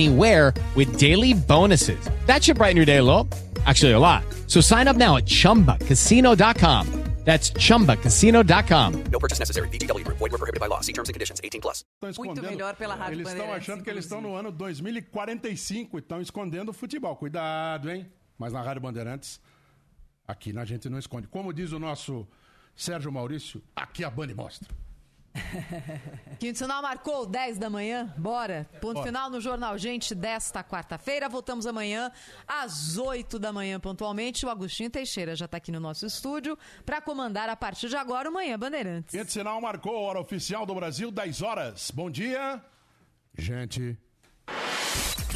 anywhere with daily bonuses. That should brighten your day a little. Actually, a lot. So sign up now at chumbacasino.com. That's chumbacasino.com. No purchase necessary. VGW Group. Void were prohibited by law. See terms and conditions. 18 plus. Muito melhor pela Rádio Eles estão achando que eles estão no ano 2045 e estão escondendo o futebol. Cuidado, hein? Mas na Rádio Bandeirantes, aqui a gente não esconde. Como diz o nosso Sérgio Maurício, aqui a Band mostra. Quinto sinal marcou 10 da manhã. Bora. Ponto Bora. final no Jornal Gente desta quarta-feira. Voltamos amanhã às 8 da manhã pontualmente. O Agostinho Teixeira já está aqui no nosso estúdio para comandar a partir de agora o Manhã Bandeirantes. Quinto sinal marcou a hora oficial do Brasil, 10 horas. Bom dia, gente.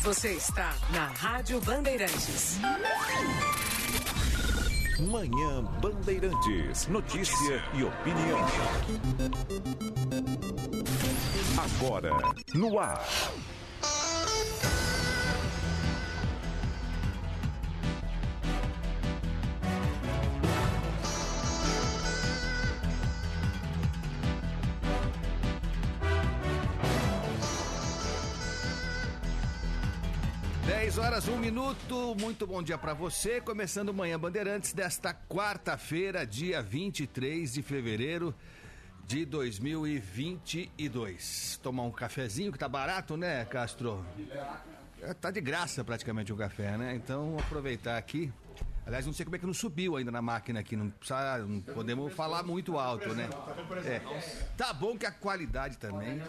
Você está na Rádio Bandeirantes. Manhã Bandeirantes. Notícia e opinião. Agora, no ar. Dez horas, um minuto. Muito bom dia pra você. Começando Manhã Bandeirantes desta quarta-feira, dia 23 de fevereiro de 2022. Tomar um cafezinho que tá barato, né, Castro? É, Tá de graça praticamente o café, né? Então, aproveitar aqui. Aliás, não sei como é que não subiu ainda na máquina aqui. Não, precisa, não podemos falar muito alto, né? É. Tá bom que a qualidade também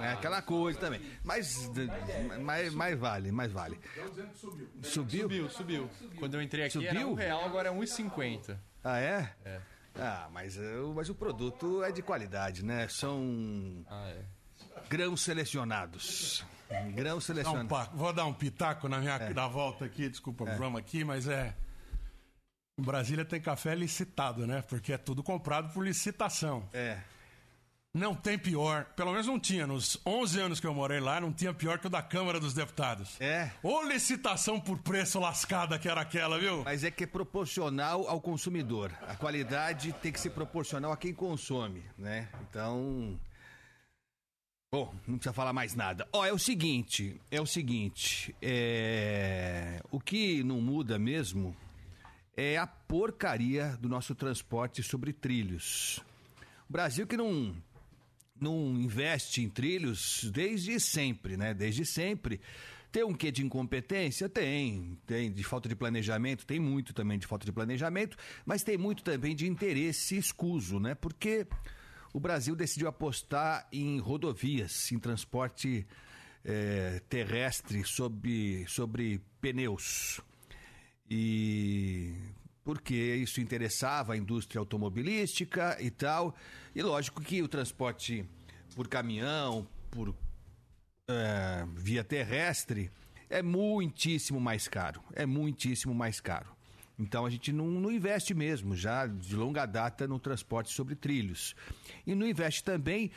é aquela coisa também. Mas, mas, mas vale, mais vale. Subiu? Subiu, subiu. Quando eu entrei aqui era Subiu? um real, agora é 1,50. Ah, é? É. Ah, mas, eh, o- mas o produto é de qualidade, né? São Ah, é. grãos selecionados. Grãos selecionados. Vou dar um pitaco na minha É. na volta aqui, desculpa, vamos aqui, mas é. Brasília tem café licitado, né? Porque é tudo comprado por licitação. É. Não tem pior, pelo menos não tinha. Nos 11 anos que eu morei lá, não tinha pior que o da Câmara dos Deputados. É. Ô licitação por preço lascada que era aquela, viu? Mas é que é proporcional ao consumidor. A qualidade tem que ser proporcional a quem consome, né? Então. Bom, não precisa falar mais nada. Ó, é o seguinte, é o seguinte, é... o que não muda mesmo é a porcaria do nosso transporte sobre trilhos. O Brasil que não não investe em trilhos desde sempre, né? Desde sempre. Tem um quê de incompetência? Tem. Tem de falta de planejamento? Tem muito também de falta de planejamento, mas tem muito também de interesse escuso, né? Porque o Brasil decidiu apostar em rodovias, em transporte eh, terrestre sobre, sobre pneus. E porque isso interessava a indústria automobilística e tal. E lógico que o transporte por caminhão, por é, via terrestre, é muitíssimo mais caro. É muitíssimo mais caro. Então a gente não, não investe mesmo, já de longa data, no transporte sobre trilhos. E não investe também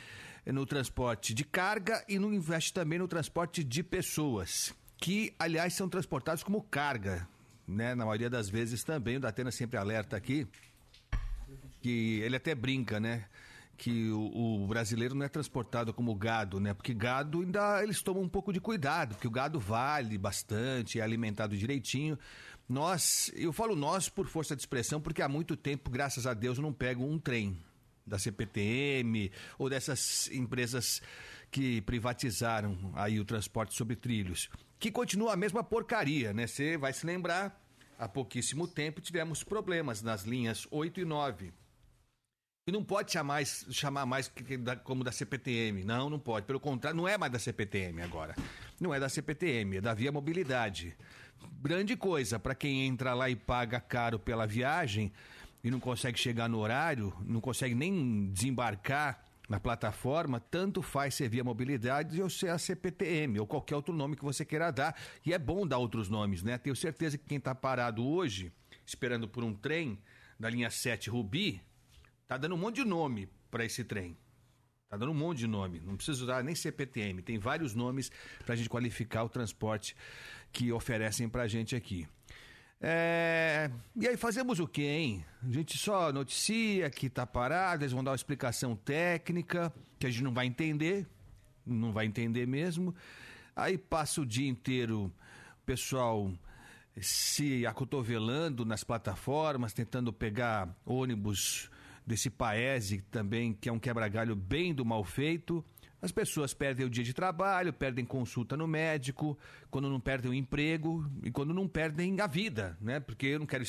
no transporte de carga e não investe também no transporte de pessoas, que, aliás, são transportados como carga. Né? Na maioria das vezes também, o Datena sempre alerta aqui que ele até brinca, né? Que o, o brasileiro não é transportado como gado, né? Porque gado ainda eles tomam um pouco de cuidado, porque o gado vale bastante, é alimentado direitinho. Nós, eu falo nós por força de expressão, porque há muito tempo, graças a Deus, eu não pego um trem da CPTM ou dessas empresas que privatizaram aí o transporte sobre trilhos, que continua a mesma porcaria, né? Você vai se lembrar, há pouquíssimo tempo tivemos problemas nas linhas 8 e 9 E não pode chamar, mais- chamar mais como da CPTM. Não, não pode. Pelo contrário, não é mais da CPTM agora. Não é da CPTM, é da Via Mobilidade. Grande coisa para quem entra lá e paga caro pela viagem e não consegue chegar no horário, não consegue nem desembarcar na plataforma, tanto faz ser Via Mobilidade ou ser a CPTM ou qualquer outro nome que você queira dar. E é bom dar outros nomes, né? Tenho certeza que quem está parado hoje, esperando por um trem da linha 7 Rubi, Tá dando um monte de nome para esse trem. Tá dando um monte de nome. Não precisa usar nem CPTM. Tem vários nomes para a gente qualificar o transporte que oferecem para a gente aqui. É, E aí fazemos o quê, hein? A gente só noticia que tá parado, eles vão dar uma explicação técnica que a gente não vai entender, não vai entender mesmo. Aí passa o dia inteiro o pessoal se acotovelando nas plataformas, tentando pegar ônibus desse Paese também, que é um quebra-galho bem do mal feito. As pessoas perdem o dia de trabalho, perdem consulta no médico, quando não perdem o emprego e quando não perdem a vida, né? Porque eu não quero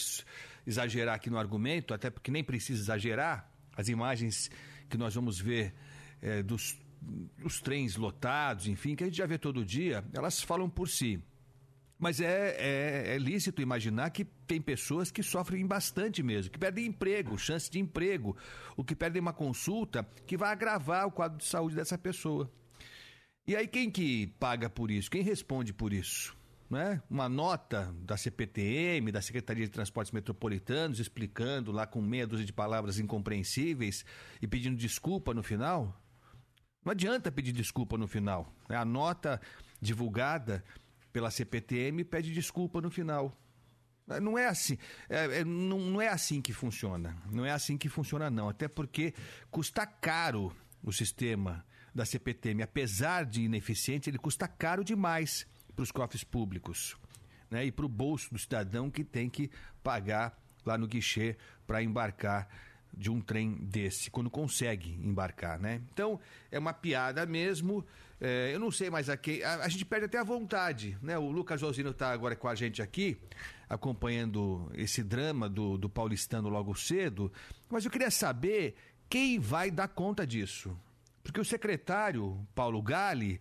exagerar aqui no argumento, até porque nem precisa exagerar. As imagens que nós vamos ver eh, dos, dos trens lotados, enfim, que a gente já vê todo dia, elas falam por si. Mas é, é, é lícito imaginar que tem pessoas que sofrem bastante mesmo, que perdem emprego, chance de emprego, o que perdem uma consulta que vai agravar o quadro de saúde dessa pessoa. E aí quem que paga por isso? Quem responde por isso? Né? Uma nota da CPTM, da Secretaria de Transportes Metropolitanos, explicando lá com meia dúzia de palavras incompreensíveis e pedindo desculpa no final? Não adianta pedir desculpa no final. né? A nota divulgada pela CPTM pede desculpa no final. É, Não é assim. É, é, não, não é assim que funciona. Não é assim que funciona, não. Até porque custa caro o sistema da CPTM. Apesar de ineficiente, ele custa caro demais para os cofres públicos. Né? E para o bolso do cidadão que tem que pagar lá no guichê para embarcar de um trem desse, quando consegue embarcar, né? Então, é uma piada mesmo. É, eu não sei mais a quem. A, a gente perde até a vontade, né? O Lucas Josino está agora com a gente aqui, acompanhando esse drama do, do paulistano logo cedo. Mas eu queria saber quem vai dar conta disso. Porque o secretário, Paulo Gali,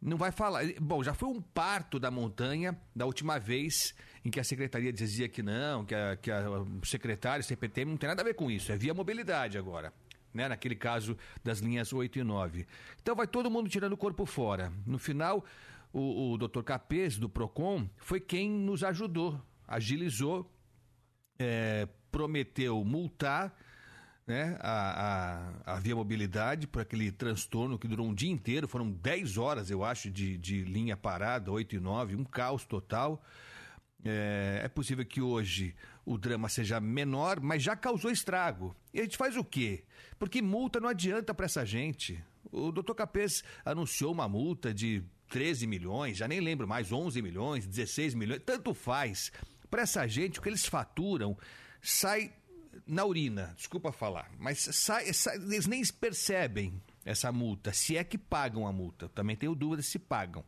não vai falar. Bom, já foi um parto da montanha da última vez em que a secretaria dizia que não, que, a, que a, o secretário, CPTM, não tem nada a ver com isso. É via mobilidade agora. Né, naquele caso das linhas 8 e 9. Então vai todo mundo tirando o corpo fora. No final, o, o doutor Capês, do PROCON, foi quem nos ajudou, agilizou, é, prometeu multar né, a, a, a Via Mobilidade por aquele transtorno que durou um dia inteiro, foram 10 horas, eu acho, de, de linha parada, 8 e 9, um caos total. É, é possível que hoje o drama seja menor, mas já causou estrago. E a gente faz o quê? Porque multa não adianta para essa gente. O doutor Capês anunciou uma multa de 13 milhões, já nem lembro mais, 11 milhões, 16 milhões, tanto faz. Para essa gente, o que eles faturam sai na urina, desculpa falar, mas sai, sai- eles nem percebem essa multa, se é que pagam a multa. Também tenho dúvida se pagam.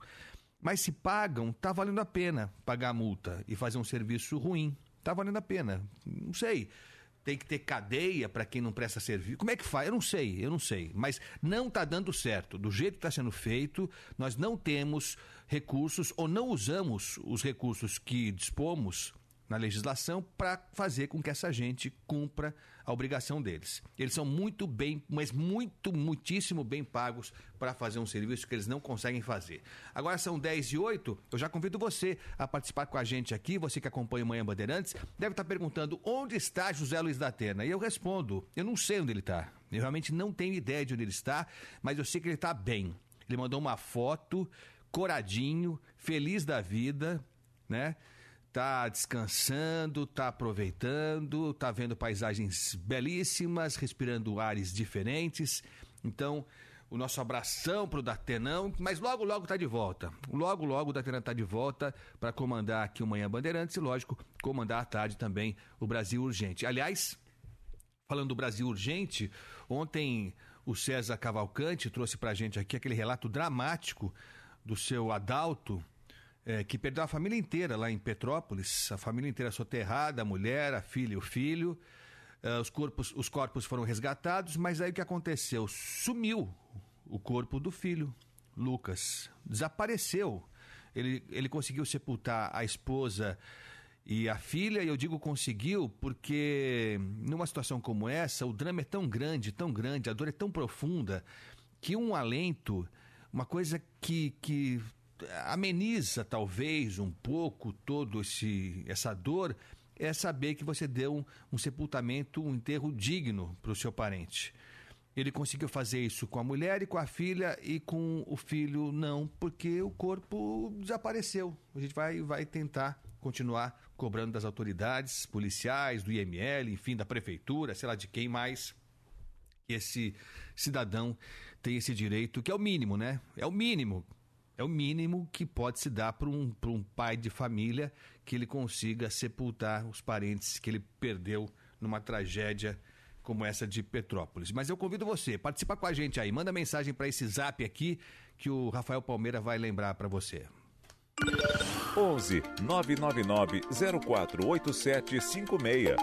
Mas se pagam, tá valendo a pena pagar a multa e fazer um serviço ruim. Tá valendo a pena. Não sei. Tem que ter cadeia para quem não presta serviço. Como é que faz? Eu não sei, eu não sei. Mas não está dando certo. Do jeito que está sendo feito, nós não temos recursos ou não usamos os recursos que dispomos na legislação para fazer com que essa gente cumpra a obrigação deles. Eles são muito bem, mas muito, muitíssimo bem pagos para fazer um serviço que eles não conseguem fazer. Agora são 10 e 8, eu já convido você a participar com a gente aqui, você que acompanha o Manhã Bandeirantes, deve estar perguntando onde está José Luiz da Terna. E eu respondo, eu não sei onde ele está. Eu realmente não tenho ideia de onde ele está, mas eu sei que ele está bem. Ele mandou uma foto, coradinho, feliz da vida, né? Tá descansando, tá aproveitando, tá vendo paisagens belíssimas, respirando ares diferentes. Então, o nosso abração pro Datenão, mas logo, logo tá de volta. Logo, logo o Datenão tá de volta para comandar aqui o Manhã Bandeirantes e, lógico, comandar à tarde também o Brasil Urgente. Aliás, Falando do Brasil Urgente, ontem o César Cavalcante trouxe pra gente aqui aquele relato dramático do seu Adalto, eh, que perdeu a família inteira lá em Petrópolis, a família inteira soterrada, a mulher, a filha e o filho. eh, os, corpos, os corpos foram resgatados, mas aí o que aconteceu? Sumiu o corpo do filho, Lucas. Desapareceu. Ele, ele conseguiu sepultar a esposa e a filha, e eu digo conseguiu porque numa situação como essa, o drama é tão grande, tão grande, a dor é tão profunda, que um alento, uma coisa que, que ameniza talvez um pouco todo esse essa dor é saber que você deu um, um sepultamento, um enterro digno para o seu parente. Ele conseguiu fazer isso com a mulher e com a filha e com o filho não, porque o corpo desapareceu. A gente vai, vai tentar continuar cobrando das autoridades policiais, do IML, enfim, da prefeitura, sei lá de quem mais, que esse cidadão tem esse direito, que é o mínimo, né? É o mínimo. É o mínimo que pode se dar para um, um pai de família que ele consiga sepultar os parentes que ele perdeu numa tragédia como essa de Petrópolis. Mas eu convido você, participa com a gente aí, manda mensagem para esse zap aqui que o Rafael Palmeira vai lembrar para você. 11 999 048756.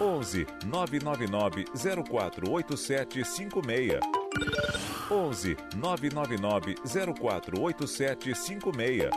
11 999 048756. 11 999 048756.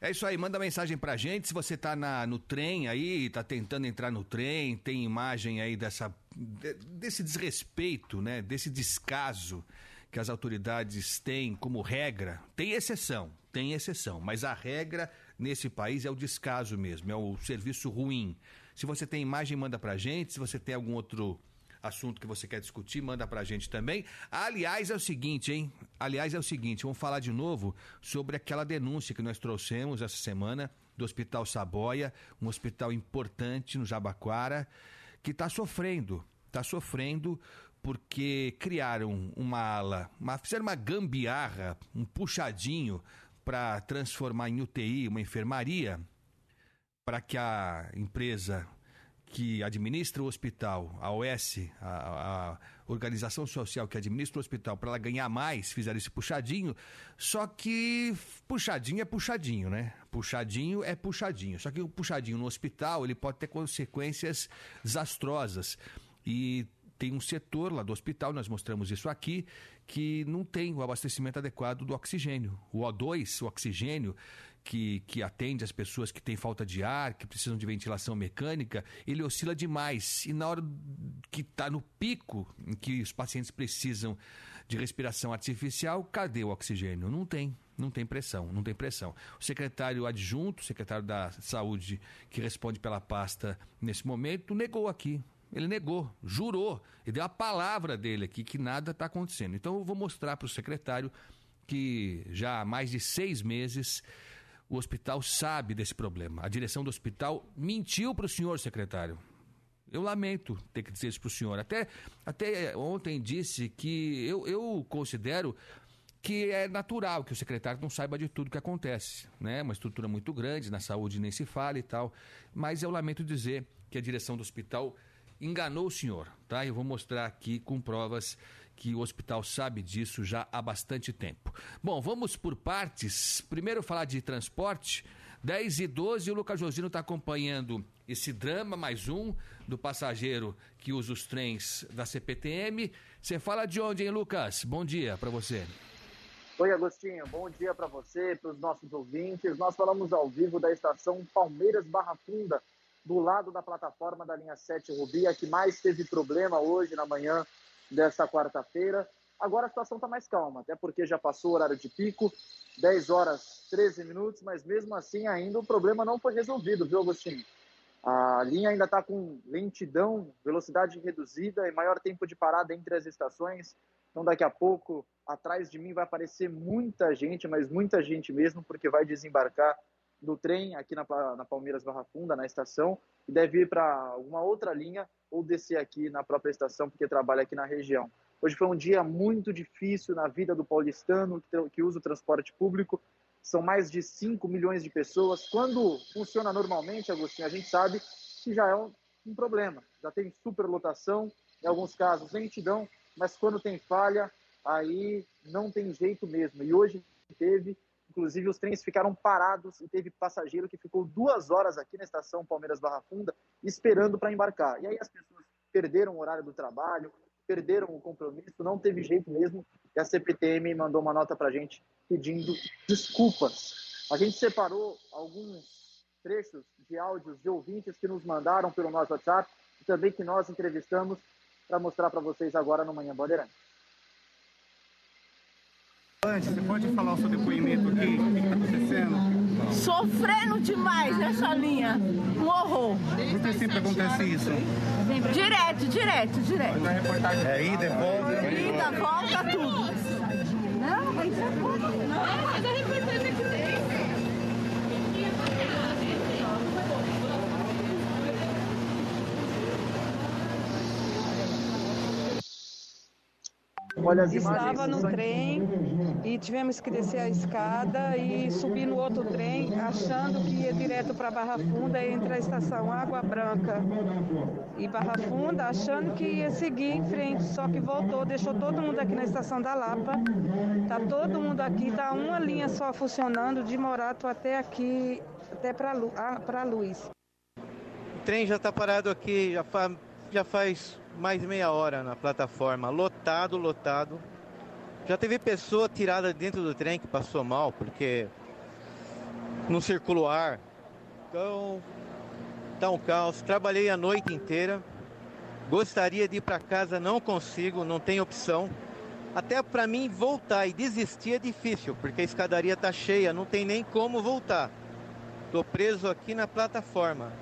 É isso aí, manda mensagem pra gente. Se você tá na, no trem aí, tá tentando entrar no trem, tem imagem aí dessa, de- desse desrespeito, né? Desse descaso que as autoridades têm como regra. Tem exceção, tem exceção, mas a regra nesse país é o descaso mesmo, é o serviço ruim. Se você tem imagem, manda pra gente. Se você tem algum outro assunto que você quer discutir, manda pra gente também. Aliás, é o seguinte, hein? Aliás, é o seguinte, vamos falar de novo sobre aquela denúncia que nós trouxemos essa semana do Hospital Saboia, um hospital importante no Jabaquara, que está sofrendo, está sofrendo porque criaram uma ala, uma, fizeram uma gambiarra, um puxadinho para transformar em UTI uma enfermaria para que a empresa que administra o hospital, a OS, a, a organização social que administra o hospital, para ela ganhar mais, fizeram esse puxadinho. Só que puxadinho é puxadinho, né? Puxadinho é puxadinho. Só que o puxadinho no hospital ele pode ter consequências desastrosas. E tem um setor lá do hospital, nós mostramos isso aqui, que não tem o abastecimento adequado do oxigênio. O O2, o oxigênio, que, que atende as pessoas que têm falta de ar, que precisam de ventilação mecânica, ele oscila demais. E na hora que está no pico em que os pacientes precisam de respiração artificial, cadê o oxigênio? Não tem. Não tem pressão, não tem pressão. O secretário adjunto, secretário da Saúde, que responde pela pasta nesse momento, negou aqui. Ele negou, jurou, ele deu a palavra dele aqui que nada está acontecendo. Então eu vou mostrar para o secretário que já há mais de seis meses o hospital sabe desse problema. A direção do hospital mentiu para o senhor, secretário. Eu lamento ter que dizer isso para o senhor. Até, até ontem disse que eu, eu considero que é natural que o secretário não saiba de tudo que acontece, né? Uma estrutura muito grande, na saúde nem se fala e tal. Mas eu lamento dizer que a direção do hospital enganou o senhor, tá? Eu vou mostrar aqui com provas que o hospital sabe disso já há bastante tempo. Bom, vamos por partes. Primeiro falar de transporte. 10 e 12, o Lucas Josino está acompanhando esse drama, mais um, do passageiro que usa os trens da CPTM. Você fala de onde, hein, Lucas? Bom dia para você. Oi, Agostinho. Bom dia para você, para os nossos ouvintes. Nós falamos ao vivo da estação Palmeiras Barra Funda, do lado da plataforma da linha 7 Rubi, a que mais teve problema hoje na manhã dessa quarta-feira. Agora a situação está mais calma, até porque já passou o horário de pico, 10 horas 13 minutos, mas mesmo assim ainda o problema não foi resolvido, viu, Agostinho? A linha ainda está com lentidão, velocidade reduzida e maior tempo de parada entre as estações. Então, daqui a pouco, atrás de mim vai aparecer muita gente, mas muita gente mesmo, porque vai desembarcar do trem aqui na, na Palmeiras Barra Funda, na estação, e deve ir para alguma outra linha ou descer aqui na própria estação, porque trabalha aqui na região. Hoje foi um dia muito difícil na vida do paulistano que, usa o transporte público. São mais de 5 milhões de pessoas. Quando funciona normalmente, Agostinho, a gente sabe que já é um, um problema. Já tem superlotação, em alguns casos lentidão, mas quando tem falha, aí não tem jeito mesmo. E hoje teve, Inclusive, os trens ficaram parados e teve passageiro que ficou duas horas aqui na estação Palmeiras Barra Funda esperando para embarcar. E aí as pessoas perderam o horário do trabalho, perderam o compromisso, não teve jeito mesmo. E a CPTM mandou uma nota para a gente pedindo desculpas. A gente separou alguns trechos de áudios de ouvintes que nos mandaram pelo nosso WhatsApp e também que nós entrevistamos para mostrar para vocês agora no Manhã Bandeirante. Você pode falar o seu depoimento aqui? O que está acontecendo? Sofrendo demais nessa linha. Um horror. Por que sempre acontece isso? Direto, direto, direto. É ida, é volta? Ida, volta, tudo. Não, mas isso é tudo. Não, mas a reportagem que tem. Olha as Estava no trem e tivemos que descer a escada e subir no outro trem, achando que ia direto para Barra Funda entre a estação Água Branca e Barra Funda, achando que ia seguir em frente, só que voltou, deixou todo mundo aqui na estação da Lapa. Tá todo mundo aqui, tá uma linha só funcionando de Morato até aqui, até para para Luz. O trem já está parado aqui, já, já faz mais meia hora na plataforma, lotado, lotado. Já teve pessoa tirada dentro do trem que passou mal, porque não circula o ar. Então, tá um caos. Trabalhei a noite inteira. Gostaria de ir para casa, não consigo, não tem opção. Até para mim voltar e desistir é difícil, porque a escadaria tá cheia, não tem nem como voltar. Tô preso aqui na plataforma.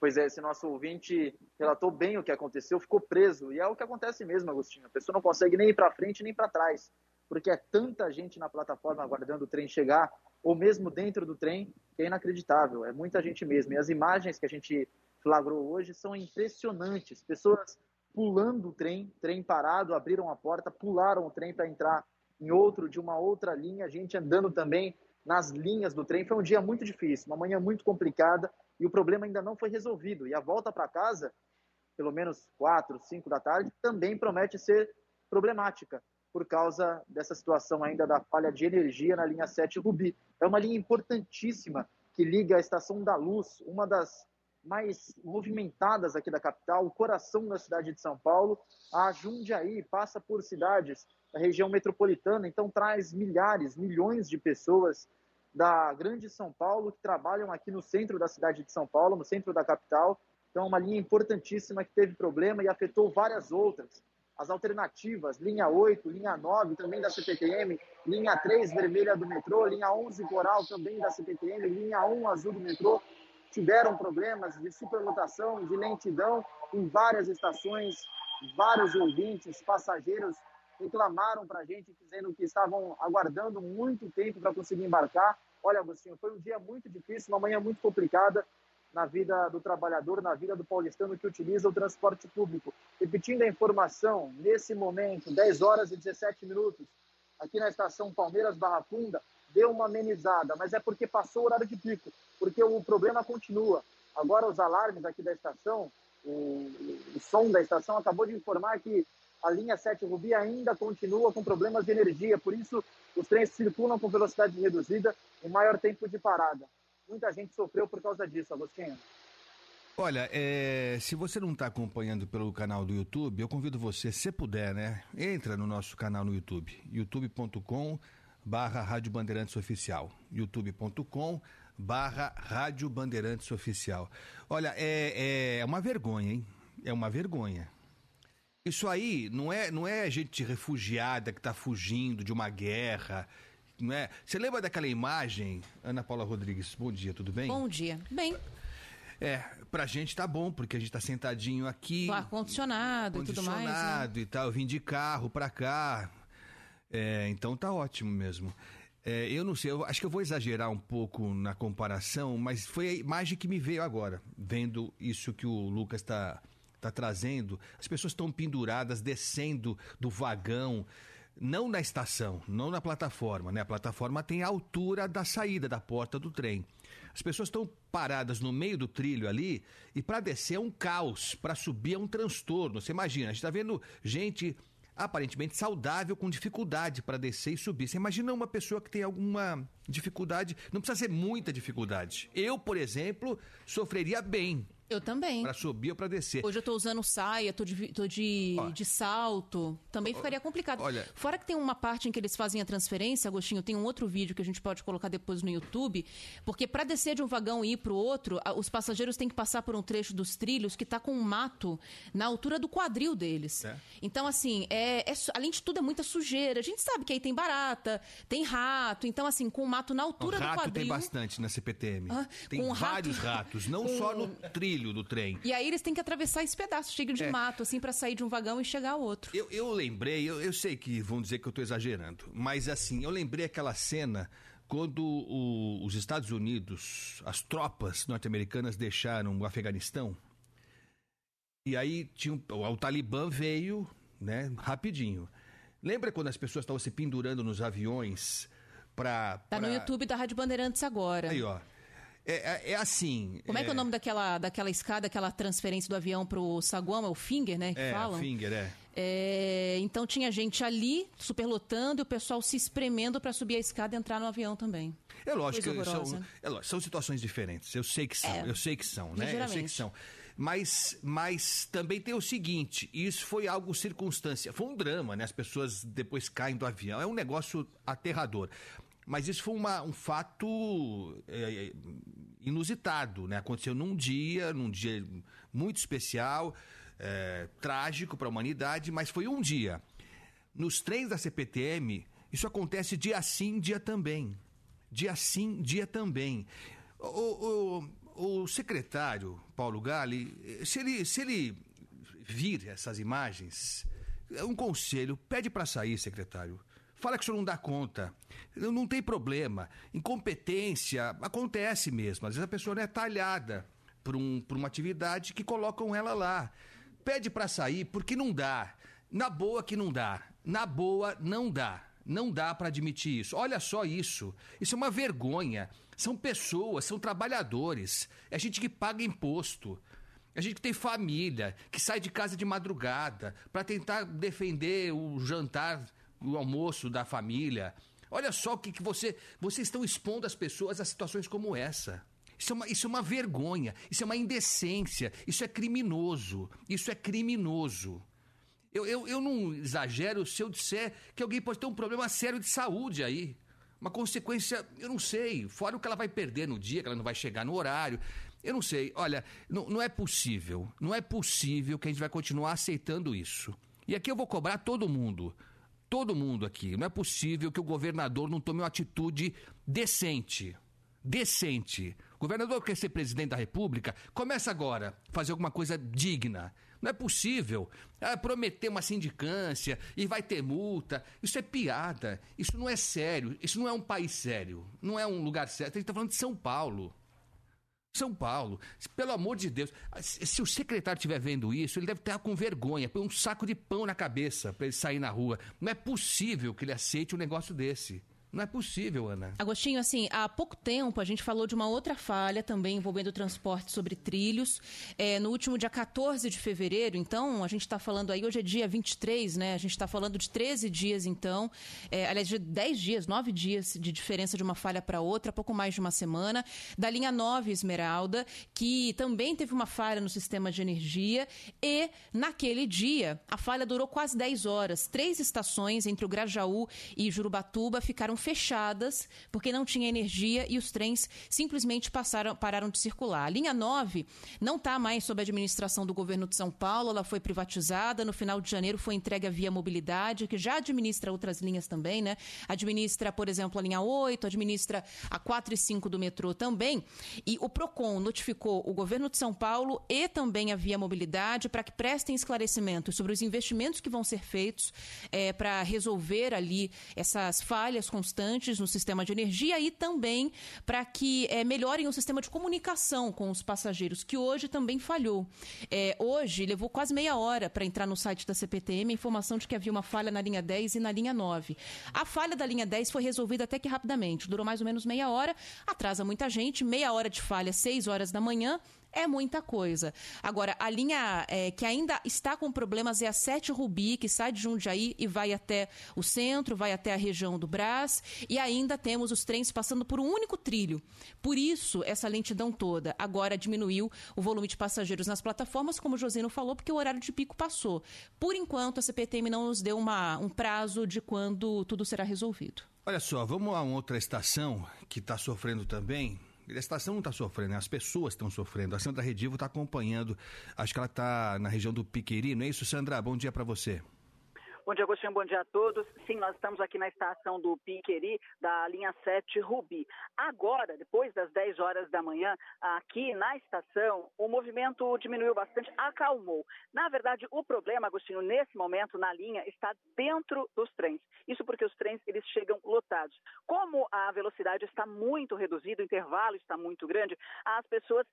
Pois é, esse nosso ouvinte relatou bem o que aconteceu, ficou preso. E é o que acontece mesmo, Agostinho. A pessoa não consegue nem ir para frente nem para trás, porque é tanta gente na plataforma aguardando o trem chegar, ou mesmo dentro do trem, que é inacreditável. É muita gente mesmo. E as imagens que a gente flagrou hoje são impressionantes. Pessoas pulando o trem, trem parado, abriram a porta, pularam o trem para entrar em outro de uma outra linha, gente andando também nas linhas do trem. Foi um dia muito difícil, uma manhã muito complicada e o problema ainda não foi resolvido. E a volta para casa, pelo menos quatro, cinco da tarde, também promete ser problemática por causa dessa situação ainda da falha de energia na linha 7 Rubi. É uma linha importantíssima que liga a Estação da Luz, uma das mais movimentadas aqui da capital, o coração da cidade de São Paulo, a Jundiaí, passa por cidades da região metropolitana, então traz milhares, milhões de pessoas da grande São Paulo que trabalham aqui no centro da cidade de São Paulo, no centro da capital. Então, uma linha importantíssima que teve problema e afetou várias outras. As alternativas, linha 8, linha 9, também da CPTM, linha 3, vermelha do metrô, linha 11, coral, também da CPTM, linha 1, azul do metrô, tiveram problemas de superlotação, de lentidão em várias estações, vários ouvintes, passageiros reclamaram para a gente, dizendo que estavam aguardando muito tempo para conseguir embarcar. Olha, Agostinho, foi um dia muito difícil, uma manhã muito complicada na vida do trabalhador, na vida do paulistano que utiliza o transporte público. Repetindo a informação, nesse momento, 10 horas e 17 minutos, aqui na estação Palmeiras Barra Funda, deu uma amenizada, mas é porque passou o horário de pico, porque o problema continua. Agora os alarmes aqui da estação, o, o som da estação acabou de informar que a linha 7 Rubi ainda continua com problemas de energia, por isso os trens circulam com velocidade reduzida e maior tempo de parada. Muita gente sofreu por causa disso, Agostinho. Olha, é, se você não está acompanhando pelo canal do YouTube, eu convido você, se puder, né? Entra no nosso canal no YouTube, youtube.com barra Rádio Bandeirantes Oficial, youtube.com barra Rádio Bandeirantes Oficial. Olha, é, é uma vergonha, hein? É uma vergonha. Isso aí não é, não é gente refugiada que está fugindo de uma guerra, não é? Você lembra daquela imagem, Ana Paula Rodrigues? Bom dia, tudo bem? Bom dia. Bem, É, pra gente tá bom, porque a gente tá sentadinho aqui. com ar-condicionado e tudo mais. né? condicionado e tal. Eu vim de carro pra cá. É, então tá ótimo mesmo. É, eu não sei, eu acho que eu vou exagerar um pouco na comparação, mas foi a imagem que me veio agora, vendo isso que o Lucas está tá trazendo. As pessoas estão penduradas, descendo do vagão, não na estação, não na plataforma, né? A plataforma tem a altura da saída da porta do trem. As pessoas estão paradas no meio do trilho ali e para descer é um caos, para subir é um transtorno. Você imagina, a gente está vendo gente aparentemente saudável com dificuldade para descer e subir. Você imagina uma pessoa que tem alguma dificuldade, não precisa ser muita dificuldade. Eu, por exemplo, sofreria bem Eu também. para subir ou para descer. Hoje eu tô usando saia, tô de, tô de, de salto. Também ficaria complicado. olha- Fora que tem uma parte em que eles fazem a transferência, Agostinho, tem um outro vídeo que a gente pode colocar depois no YouTube, porque para descer de um vagão e ir pro outro, a- os passageiros têm que passar por um trecho dos trilhos que tá com um mato na altura do quadril deles. Então, assim, é, é su- além de tudo, é muita sujeira. A gente sabe que aí tem barata, tem rato. Então, assim, com o mato na altura do rato quadril. tem bastante na CPTM. Ah, tem com rato- vários ratos, não com- só no trilho do trem. E aí eles têm que atravessar esse pedaço cheio de É. mato, assim, para sair de um vagão e chegar ao outro. Eu, eu lembrei, eu, eu sei que vão dizer que eu estou exagerando, mas assim, eu lembrei aquela cena quando o- os Estados Unidos, as tropas norte-americanas deixaram o Afeganistão. E aí tinha um- o, o Talibã veio, né, rapidinho. Lembra quando as pessoas estavam se pendurando nos aviões para Tá no YouTube da Rádio Bandeirantes agora. Aí, ó. É, é- é assim. Como é, que é o nome daquela, daquela escada, aquela transferência do avião pro saguão? É o Finger, né? Que É, falam? Finger, é. É, então tinha gente ali, superlotando, e o pessoal se espremendo para subir a escada e entrar no avião também. É lógico, são, horrorosa. é lógico, são situações diferentes. Eu sei que são, É. eu sei que são, né? Eu sei que são. Mas, mas também tem o seguinte: isso foi algo circunstância. Foi um drama, né? As pessoas depois caem do avião. É um negócio aterrador. Mas isso foi uma- um fato é, é, inusitado, né? Aconteceu num dia, num dia muito especial, é, trágico para a humanidade, mas foi um dia. Nos trens da CPTM, isso acontece dia sim, dia também. Dia sim, dia também. O, o- o secretário Paulo Gali, se ele, se ele vir essas imagens, um conselho, pede para sair, secretário. Fala que o senhor não dá conta. Não tem problema. Incompetência acontece mesmo. Às vezes a pessoa não é talhada por, um, por uma atividade que colocam ela lá. Pede para sair porque não dá. Na boa que não dá. Na boa não dá. Não dá para admitir isso. Olha só isso. Isso é uma vergonha. São pessoas, são trabalhadores. É gente que paga imposto. É gente que tem família, que sai de casa de madrugada para tentar defender o jantar, o almoço da família. Olha só o que, que você. Vocês estão expondo as pessoas a situações como essa. Isso é, uma, isso é uma vergonha, isso é uma indecência, isso é criminoso. Isso é criminoso. Eu, eu, eu não exagero se eu disser que alguém pode ter um problema sério de saúde aí. Uma consequência, eu não sei, fora o que ela vai perder no dia, que ela não vai chegar no horário. Eu não sei. Olha, não, não é possível. Não é possível que a gente vai continuar aceitando isso. E aqui eu vou cobrar todo mundo. Todo mundo aqui. Não é possível que o governador não tome uma atitude decente. Decente. O governador quer ser presidente da República, começa agora a fazer alguma coisa digna. Não é possível ah, prometer uma sindicância e vai ter multa. Isso é piada. Isso não é sério. Isso não é um país sério. Não é um lugar sério. A gente está falando de São Paulo. São Paulo, pelo amor de Deus, se o secretário estiver vendo isso, ele deve estar com vergonha, põe um saco de pão na cabeça para ele sair na rua. Não é possível que ele aceite um negócio desse. Não é possível, Ana. Agostinho, assim, há pouco tempo a gente falou de uma outra falha também envolvendo o transporte sobre trilhos. É, no último dia 14 de fevereiro, então, a gente está falando aí, hoje é dia 23, né? A gente está falando de 13 dias, então. É, aliás, de 10 dias, 9 dias de diferença de uma falha para outra, pouco mais de uma semana. Da linha 9 Esmeralda, que também teve uma falha no sistema de energia. E, naquele dia, a falha durou quase 10 horas. Três estações entre o Grajaú e Jurubatuba ficaram fechadas porque não tinha energia e os trens simplesmente passaram, pararam de circular. A linha 9 não está mais sob a administração do governo de São Paulo, ela foi privatizada. No final de janeiro foi entregue à Via Mobilidade, que já administra outras linhas também, né? Administra, por exemplo, a linha 8, administra a 4 e 5 do metrô também. E o PROCON notificou o governo de São Paulo e também a Via Mobilidade para que prestem esclarecimentos sobre os investimentos que vão ser feitos eh, para resolver ali essas falhas constantes no sistema de energia e também para que eh, melhorem o sistema de comunicação com os passageiros, que hoje também falhou. Eh, hoje levou quase meia hora para entrar no site da CPTM a informação de que havia uma falha na linha 10 e na linha 9. A falha da linha 10 foi resolvida até que rapidamente, durou mais ou menos meia hora, atrasa muita gente, meia hora de falha, seis horas da manhã, é muita coisa. Agora, a linha é, que ainda está com problemas é a 7 Rubi, que sai de Jundiaí e vai até o centro, vai até a região do Brás, e ainda temos os trens passando por um único trilho. Por isso, essa lentidão toda. Agora diminuiu o volume de passageiros nas plataformas, como o Josino falou, porque o horário de pico passou. Por enquanto, a CPTM não nos deu uma, um prazo de quando tudo será resolvido. Olha só, vamos a outra estação que está sofrendo também. A estação não está sofrendo, né? as pessoas estão sofrendo. A Sandra Redivo está acompanhando. Acho que ela está na região do Piqueri, não é isso, Sandra? Bom dia para você. Bom dia, Agostinho. Bom dia a todos. Sim, nós estamos aqui na estação do Piqueri, da linha 7 Rubi. Agora, depois das 10 horas da manhã, aqui na estação, o movimento diminuiu bastante, acalmou. Na verdade, o problema, Agostinho, nesse momento, na linha, está dentro dos trens. Isso porque os trens, eles chegam lotados. Como a velocidade está muito reduzida, o intervalo está muito grande, as pessoas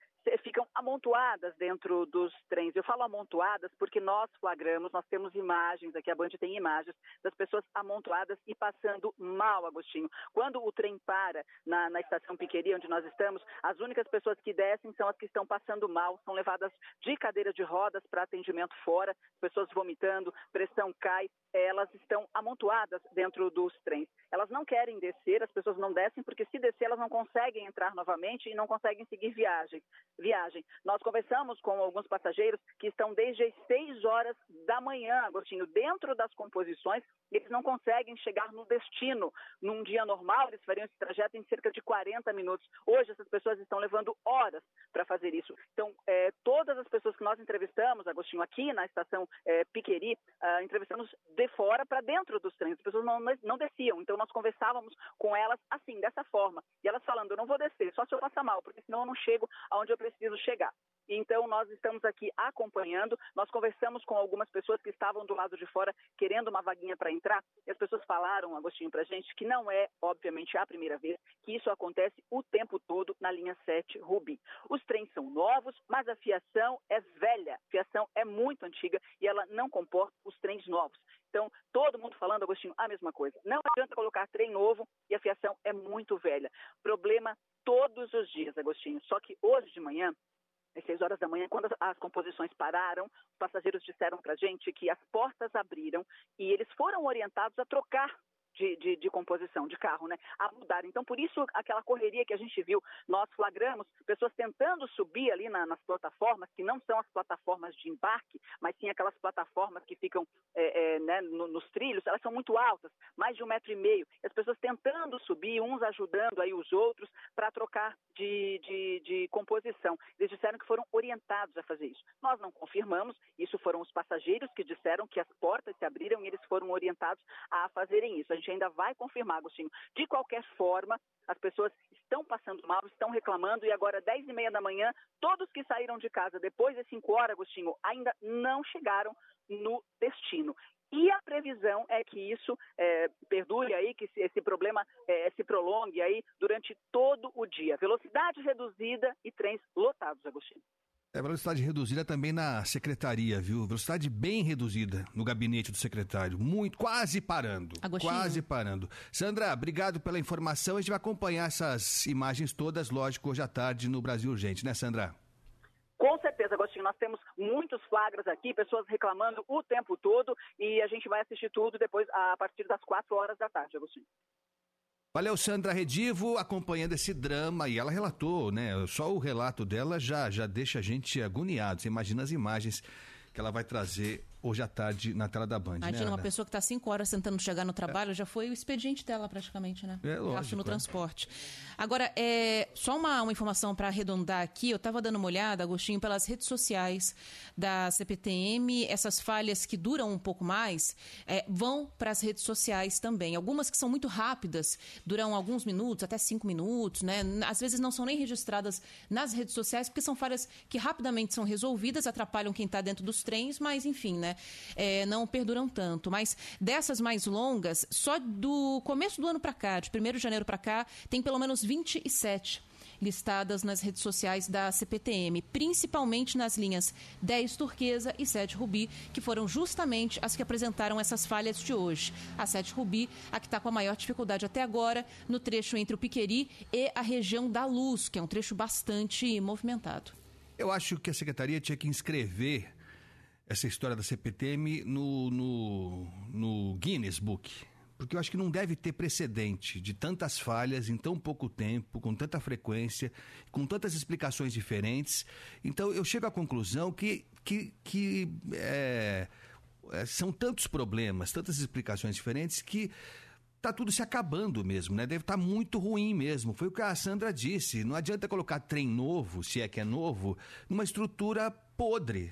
ficam amontoadas dentro dos trens. Eu falo amontoadas porque nós flagramos, nós temos imagens aqui, a Band tem imagens das pessoas amontoadas e passando mal, Agostinho. Quando o trem para na, na estação Piqueri, onde nós estamos, as únicas pessoas que descem são as que estão passando mal, são levadas de cadeira de rodas para atendimento fora, pessoas vomitando, pressão cai, elas estão amontoadas dentro dos trens. Elas não querem descer, as pessoas não descem, porque se descer elas não conseguem entrar novamente e não conseguem seguir viagem. viagem. Nós conversamos com alguns passageiros que estão desde as 6 horas da manhã, Agostinho, dentro das composições, eles não conseguem chegar no destino. Num dia normal, eles fariam esse trajeto em cerca de 40 minutos. Hoje, essas pessoas estão levando horas para fazer isso. Então, é, todas as pessoas que nós entrevistamos, Agostinho, aqui na estação é, Piqueri, uh, entrevistamos de fora para dentro dos trens. As pessoas não, não desciam. Então, nós conversávamos com elas assim, dessa forma. E elas falando: eu não vou descer, só se eu passar mal, porque senão eu não chego aonde eu preciso chegar. Então, nós estamos aqui acompanhando. Nós conversamos com algumas pessoas que estavam do lado de fora querendo uma vaguinha para entrar. E as pessoas falaram, Agostinho, para a gente que não é, obviamente, a primeira vez que isso acontece o tempo todo na linha 7 Rubi. Os trens são novos, mas a fiação é velha. A fiação é muito antiga e ela não comporta os trens novos. Então, todo mundo falando, Agostinho, a mesma coisa. Não adianta colocar trem novo e a fiação é muito velha. Problema todos os dias, Agostinho. Só que hoje de manhã, às seis horas da manhã, quando as composições pararam, os passageiros disseram para a gente que as portas abriram e eles foram orientados a trocar de, de, de, composição de carro, né? A mudar. Então, por isso, aquela correria que a gente viu, nós flagramos pessoas tentando subir ali na, nas plataformas, que não são as plataformas de embarque, mas sim aquelas plataformas que ficam é, é, né, no, nos trilhos, elas são muito altas, mais de um metro e meio. E as pessoas tentando subir, uns ajudando aí os outros para trocar de, de, de composição. Eles disseram que foram orientados a fazer isso. Nós não confirmamos, isso foram os passageiros que disseram que as portas se abriram e eles foram orientados a fazerem isso. A gente gente ainda vai confirmar, Agostinho. De qualquer forma, as pessoas estão passando mal, estão reclamando e agora, 10 e meia da manhã, todos que saíram de casa depois das 5 horas, Agostinho, ainda não chegaram no destino. E a previsão é que isso é, perdure aí, que esse problema é, se prolongue aí durante todo o dia. Velocidade reduzida e trens lotados, Agostinho. É velocidade reduzida também na secretaria, viu? Velocidade bem reduzida no gabinete do secretário. Muito, quase parando. Agostinho. Quase parando. Sandra, obrigado pela informação. A gente vai acompanhar essas imagens todas, lógico, hoje à tarde no Brasil Urgente, né, Sandra? Com certeza, Agostinho. Nós temos muitos flagras aqui, pessoas reclamando o tempo todo e a gente vai assistir tudo depois a partir das quatro horas da tarde, Agostinho. Valeu, Sandra Redivo, acompanhando esse drama. E ela relatou, né? Só o relato dela já, já deixa a gente agoniado. Você imagina as imagens que ela vai trazer hoje à tarde na tela da Band. Imagina, né, uma pessoa que está cinco horas tentando chegar no trabalho, é. já foi o expediente dela praticamente, né? É lógico. Gasto no é. transporte. Agora, é, só uma, uma informação para arredondar aqui, eu estava dando uma olhada, Agostinho, pelas redes sociais da CPTM, essas falhas que duram um pouco mais é, vão para as redes sociais também. Algumas que são muito rápidas, duram alguns minutos, até cinco minutos, né? Às vezes não são nem registradas nas redes sociais, porque são falhas que rapidamente são resolvidas, atrapalham quem está dentro dos trens, mas enfim, né? É, não perduram tanto. Mas dessas mais longas, só do começo do ano para cá, de 1 de janeiro para cá, tem pelo menos 27 listadas nas redes sociais da CPTM, principalmente nas linhas 10 Turquesa e 7 Rubi, que foram justamente as que apresentaram essas falhas de hoje. A 7 Rubi, a que está com a maior dificuldade até agora, no trecho entre o Piqueri e a região da Luz, que é um trecho bastante movimentado. Eu acho que a secretaria tinha que inscrever essa história da CPTM no, no, no Guinness Book. Porque eu acho que não deve ter precedente de tantas falhas em tão pouco tempo, com tanta frequência, com tantas explicações diferentes. Então eu chego à conclusão que, que, que é, é, são tantos problemas, tantas explicações diferentes que tá tudo se acabando mesmo, né? Deve estar muito ruim mesmo. Foi o que a Sandra disse. Não adianta colocar trem novo, se é que é novo, numa estrutura podre.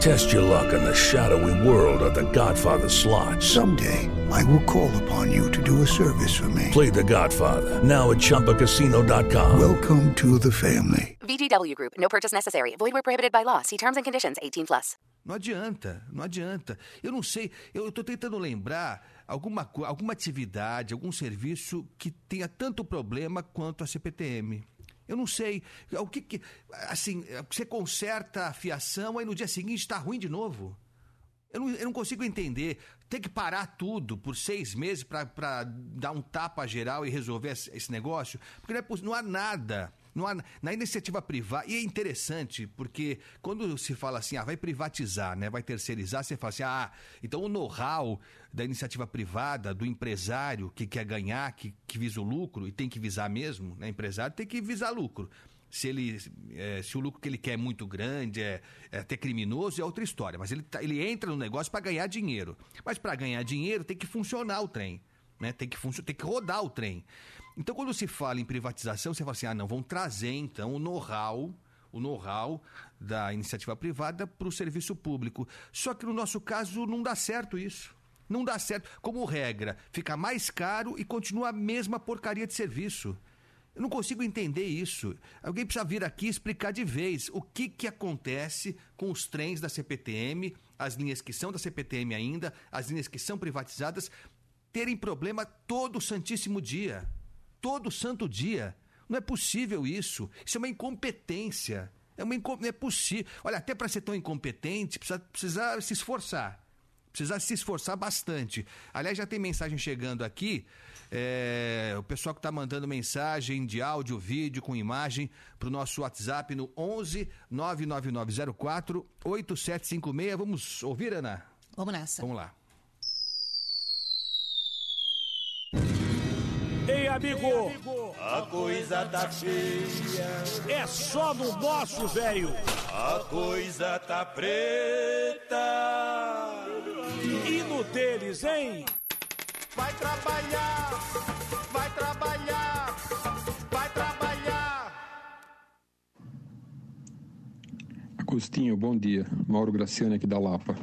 Test your luck in the shadowy world of The Godfather slot. Someday, I will call upon you to do a service for me. Play The Godfather now at ChumbaCasino.com. Welcome to the family. VGW Group. No purchase necessary. Void where prohibited by law. See terms and conditions. 18 plus. Não adianta, não adianta. Eu não sei, eu estou tentando lembrar alguma, alguma atividade, algum serviço que tenha tanto problema quanto a CPTM. Eu não sei. O que, que assim, você conserta a fiação, aí no dia seguinte está ruim de novo. Eu não, eu não consigo entender. Tem que parar tudo por seis meses para dar um tapa geral e resolver esse, negócio? Porque não, é não há nada. Não há, na iniciativa privada, e é interessante, porque quando se fala assim, ah, vai privatizar, né, vai terceirizar, você fala assim, ah, então o know-how da iniciativa privada, do empresário que quer ganhar, que, que visa o lucro, e tem que visar mesmo, né, empresário tem que visar lucro. Se, ele, é, se o lucro que ele quer é muito grande, é, é até criminoso, é outra história. Mas ele, tá- ele entra no negócio para ganhar dinheiro. Mas para ganhar dinheiro tem que funcionar o trem. Né? Tem, que tem que rodar o trem. Então, quando se fala em privatização, você fala assim: ah, não, vamos trazer então o know-how, o know-how da iniciativa privada para o serviço público. Só que no nosso caso não dá certo isso. Não dá certo. Como regra, fica mais caro e continua a mesma porcaria de serviço. Eu não consigo entender isso. Alguém precisa vir aqui explicar de vez o que, que acontece com os trens da CPTM, as linhas que são da CPTM ainda, as linhas que são privatizadas, terem problema todo santíssimo dia. Todo santo dia. Não é possível isso. Isso é uma incompetência. É uma incom... Não é possível. Olha, até para ser tão incompetente, precisa, precisa se esforçar. Precisa se esforçar bastante. Aliás, já tem mensagem chegando aqui. É, o pessoal que está mandando mensagem de áudio, vídeo, com imagem para o nosso WhatsApp no 11 99904 8756. Vamos ouvir, Ana? Vamos nessa. Vamos lá. Amigo! A coisa tá feia. É só no nosso, velho! A coisa tá preta. E no deles, hein? Vai trabalhar, vai trabalhar, vai trabalhar. Agostinho, bom dia. Mauro Graciano aqui da Lapa.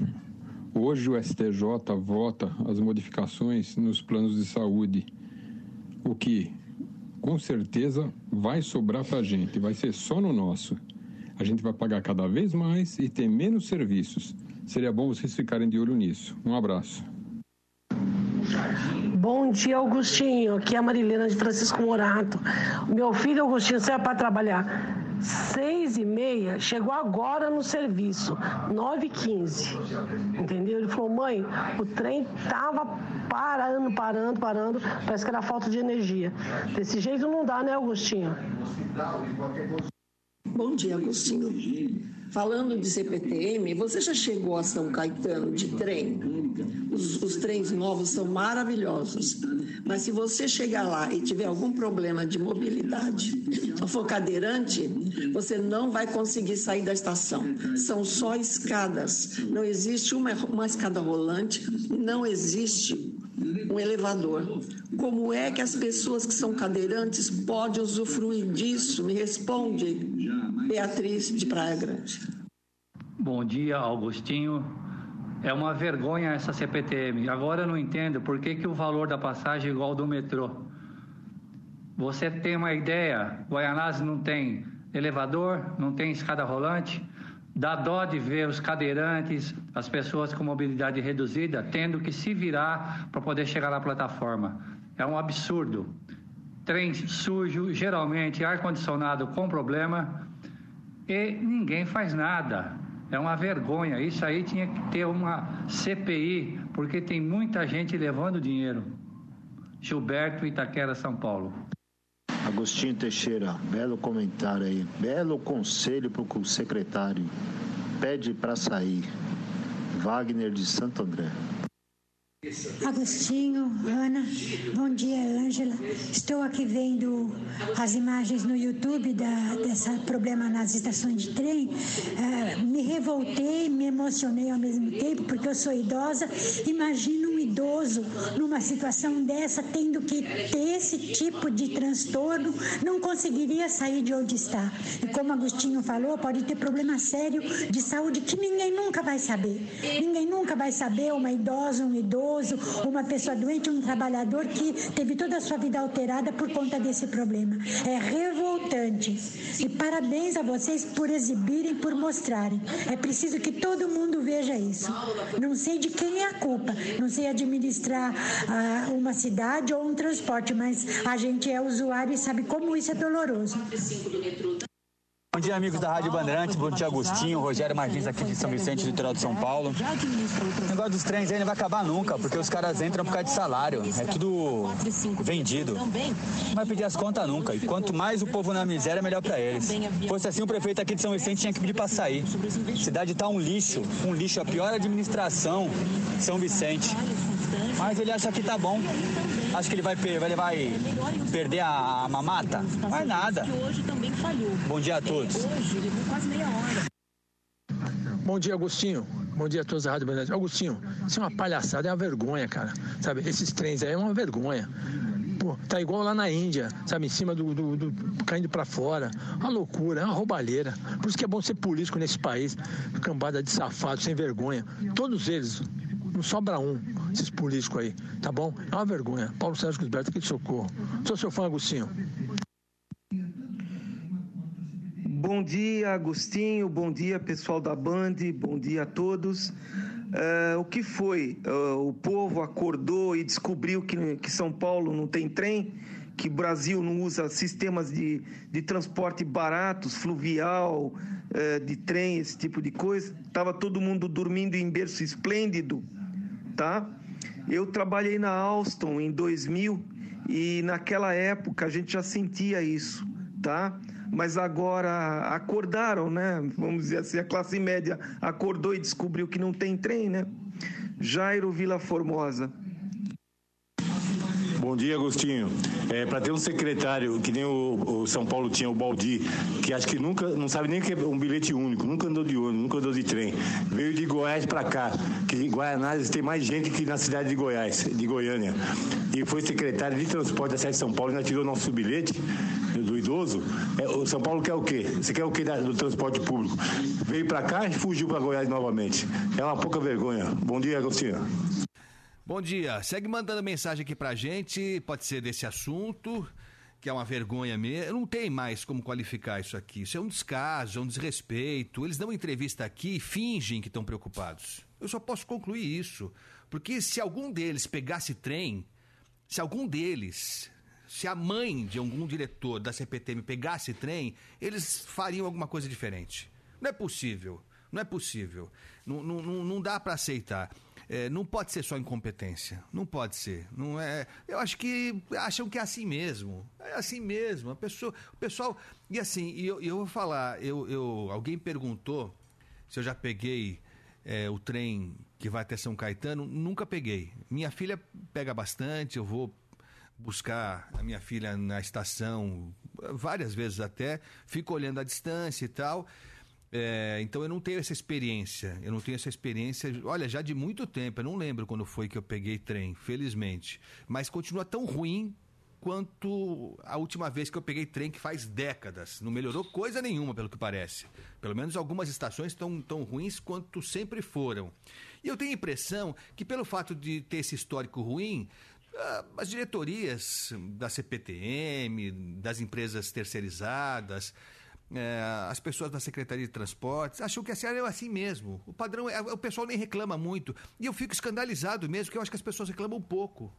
Hoje o STJ vota as modificações nos planos de saúde, o que com certeza vai sobrar para a gente, vai ser só no nosso. A gente vai pagar cada vez mais e ter menos serviços. Seria bom vocês ficarem de olho nisso. Um abraço. Bom dia, Augustinho. Aqui é a Marilena de Francisco Morato. Meu filho, Augustinho, saiu para trabalhar seis e meia, chegou agora no serviço, nove e quinze. Entendeu? Ele falou, mãe, o trem tava parando, parando, parando. Parece que era falta de energia. Desse jeito não dá, né, Augustinho? Bom dia, Agostinho. Falando de CPTM, você já chegou a São Caetano de trem? Os, os trens novos são maravilhosos. Mas se você chegar lá e tiver algum problema de mobilidade ou for cadeirante, você não vai conseguir sair da estação. São só escadas. Não existe uma, uma escada rolante, não existe um elevador. Como é que as pessoas que são cadeirantes podem usufruir disso? Me responde, Beatriz de Praia Grande. Bom dia, Augustinho. É uma vergonha essa CPTM. Agora eu não entendo por que, que o valor da passagem é igual ao do metrô. Você tem uma ideia? Guaianazes não tem elevador, não tem escada rolante. Dá dó de ver os cadeirantes, as pessoas com mobilidade reduzida, tendo que se virar para poder chegar na plataforma. É um absurdo. Trem sujo, geralmente ar-condicionado com problema, e ninguém faz nada. É uma vergonha. Isso aí tinha que ter uma CPI, porque tem muita gente levando dinheiro. Gilberto, Itaquera, São Paulo. Agostinho Teixeira, belo comentário aí. Belo conselho para o secretário. Pede para sair. Wagner de Santo André. Agostinho, Ana, bom dia, Ângela. Estou aqui vendo as imagens no YouTube da, desse problema nas estações de trem. Uh, me revoltei, me emocionei ao mesmo tempo, porque eu sou idosa. Imagino um idoso numa situação dessa, tendo que ter esse tipo de transtorno, não conseguiria sair de onde está. E como Agostinho falou, pode ter problema sério de saúde que ninguém nunca vai saber. Ninguém nunca vai saber, uma idosa, um idoso uma pessoa doente, um trabalhador que teve toda a sua vida alterada por conta desse problema. É revoltante. E parabéns a vocês por exibirem, por mostrarem. É preciso que todo mundo veja isso. Não sei de quem é a culpa, não sei administrar ah, uma cidade ou um transporte, mas a gente é usuário e sabe como isso é doloroso. Bom dia, amigos da Rádio Bandeirantes. Bom dia, Agostinho, Rogério Martins aqui de São Vicente, do litoral de São Paulo. O negócio dos trens aí não vai acabar nunca, porque os caras entram por causa de salário. É tudo vendido. Não vai pedir as contas nunca. E quanto mais o povo na miséria, melhor para eles. Fosse assim, o prefeito aqui de São Vicente tinha que pedir para sair. A cidade tá um lixo, um lixo, a pior administração São Vicente. Mas ele acha que tá bom. Acho que ele vai, vai, vai perder a, mamata? Vai nada. Bom dia a todos. Bom dia, Agostinho. Bom dia a todos da Rádio Bandeirantes. Agostinho, isso é uma palhaçada, é uma vergonha, cara. Sabe, esses trens aí é uma vergonha. Pô, tá igual lá na Índia, sabe, em cima do, do, do caindo para fora. Uma loucura, é uma roubalheira. Por isso que é bom ser político nesse país. Cambada de safados, sem vergonha. Todos eles, não sobra um, esses políticos aí, tá bom? É uma vergonha. Paulo Sérgio Cusberto, aqui de socorro. Sou seu fã, Agostinho. Bom dia, Agostinho. Bom dia, pessoal da Band. Bom dia a todos. Uh, o que foi? Uh, o povo acordou e descobriu que, que São Paulo não tem trem, que o Brasil não usa sistemas de, de transporte baratos, fluvial, uh, de trem, esse tipo de coisa. Estava todo mundo dormindo em berço esplêndido, tá? Eu trabalhei na Alstom em 2000 e naquela época a gente já sentia isso, tá? mas agora acordaram, né? Vamos dizer assim, a classe média acordou e descobriu que não tem trem, né? Jairo Vila Formosa. Bom dia, Agostinho. É, para ter um secretário que nem o, o, São Paulo tinha, o Baldi, que acho que nunca, não sabe nem que é um bilhete único, nunca andou de ônibus, nunca andou de trem. Veio de Goiás para cá, que em Guaianazes tem mais gente que na cidade de Goiás, de Goiânia. E foi secretário de transporte da cidade de São Paulo ainda tirou nosso bilhete do idoso. É, o São Paulo quer o quê? Você quer o quê do transporte público? Veio para cá e fugiu para Goiás novamente. É uma pouca vergonha. Bom dia, Agostinho. Bom dia. Segue mandando mensagem aqui pra gente, pode ser desse assunto, que é uma vergonha mesmo. Não tem mais como qualificar isso aqui. Isso é um descaso, é um desrespeito. Eles dão entrevista aqui e fingem que estão preocupados. Eu só posso concluir isso. Porque se algum deles pegasse trem, se algum deles, se a mãe de algum diretor da CPTM pegasse trem, eles fariam alguma coisa diferente. Não é possível. Não é possível. Não, não, não dá para aceitar. É, não pode ser só incompetência. Não pode ser. Não é. Eu acho que acham que é assim mesmo. É assim mesmo. A pessoa, o pessoal. E assim, e eu, eu vou falar. Eu, eu, alguém perguntou se eu já peguei é, o trem que vai até São Caetano. Nunca peguei. Minha filha pega bastante. Eu vou buscar a minha filha na estação várias vezes até. Fico olhando a distância e tal. É, então eu não tenho essa experiência. Eu não tenho essa experiência, olha, já de muito tempo. Eu não lembro quando foi que eu peguei trem, felizmente. Mas continua tão ruim quanto a última vez que eu peguei trem, que faz décadas. Não melhorou coisa nenhuma, pelo que parece. Pelo menos algumas estações estão tão ruins quanto sempre foram. E eu tenho a impressão que, pelo fato de ter esse histórico ruim, ah, as diretorias da CPTM, das empresas terceirizadas, é, as pessoas da Secretaria de Transportes acham que assim, é assim mesmo. O padrão é. O pessoal nem reclama muito. E eu fico escandalizado mesmo, porque eu acho que as pessoas reclamam pouco.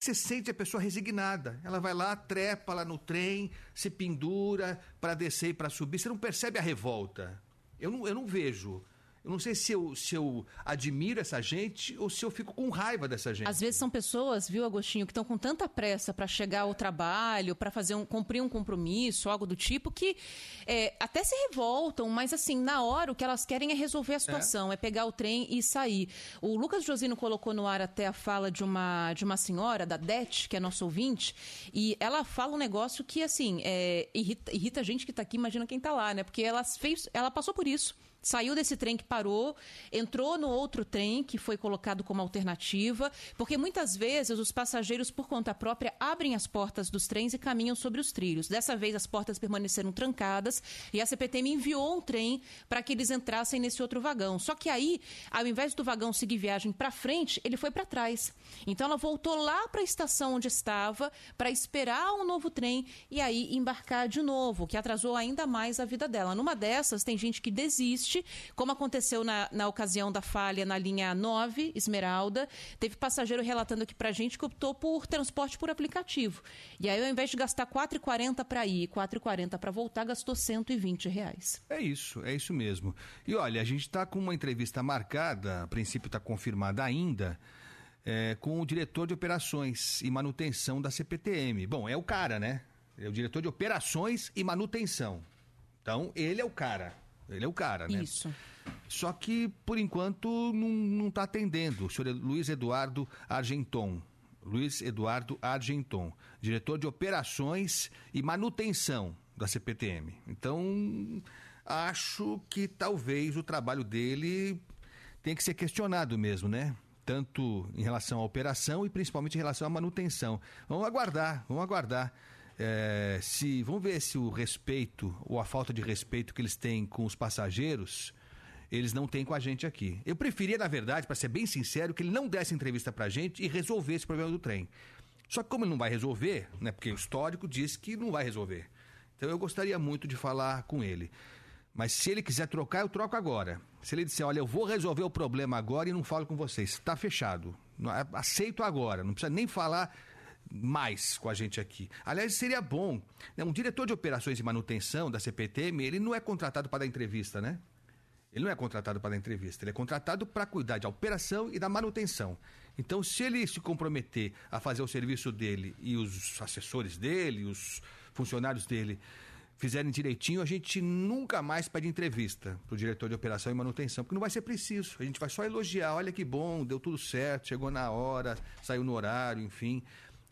Você sente a pessoa resignada. Ela vai lá, trepa lá no trem, se pendura para descer e para subir. Você não percebe a revolta. Eu não, eu não vejo. Eu não sei se eu, se eu admiro essa gente ou se eu fico com raiva dessa gente. Às vezes são pessoas, viu, Agostinho, que estão com tanta pressa para chegar ao trabalho, para fazer um, cumprir um compromisso, algo do tipo, que é, até se revoltam, mas assim, na hora o que elas querem é resolver a situação, é, é pegar o trem e sair. O Lucas Josino colocou no ar até a fala de uma, de uma senhora, da Det, que é nosso ouvinte, e ela fala um negócio que, assim, é, irrita, irrita a gente que está aqui, imagina quem está lá, né? Porque ela fez, ela passou por isso saiu desse trem que parou, entrou no outro trem que foi colocado como alternativa, porque muitas vezes os passageiros, por conta própria, abrem as portas dos trens e caminham sobre os trilhos. Dessa vez, as portas permaneceram trancadas e a CPTM enviou um trem para que eles entrassem nesse outro vagão. Só que aí, ao invés do vagão seguir viagem para frente, ele foi para trás. Então, ela voltou lá para a estação onde estava para esperar um novo trem e aí embarcar de novo, que atrasou ainda mais a vida dela. Numa dessas, tem gente que desiste como aconteceu na, na ocasião da falha na linha 9, Esmeralda. Teve passageiro relatando aqui pra gente que optou por transporte por aplicativo. E aí, ao invés de gastar R$ 4,40 para ir e R$ 4,40 para voltar, gastou 120 reais. É isso, é isso mesmo. E olha, a gente está com uma entrevista marcada, a princípio está confirmada ainda. É, com o diretor de operações e manutenção da CPTM. Bom, é o cara, né? É o diretor de operações e manutenção. Então, ele é o cara. Ele é o cara, né? Isso. Só que, por enquanto, não, não tá atendendo. O senhor Luiz Eduardo Argenton. Luiz Eduardo Argenton, diretor de operações e manutenção da CPTM. Então, acho que talvez o trabalho dele tenha que ser questionado mesmo, né? Tanto em relação à operação e principalmente em relação à manutenção. Vamos aguardar, vamos aguardar. É, se vamos ver se o respeito ou a falta de respeito que eles têm com os passageiros eles não têm com a gente aqui. Eu preferia, na verdade, para ser bem sincero, que ele não desse entrevista para a gente e resolvesse o problema do trem. Só que como ele não vai resolver, né, porque o histórico diz que não vai resolver. Então eu gostaria muito de falar com ele. Mas se ele quiser trocar, eu troco agora. Se ele disser, olha, eu vou resolver o problema agora e não falo com vocês, está fechado. Aceito agora, não precisa nem falar mais com a gente aqui. Aliás, seria bom. Né? Um diretor de operações e manutenção da CPTM, ele não é contratado para dar entrevista, né? Ele não é contratado para dar entrevista, ele é contratado para cuidar da operação e da manutenção. Então, se ele se comprometer a fazer o serviço dele e os assessores dele, os funcionários dele fizerem direitinho, a gente nunca mais pede entrevista para o diretor de operação e manutenção, porque não vai ser preciso. A gente vai só elogiar, olha que bom, deu tudo certo, chegou na hora, saiu no horário, enfim.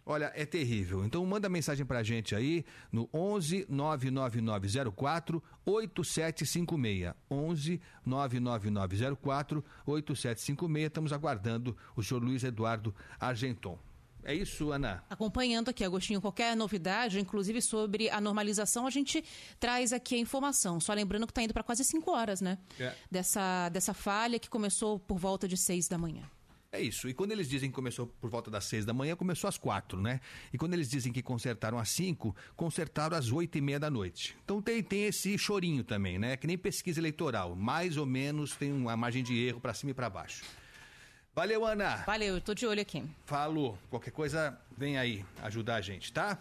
Olha, é terrível. Então manda mensagem pra gente aí no 11 99904 8756. 11 99904 8756. Estamos aguardando o senhor Luiz Eduardo Argenton. É isso, Ana. Acompanhando aqui, Agostinho, qualquer novidade, inclusive sobre a normalização, a gente traz aqui a informação. Só lembrando que está indo para quase 5 horas, né? É. Dessa, dessa falha que começou por volta de 6 da manhã. É isso. E quando eles dizem que começou por volta das seis da manhã, começou às quatro, né? E quando eles dizem que consertaram às cinco, consertaram às oito e meia da noite. Então tem, tem esse chorinho também, né? Que nem pesquisa eleitoral. Mais ou menos tem uma margem de erro para cima e para baixo. Valeu, Ana. Valeu, eu tô de olho aqui. Falou. Qualquer coisa, vem aí ajudar a gente, tá?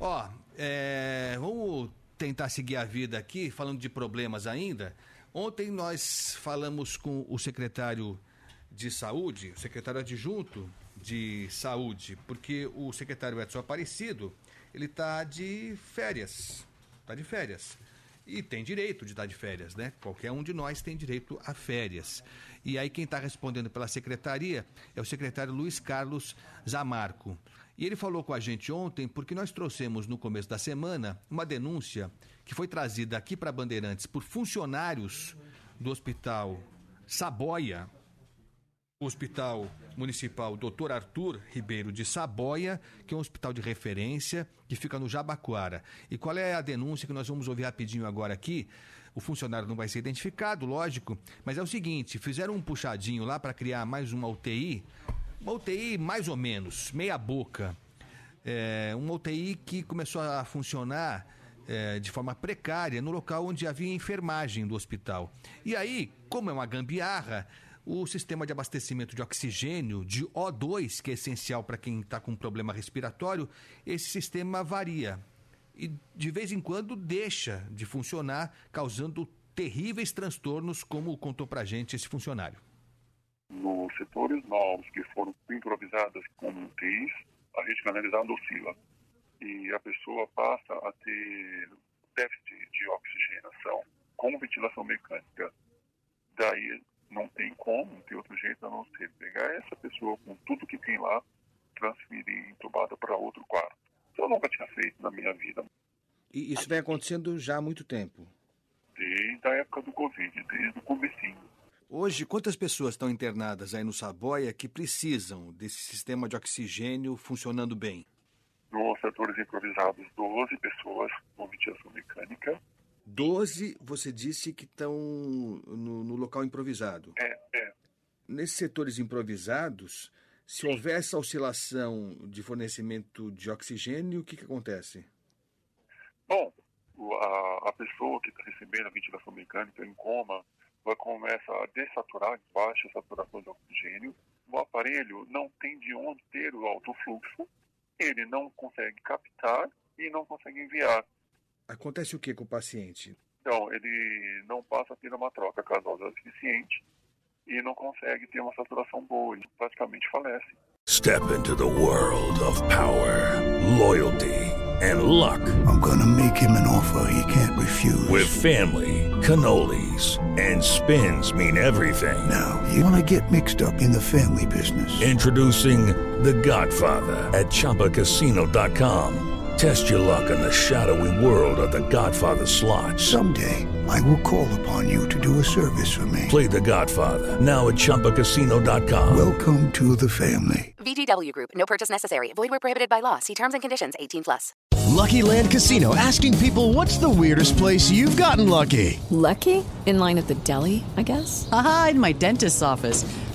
Ó, é, vamos tentar seguir a vida aqui, falando de problemas ainda. Ontem nós falamos com o secretário de Saúde, o secretário adjunto de Saúde, porque o secretário Edson Aparecido, ele está de férias, está de férias. E tem direito de estar de férias, né? Qualquer um de nós tem direito a férias. E aí quem está respondendo pela secretaria é o secretário Luiz Carlos Zamarco. E ele falou com a gente ontem porque nós trouxemos no começo da semana uma denúncia que foi trazida aqui para Bandeirantes por funcionários do Hospital Saboia, o Hospital Municipal Dr. Arthur Ribeiro de Saboia, que é um hospital de referência que fica no Jabaquara. E qual é a denúncia que nós vamos ouvir rapidinho agora aqui? O funcionário não vai ser identificado, lógico, mas é o seguinte: fizeram um puxadinho lá para criar mais uma UTI, uma UTI mais ou menos, meia boca. É, uma UTI que começou a funcionar é, de forma precária no local onde havia enfermagem do hospital. E aí, como é uma gambiarra, o sistema de abastecimento de oxigênio, de O2, que é essencial para quem está com problema respiratório, esse sistema varia. E de vez em quando deixa de funcionar, causando terríveis transtornos, como contou para gente esse funcionário. Nos setores novos que foram improvisadas com UTIs, a rede canalizada oscila e a pessoa passa a ter déficit de oxigenação com ventilação mecânica. Daí não tem como, não tem outro jeito a não ser pegar essa pessoa com tudo que tem lá, transferir entubada para outro quarto. Eu nunca tinha feito na minha vida. E isso vem acontecendo já há muito tempo? Desde a época do Covid, desde o comecinho. Hoje, quantas pessoas estão internadas aí no Saboia que precisam desse sistema de oxigênio funcionando bem? Nos setores improvisados, 12 pessoas com ventilação mecânica. 12, você disse que estão no, no local improvisado. É, é. Nesses setores improvisados, se houver essa oscilação de fornecimento de oxigênio, o que, que acontece? Bom, a, a pessoa que está recebendo a ventilação mecânica em coma vai começar a dessaturar, baixa saturação de oxigênio. O aparelho não tem de onde ter o alto fluxo, ele não consegue captar e não consegue enviar. Acontece o que com o paciente? Então, ele não passa a ter uma troca casosa suficiente e não consegue ter uma saturação boa, ele praticamente falece. Step into the world of power, loyalty, and luck. I'm gonna make him an offer he can't refuse. With family, cannolis, and spins mean everything. Now, you wanna get mixed up in the family business. Introducing The Godfather at ChumbaCasino.com. Test your luck in the shadowy world of The Godfather slot. Someday, I will call upon you to do a service for me. Play The Godfather now at ChumbaCasino.com. Welcome to the family. VGW Group. No purchase necessary. Void where prohibited by law. See terms and conditions. 18 plus. Lucky Land Casino asking people, "What's the weirdest place you've gotten lucky?" Lucky? In line at the deli, I guess. Aha, in my dentist's office.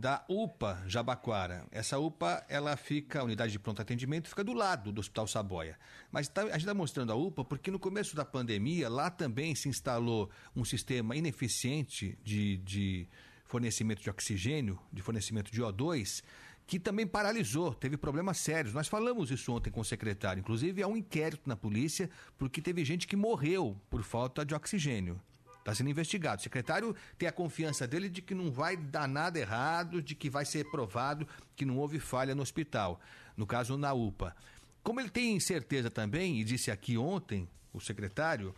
da UPA Jabaquara. Essa UPA, ela fica, a unidade de pronto atendimento, fica do lado do Hospital Saboia. Mas tá, a gente está mostrando a UPA porque no começo da pandemia, lá também se instalou um sistema ineficiente de, de fornecimento de oxigênio, de fornecimento de O2, que também paralisou, teve problemas sérios. Nós falamos isso ontem com o secretário. Inclusive, há um inquérito na polícia porque teve gente que morreu por falta de oxigênio. Está sendo investigado. O secretário tem a confiança dele de que não vai dar nada errado, de que vai ser provado que não houve falha no hospital, no caso na UPA. Como ele tem certeza também, e disse aqui ontem o secretário,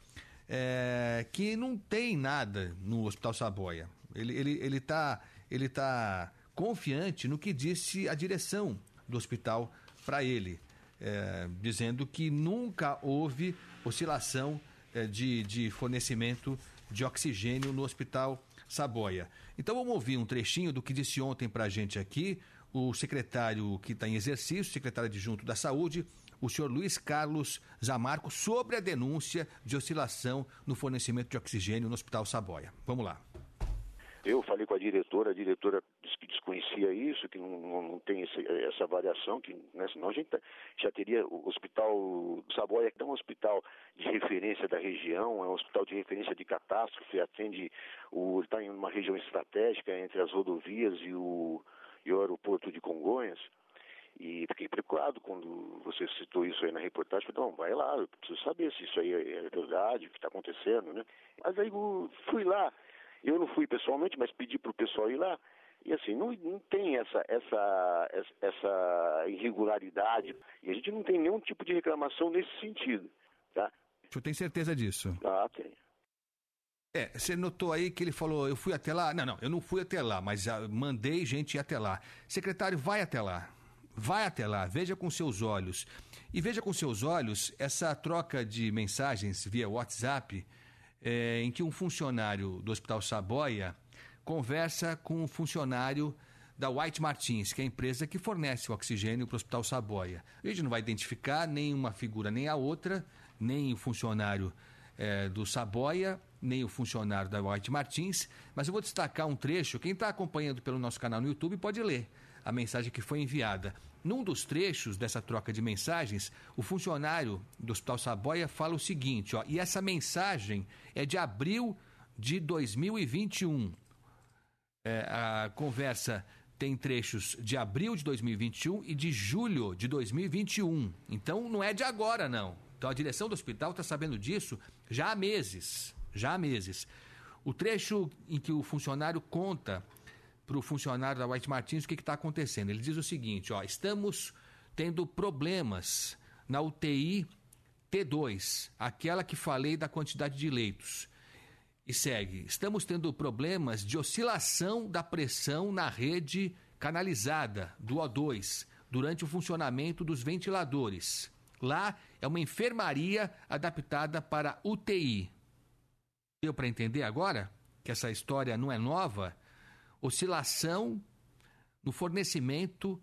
é, que não tem nada no Hospital Saboia. Ele está ele, ele tá, ele tá confiante no que disse a direção do hospital para ele, é, dizendo que nunca houve oscilação é, de, de fornecimento de oxigênio no Hospital Saboia. Então vamos ouvir um trechinho do que disse ontem para a gente aqui o secretário que está em exercício, secretário adjunto da Saúde, o senhor Luiz Carlos Zamarco, sobre a denúncia de oscilação no fornecimento de oxigênio no Hospital Saboia. Vamos lá. Eu falei com a diretora, a diretora que desconhecia isso, que não, não, tem esse, essa variação, que né, senão a gente tá, já teria o Hospital Saboia, que é um hospital de referência da região, é um hospital de referência de catástrofe, atende, está em uma região estratégica entre as rodovias e o, e o aeroporto de Congonhas. E fiquei preocupado quando você citou isso aí na reportagem. Falei, não, vai lá, eu preciso saber se isso aí é verdade, o que está acontecendo, né? Mas aí fui lá. Eu não fui pessoalmente, mas pedi para o pessoal ir lá. E assim, não, não tem essa, essa, essa irregularidade. E a gente não tem nenhum tipo de reclamação nesse sentido. Tá? O senhor tem certeza disso? Ah, tem. É, você notou aí que ele falou, eu fui até lá? Não, não, eu não fui até lá, mas já mandei gente ir até lá. Secretário, vai até lá. Vai até lá, veja com seus olhos. E veja com seus olhos essa troca de mensagens via WhatsApp, é, em que um funcionário do Hospital Saboia conversa com um funcionário da White Martins, que é a empresa que fornece o oxigênio para o Hospital Saboia. A gente não vai identificar nem uma figura nem a outra, nem o funcionário é, do Saboia, nem o funcionário da White Martins, mas eu vou destacar um trecho. Quem está acompanhando pelo nosso canal no YouTube pode ler a mensagem que foi enviada. Num dos trechos dessa troca de mensagens, o funcionário do Hospital Saboia fala o seguinte, ó, e essa mensagem é de abril de 2021. É, a conversa tem trechos de abril de 2021 e de julho de 2021. Então não é de agora, não. Então a direção do hospital está sabendo disso já há meses. Já há meses. O trecho em que o funcionário conta para o funcionário da White Martins o que está acontecendo. Ele diz o seguinte: ó, estamos tendo problemas na UTI T2, aquela que falei da quantidade de leitos. E segue: estamos tendo problemas de oscilação da pressão na rede canalizada do O2 durante o funcionamento dos ventiladores. Lá é uma enfermaria adaptada para UTI. Deu para entender agora que essa história não é nova? Oscilação no fornecimento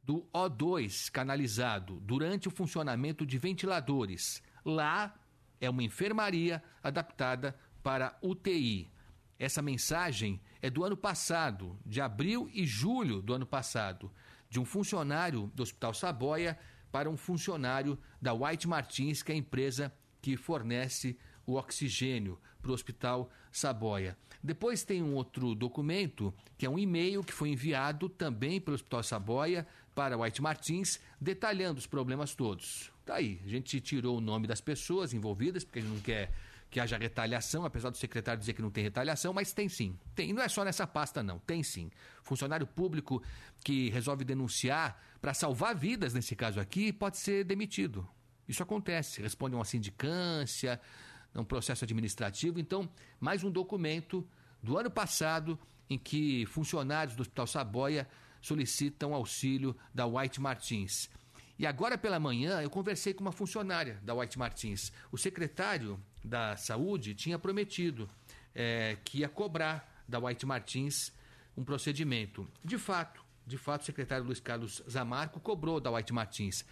do O2 canalizado durante o funcionamento de ventiladores. Lá é uma enfermaria adaptada para UTI. Essa mensagem é do ano passado, de abril e julho do ano passado, de um funcionário do Hospital Saboia para um funcionário da White Martins, que é a empresa que fornece o oxigênio para o Hospital Saboia. Depois tem um outro documento, que é um e-mail que foi enviado também pelo Hospital Saboia para White Martins, detalhando os problemas todos. Tá aí, a gente tirou o nome das pessoas envolvidas, porque a gente não quer que haja retaliação, apesar do secretário dizer que não tem retaliação, mas tem sim. Tem, não é só nessa pasta não, tem sim. Funcionário público que resolve denunciar para salvar vidas nesse caso aqui pode ser demitido. Isso acontece, responde a uma sindicância, um processo administrativo. Então, mais um documento do ano passado em que funcionários do Hospital Saboia solicitam auxílio da White Martins. E agora pela manhã eu conversei com uma funcionária da White Martins. O secretário da Saúde tinha prometido é, que ia cobrar da White Martins um procedimento. De fato, de fato, o secretário Luiz Carlos Zamarco cobrou da White Martins.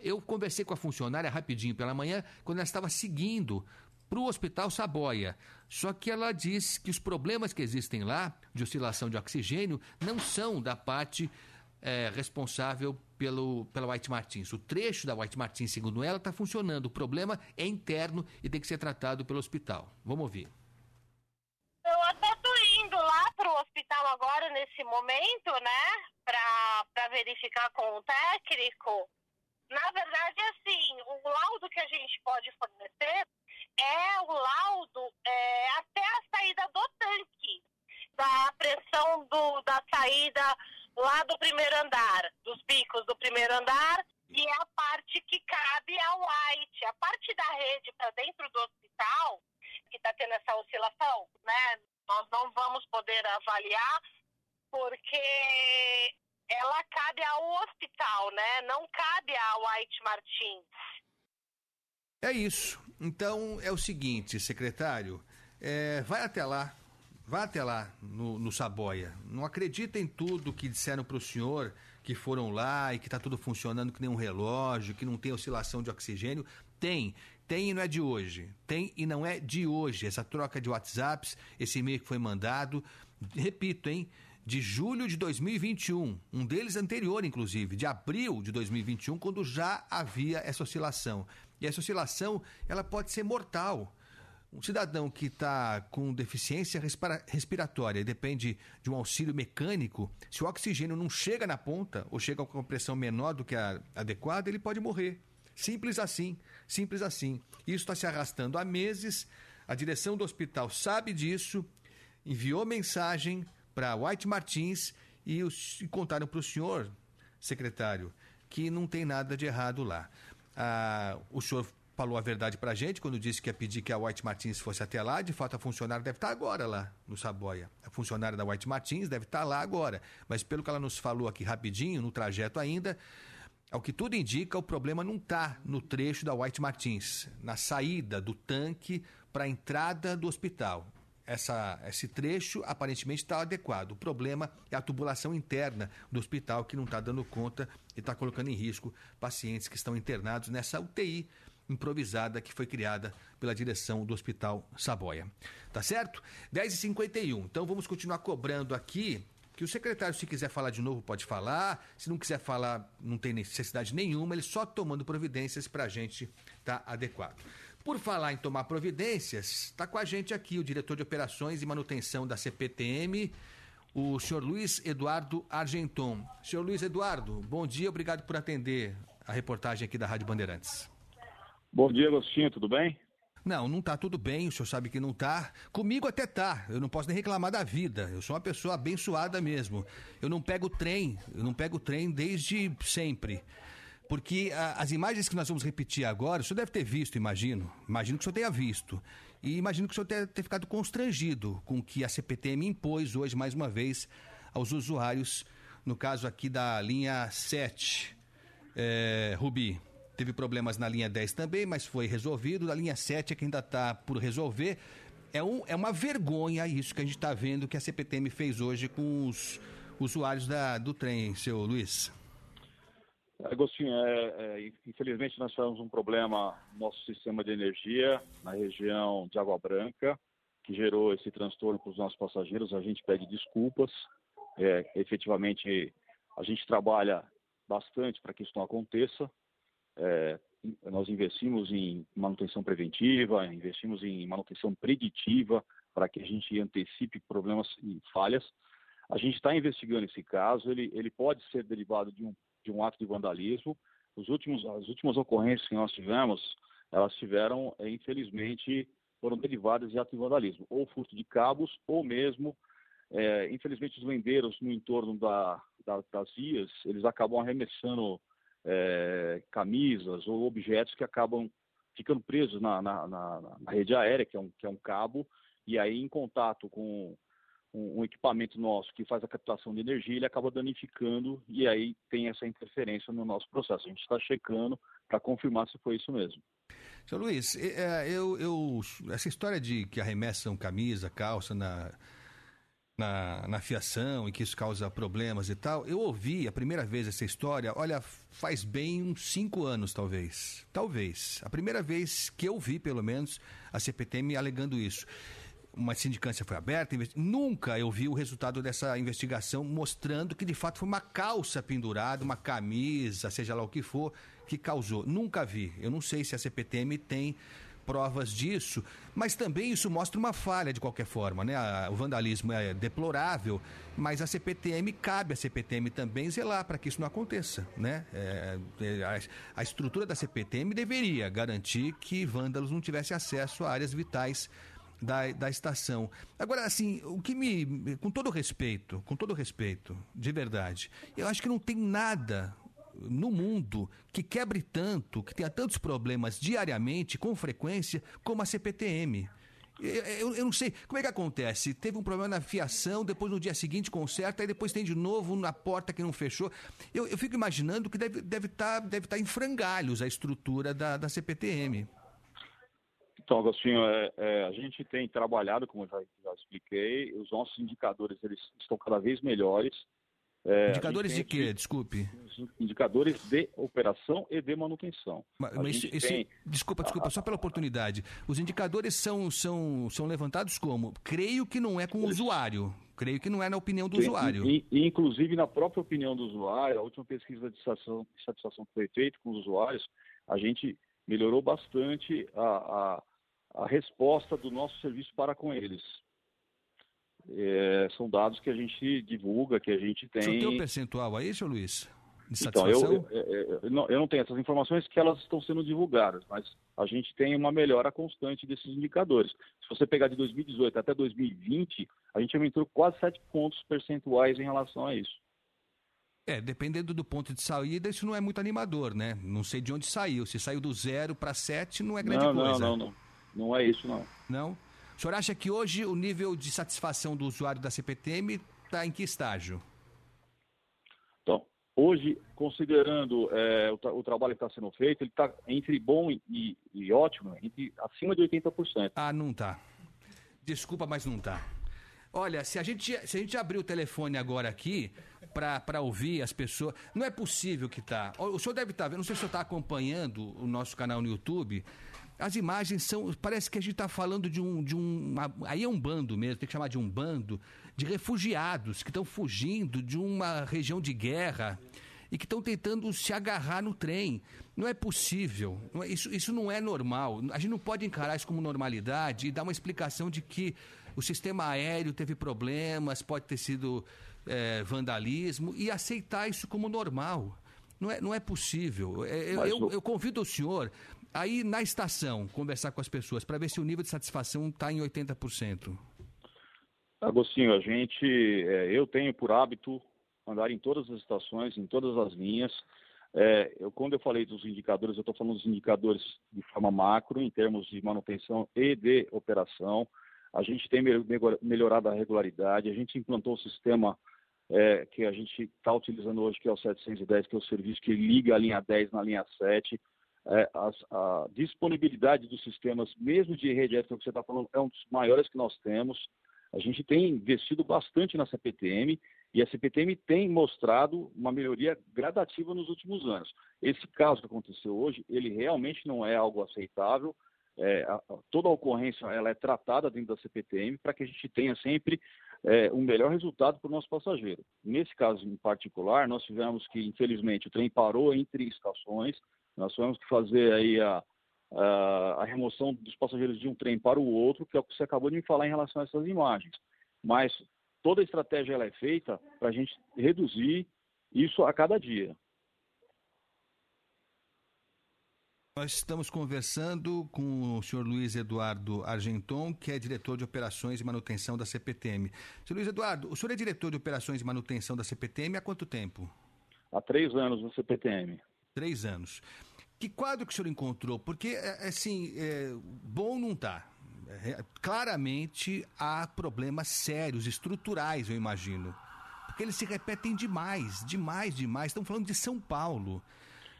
Eu conversei com a funcionária rapidinho pela manhã, quando ela estava seguindo para o Hospital Saboia. Só que ela diz que os problemas que existem lá, de oscilação de oxigênio, não são da parte é, responsável pelo, pela White Martins. O trecho da White Martins, segundo ela, está funcionando. O problema é interno e tem que ser tratado pelo hospital. Vamos ouvir. Eu até estou indo lá para o hospital agora, nesse momento, né? Para verificar com o técnico. Na verdade, assim, o laudo que a gente pode fornecer é o laudo é, até a saída do tanque, da pressão do, da saída lá do primeiro andar, dos picos do primeiro andar, e é a parte que cabe ao White. A parte da rede para dentro do hospital, que está tendo essa oscilação, né? Nós não vamos poder avaliar, porque ela cabe ao hospital, né? Não cabe ao White Martins. É isso. Então é o seguinte, secretário, é, vai até lá, vá até lá no, no Saboia. Não acredita em tudo que disseram para o senhor que foram lá e que está tudo funcionando que nem um relógio, que não tem oscilação de oxigênio. Tem, tem e não é de hoje. Tem e não é de hoje. Essa troca de WhatsApps, esse e-mail que foi mandado, repito, hein? De julho de 2021, um deles anterior, inclusive, de abril de 2021, quando já havia essa oscilação. E essa oscilação, ela pode ser mortal um cidadão que está com deficiência respira respiratória e depende de um auxílio mecânico, se o oxigênio não chega na ponta ou chega com uma pressão menor do que a adequada, ele pode morrer. Simples assim, simples assim. Isso está se arrastando há meses. A direção do hospital sabe disso, enviou mensagem para White Martins e, os, e contaram para o senhor, secretário, que não tem nada de errado lá. Ah, o senhor falou a verdade para a gente quando disse que ia pedir que a White Martins fosse até lá. De fato, a funcionária deve estar agora lá no Saboia. A funcionária da White Martins deve estar lá agora. Mas pelo que ela nos falou aqui rapidinho, no trajeto ainda, ao que tudo indica, o problema não está no trecho da White Martins, na saída do tanque para a entrada do hospital. Essa, esse trecho aparentemente está adequado. O problema é a tubulação interna do hospital que não está dando conta e está colocando em risco pacientes que estão internados nessa UTI improvisada que foi criada pela direção do Hospital Saboia. Tá certo? 10h51. Então vamos continuar cobrando aqui. Que o secretário, se quiser falar de novo, pode falar. Se não quiser falar, não tem necessidade nenhuma. Ele só tomando providências para a gente tá adequado. Por falar em tomar providências, está com a gente aqui o diretor de operações e manutenção da CPTM, o senhor Luiz Eduardo Argenton. Senhor Luiz Eduardo, bom dia, obrigado por atender a reportagem aqui da Rádio Bandeirantes. Bom dia, Agostinho, tudo bem? Não, não tá tudo bem, o senhor sabe que não tá. Comigo até tá, eu não posso nem reclamar da vida. Eu sou uma pessoa abençoada mesmo. Eu não pego trem, eu não pego trem desde sempre. Porque a, as imagens que nós vamos repetir agora, o senhor deve ter visto, imagino. Imagino que o senhor tenha visto. E imagino que o senhor tenha, tenha ficado constrangido com o que a CPTM impôs hoje, mais uma vez, aos usuários, no caso aqui da linha 7, é, Rubi. Teve problemas na linha 10 também, mas foi resolvido. A linha 7 é que ainda está por resolver. É, um, é uma vergonha isso que a gente está vendo que a CPTM fez hoje com os usuários da, do trem, seu Luiz. Agostinho, é, é, infelizmente nós tivemos um problema no nosso sistema de energia na região de Água Branca, que gerou esse transtorno para os nossos passageiros. A gente pede desculpas. É, efetivamente, a gente trabalha bastante para que isso não aconteça. É, nós investimos em manutenção preventiva, investimos em manutenção preditiva para que a gente antecipe problemas e falhas. A gente está investigando esse caso, ele, ele pode ser derivado de um, de um ato de vandalismo. Os últimos, as últimas ocorrências que nós tivemos, elas tiveram, é, infelizmente, foram derivadas de ato de vandalismo, ou furto de cabos, ou mesmo, é, infelizmente, os vendeiros no entorno da, da, das vias, eles acabam arremessando é, camisas ou objetos que acabam ficando presos na, na, na, na, rede aérea, que é, um, que é um cabo, e aí em contato com um, um, equipamento nosso que faz a captação de energia, ele acaba danificando e aí tem essa interferência no nosso processo. A gente está checando para confirmar se foi isso mesmo. Seu Luiz, é, eu, eu, essa história de que arremessam camisa, calça na, na, na fiação e que isso causa problemas e tal. Eu ouvi a primeira vez essa história, olha, faz bem uns cinco anos, talvez. Talvez. A primeira vez que eu vi, pelo menos, a CPTM alegando isso. Uma sindicância foi aberta, nunca eu vi o resultado dessa investigação mostrando que de fato foi uma calça pendurada, uma camisa, seja lá o que for, que causou. Nunca vi. Eu não sei se a CPTM tem provas disso, mas também isso mostra uma falha de qualquer forma, né? O vandalismo é deplorável, mas a CPTM cabe a CPTM também zelar para que isso não aconteça, né? É, é, a, a estrutura da CPTM deveria garantir que vândalos não tivessem acesso a áreas vitais da, da estação. Agora, assim, o que me. Com todo respeito, com todo respeito, de verdade, eu acho que não tem nada no mundo que quebre tanto, que tenha tantos problemas diariamente, com frequência, como a CPTM. Eu, eu, não sei, como é que acontece? Teve um problema na fiação, depois no dia seguinte conserta, aí depois tem de novo na porta que não fechou. Eu, eu fico imaginando que deve estar deve tá, deve tá em frangalhos a estrutura da, da CPTM. Então, Agostinho, é, é, a gente tem trabalhado, como eu já, já expliquei, os nossos indicadores eles estão cada vez melhores. É, indicadores de quê? Desculpe. Indicadores de operação e de manutenção. Mas, mas tem... Desculpa, desculpa, só pela oportunidade. Os indicadores são, são, são levantados como? Creio que não é com o usuário. Creio que não é na opinião do usuário. E, e, inclusive, na própria opinião do usuário, a última pesquisa de satisfação, de satisfação que foi feita com os usuários, a gente melhorou bastante a, a, a resposta do nosso serviço para com eles. É, são dados que a gente divulga, que a gente tem. Você tem um percentual aí, seu Luiz? De Então, eu, eu, eu não, eu não tenho essas informações que elas estão sendo divulgadas, mas a gente tem uma melhora constante desses indicadores. Se você pegar de 2018 até 2020, a gente aumentou quase 7 pontos percentuais em relação a isso. É, dependendo do ponto de saída, isso não é muito animador, né? Não sei de onde saiu. Se saiu do zero para sete, não é grande não, coisa. não, não, não. Não é isso, não. Não? O senhor acha que hoje o nível de satisfação do usuário da CPTM está em que estágio? Então, hoje, considerando é, o, tra- o trabalho que está sendo feito, ele está entre bom e, e- ótimo, entre acima de 80%. Ah, não tá. Desculpa, mas não tá. Olha, se a gente, se a gente abrir o telefone agora aqui para ouvir as pessoas, não é possível que tá. O senhor deve estar vendo, não sei se o senhor está acompanhando o nosso canal no YouTube. As imagens são, parece que a gente está falando de um, de um, aí é um bando mesmo, tem que chamar de um bando de refugiados que estão fugindo de uma região de guerra e que estão tentando se agarrar no trem. Não é possível. Não é- isso, isso não é normal. A gente não pode encarar isso como normalidade e dar uma explicação de que o sistema aéreo teve problemas, pode ter sido é, vandalismo e aceitar isso como normal. Não é, não é possível. É, eu, eu- eu convido o senhor a ir na estação conversar com as pessoas para ver se o nível de satisfação está em 80%. Agostinho, a gente, é, eu tenho por hábito andar em todas as estações, em todas as linhas. É, eu, quando eu falei dos indicadores, eu estou falando dos indicadores de forma macro, em termos de manutenção e de operação. A gente tem mel- melhor- melhorado a regularidade, a gente implantou o sistema é, que a gente está utilizando hoje, que é o 710, que é o serviço que liga a linha 10 na linha 7. É, as- a disponibilidade dos sistemas, mesmo de rede elétrica que você está falando, é um dos maiores que nós temos. A gente tem investido bastante na CPTM e a CPTM tem mostrado uma melhoria gradativa nos últimos anos. Esse caso que aconteceu hoje, ele realmente não é algo aceitável. É, a- a- toda a ocorrência ela é tratada dentro da CPTM para que a gente tenha sempre é, um melhor resultado para o nosso passageiro. Nesse caso em particular, nós tivemos que, infelizmente, o trem parou entre estações, nós tivemos que fazer aí a, a, a remoção dos passageiros de um trem para o outro, que é o que você acabou de me falar em relação a essas imagens. Mas toda a estratégia ela é feita para a gente reduzir isso a cada dia. Nós estamos conversando com o senhor Luiz Eduardo Argenton, que é diretor de operações e manutenção da CPTM. Senhor Luiz Eduardo, o senhor é diretor de operações e manutenção da CPTM há quanto tempo? Há três anos no CPTM. Três anos. Que quadro que o senhor encontrou? Porque, é, assim, é, bom não está. claramente há problemas sérios, estruturais, eu imagino. Porque eles se repetem demais, demais, demais. Estamos falando de São Paulo.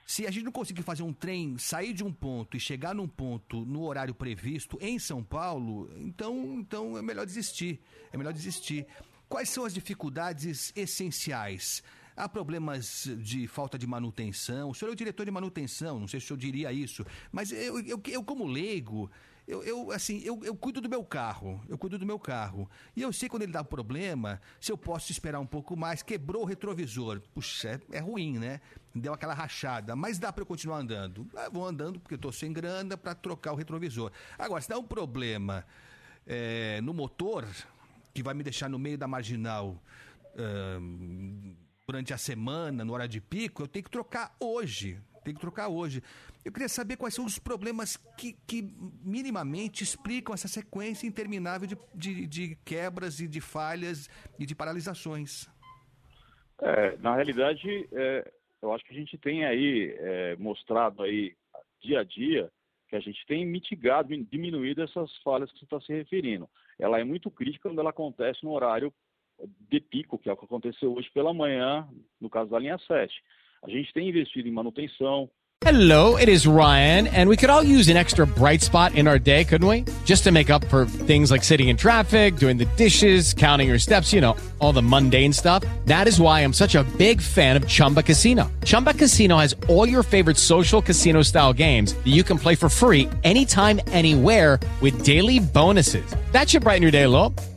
Se a gente não conseguir fazer um trem sair de um ponto e chegar num ponto no horário previsto em São Paulo, então, então é melhor desistir. É melhor desistir. Quais são as dificuldades essenciais? Há problemas de falta de manutenção. O senhor é o diretor de manutenção, não sei se o senhor diria isso, mas eu, eu, eu como leigo, eu, eu, assim, eu, eu cuido do meu carro, eu cuido do meu carro. E eu sei quando ele dá problema, se eu posso esperar um pouco mais, quebrou o retrovisor. Puxa, é, é ruim, né? Deu aquela rachada, mas dá para eu continuar andando. Ah, vou andando porque tô sem grana para trocar o retrovisor. Agora, se dá um problema é, no motor, que vai me deixar no meio da marginal durante a semana, no hora de pico, eu tenho que trocar hoje. Tenho que trocar hoje. Eu queria saber quais são os problemas que, que minimamente explicam essa sequência interminável de, de, de quebras e de falhas e de paralisações. É, na realidade, é, eu acho que a gente tem aí é, mostrado aí dia a dia que a gente tem mitigado, diminuído essas falhas que você está se referindo. Ela é muito crítica quando ela acontece no horário de pico, que é o que aconteceu hoje pela manhã, no caso da linha 7. A gente tem investido em manutenção, Hello, it is Ryan, and we could all use an extra bright spot in our day, couldn't we? Just to make up for things like sitting in traffic, doing the dishes, counting your steps, you know, all the mundane stuff. That is why I'm such a big fan of Chumba Casino. Chumba Casino has all your favorite social casino style games that you can play for free anytime, anywhere with daily bonuses. That should brighten your day a little.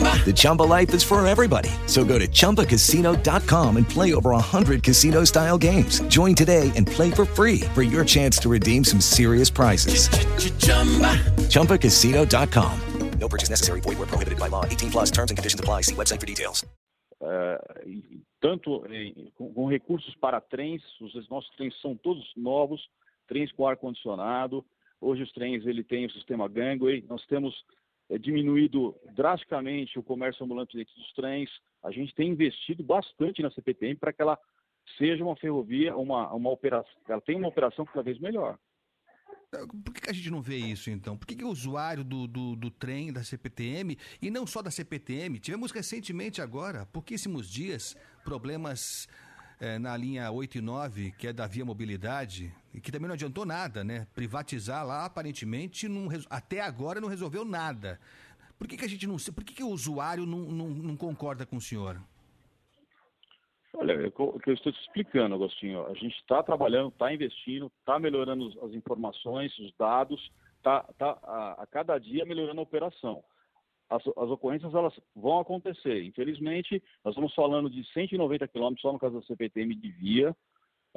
The Chumba life is for everybody. So go to ChumbaCasino.com and play over 100 casino-style games. Join today and play for free for your chance to redeem some serious prizes. ChumbaCasino.com. No purchase necessary. Void were prohibited by law. 18 plus terms and conditions apply. See website for details. É, e tanto em- com, com recursos para trens, os nossos trens são todos novos, trens com ar-condicionado. Hoje os trens ele tem o sistema gangway. Nós temos é, diminuído drasticamente o comércio ambulante dentro dos trens. A gente tem investido bastante na CPTM para que ela seja uma ferrovia, uma, uma operação, ela tenha uma operação cada vez melhor. Por que, a gente não vê isso, então? Por que, que o usuário do, do, do trem, da CPTM, e não só da CPTM, tivemos recentemente agora, pouquíssimos dias, problemas eh, na linha 8 e 9, que é da Via Mobilidade, e que também não adiantou nada, né? Privatizar lá, aparentemente, não até agora não resolveu nada. Por que, que a gente não... Por que, que o usuário não, não, não concorda com o senhor? Olha, é o que eu- estou te explicando, Agostinho. A gente está trabalhando, está investindo, está melhorando as informações, os dados, está a, a cada dia melhorando a operação. As, as ocorrências elas vão acontecer. Infelizmente, nós estamos falando de 190 quilômetros só no caso da CPTM de via.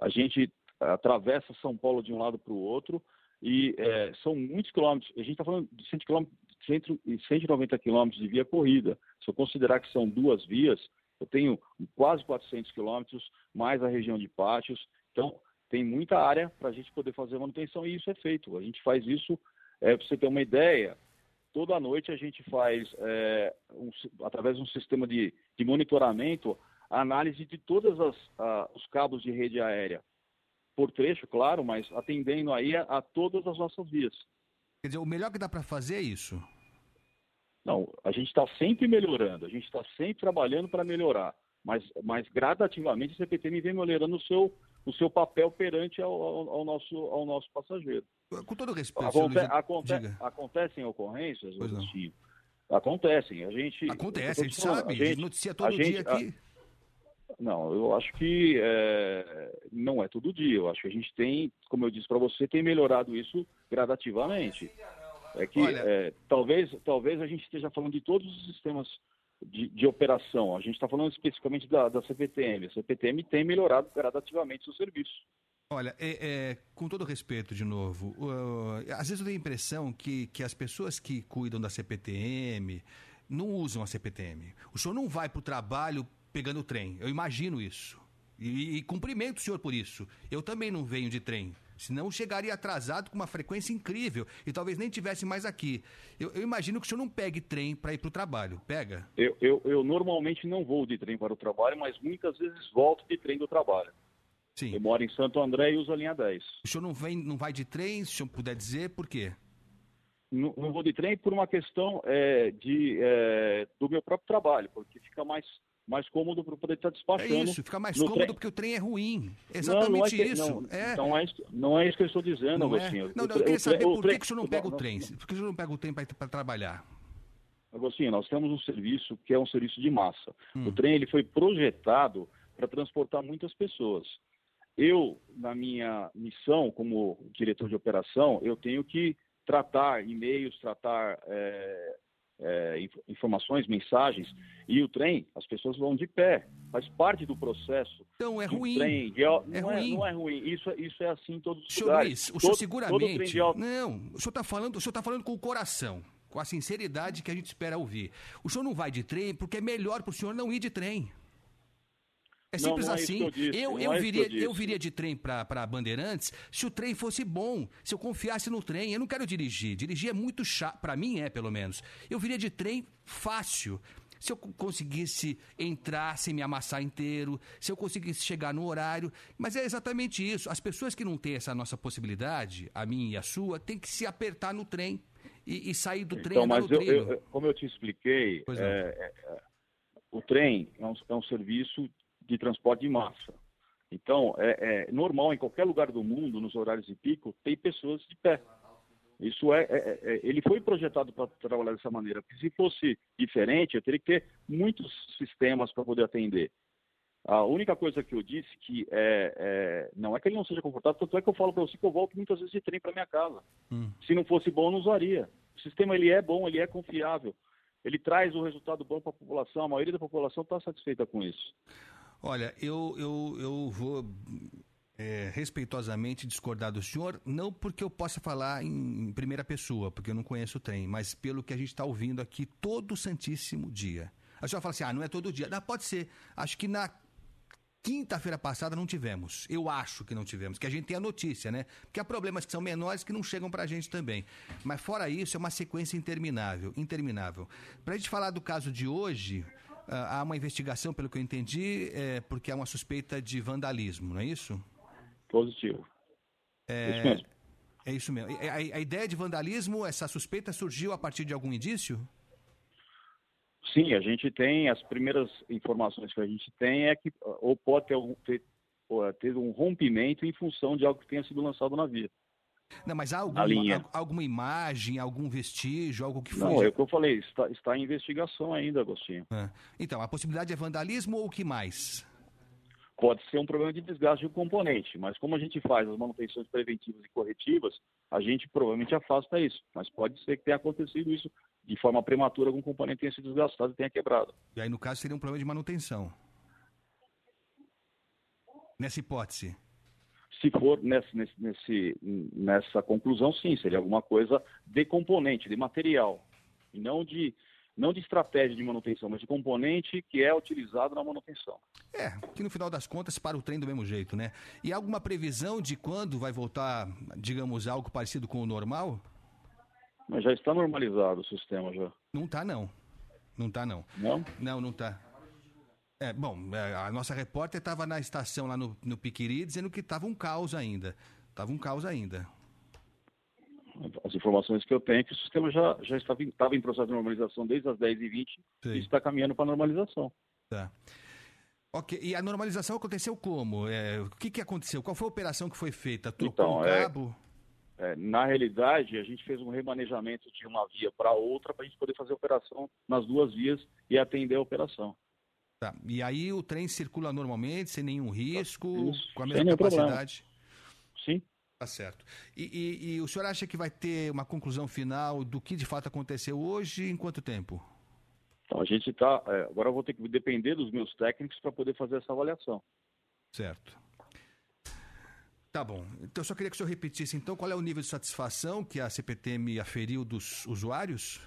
A gente eh, atravessa São Paulo de um lado para o outro e eh, são muitos quilômetros. A gente está falando de 100 quilômetros, 100 e 190 quilômetros de via corrida. Se eu considerar que são duas vias, eu tenho quase 400 quilômetros, mais a região de pátios. Então, tem muita área para a gente poder fazer manutenção e isso é feito. A gente faz isso, é, para você ter uma ideia, toda noite a gente faz, é, um através de um sistema de, de monitoramento, a análise de todos os cabos de rede aérea. Por trecho, claro, mas atendendo aí a, a todas as nossas vias. Quer dizer, o melhor que dá para fazer é isso. Não, a gente está sempre melhorando, a gente está sempre trabalhando para melhorar, mas, mas gradativamente a CPTM vem melhorando o seu, o seu papel perante ao, ao- ao nosso, ao nosso passageiro. Com todo respeito, Aconte, aconte- diga. acontecem ocorrências. Agostinho? Acontecem. A gente. Acontece, a gente te falando, sabe, a gente noticia todo dia aqui. Não, eu acho que é, não é todo dia. Eu acho que a gente tem, como eu disse para você, tem melhorado isso gradativamente. É que Olha- é, talvez, talvez a gente esteja falando de todos os sistemas de, de operação. A gente está falando especificamente da, da CPTM. A CPTM tem melhorado gradativamente seu serviço. Olha, é, é, com todo respeito, de novo, uh, às vezes eu tenho a impressão que, que as pessoas que cuidam da CPTM não usam a CPTM. O senhor não vai para o trabalho pegando o trem, eu imagino isso. E, e cumprimento o senhor por isso. Eu também não venho de trem. Senão chegaria atrasado com uma frequência incrível e talvez nem tivesse mais aqui. Eu, eu imagino que o senhor não pegue trem para ir para o trabalho. Pega? Eu, eu, eu normalmente não vou de trem para o trabalho, mas muitas vezes volto de trem do trabalho. Sim. Eu moro em Santo André e uso a linha 10. O senhor não, vem, não vai de trem, se o senhor puder dizer, por quê? Não, não vou de trem por uma questão é, de, é, do meu próprio trabalho, porque fica mais, mais cômodo para poder estar É despachando. isso, fica mais cômodo trem. porque o trem é ruim. Não, Exatamente não é que- isso. Não, é. Não, é, isso- não é isso que eu estou dizendo, Não, é? Agostinho. não, não, eu queria saber por que, que o senhor não pega o não, trem. Por que o senhor não pega o trem para trabalhar? Agostinho, nós temos um serviço que é um serviço de massa. Hum. O trem ele foi projetado para transportar muitas pessoas. Eu, na minha missão como diretor de operação, eu tenho que tratar e-mails, tratar é, é, inf- informações, mensagens, e o trem, as pessoas vão de pé. Faz parte do processo. Então, é ruim. Trem, de É não, é, ruim. não é ruim. Isso, é- isso é assim em todos os Senhor lugares. Luiz, o Todo- senhor seguramente. de Não, o senhor está falando, o senhor tá falando com o coração, com a sinceridade que a gente espera ouvir. O senhor não vai de trem porque é melhor para o senhor não ir de trem. É Não, simples não é assim. que eu disse, eu, não eu, é viria, eu eu viria de trem para Bandeirantes se o trem fosse bom, se eu confiasse no trem. Eu não quero dirigir. Dirigir é muito chato, para mim é, pelo menos. Eu viria de trem fácil. Se eu co- conseguisse entrar sem me amassar inteiro, se eu conseguisse chegar no horário. Mas é exatamente isso. As pessoas que não têm essa nossa possibilidade, a minha e a sua, tem que se apertar no trem e, e sair do trem Então, mas eu, eu- como eu te expliquei, é, não. é, é, o trem é um, é um serviço de transporte de massa. Então, é, é normal em qualquer lugar do mundo, nos horários de pico, tem pessoas de pé. Isso é, é, é ele foi projetado para trabalhar dessa maneira. Porque se fosse diferente, eu teria que ter muitos sistemas para poder atender. A única coisa que eu disse que é, é, não é que ele não seja confortável, tanto é que eu falo para você que eu volto muitas vezes de trem para minha casa. Hum. Se não fosse bom, eu não usaria. O sistema ele é bom, ele é confiável, ele traz o um resultado bom para a população. A maioria da população está satisfeita com isso. Olha, eu, eu, eu vou é, respeitosamente discordar do senhor, não porque eu possa falar em, em primeira pessoa, porque eu não conheço o trem, mas pelo que a gente está ouvindo aqui todo santíssimo dia. A senhora fala assim, ah, não é todo dia. Não, pode ser. Acho que na Quinta-feira passada não tivemos. Eu acho que não tivemos, que a gente tem a notícia, né? Porque há problemas que são menores que não chegam pra gente também. Mas fora isso, é uma sequência interminável, interminável. Pra gente falar do caso de hoje, há uma investigação, pelo que eu entendi, é, porque há uma suspeita de vandalismo, não é isso? Positivo. É, isso mesmo. É isso mesmo. A, a ideia de vandalismo, essa suspeita surgiu a partir de algum indício? Sim, a gente tem, as primeiras informações que a gente tem é que ou pode ter, ter, ter um rompimento em função de algo que tenha sido lançado na via. Não, mas há alguma, alguma imagem, algum vestígio, algo que foi. Não, é o que eu falei, está, está em investigação ainda, Agostinho. É. Então, a possibilidade é vandalismo ou o que mais? Pode ser um problema de desgaste de um componente, mas como a gente faz as manutenções preventivas e corretivas, a gente provavelmente afasta isso. Mas pode ser que tenha acontecido isso de forma prematura, algum componente tenha sido desgastado e tenha quebrado. E aí, no caso, seria um problema de manutenção. Nessa hipótese. Se for nesse, nesse, nessa conclusão, sim, seria alguma coisa de componente, de material, e não de, não de estratégia de manutenção, mas de componente que é utilizado na manutenção. É, que no final das contas para o trem do mesmo jeito, né? E alguma previsão de quando vai voltar, digamos, algo parecido com o normal? Mas já está normalizado o sistema já. Não está não. Não está não. Não? Não, não está. É, bom, é, a nossa repórter estava na estação lá no, no Piquiri dizendo que estava um caos ainda. Estava um caos ainda. As informações que eu tenho é que o sistema já, já estava, em, estava em processo de normalização desde as 10h20 e está caminhando para a normalização. Tá. Ok, e a normalização aconteceu como? É, o que, que aconteceu? Qual foi a operação que foi feita? Trocou então, um cabo? É... É, na realidade, a gente fez um remanejamento de uma via para outra para a gente poder fazer a operação nas duas vias e atender a operação. Tá. E aí o trem circula normalmente, sem nenhum risco, Isso. com a mesma capacidade? Sim. Tá certo. E, e, e, o senhor acha que vai ter uma conclusão final do que de fato aconteceu hoje em quanto tempo? Então, a gente está. É, agora eu vou ter que depender dos meus técnicos para poder fazer essa avaliação. Certo. Tá bom. Então, eu só queria que o senhor repetisse, então, qual é o nível de satisfação que a CPTM aferiu dos usuários?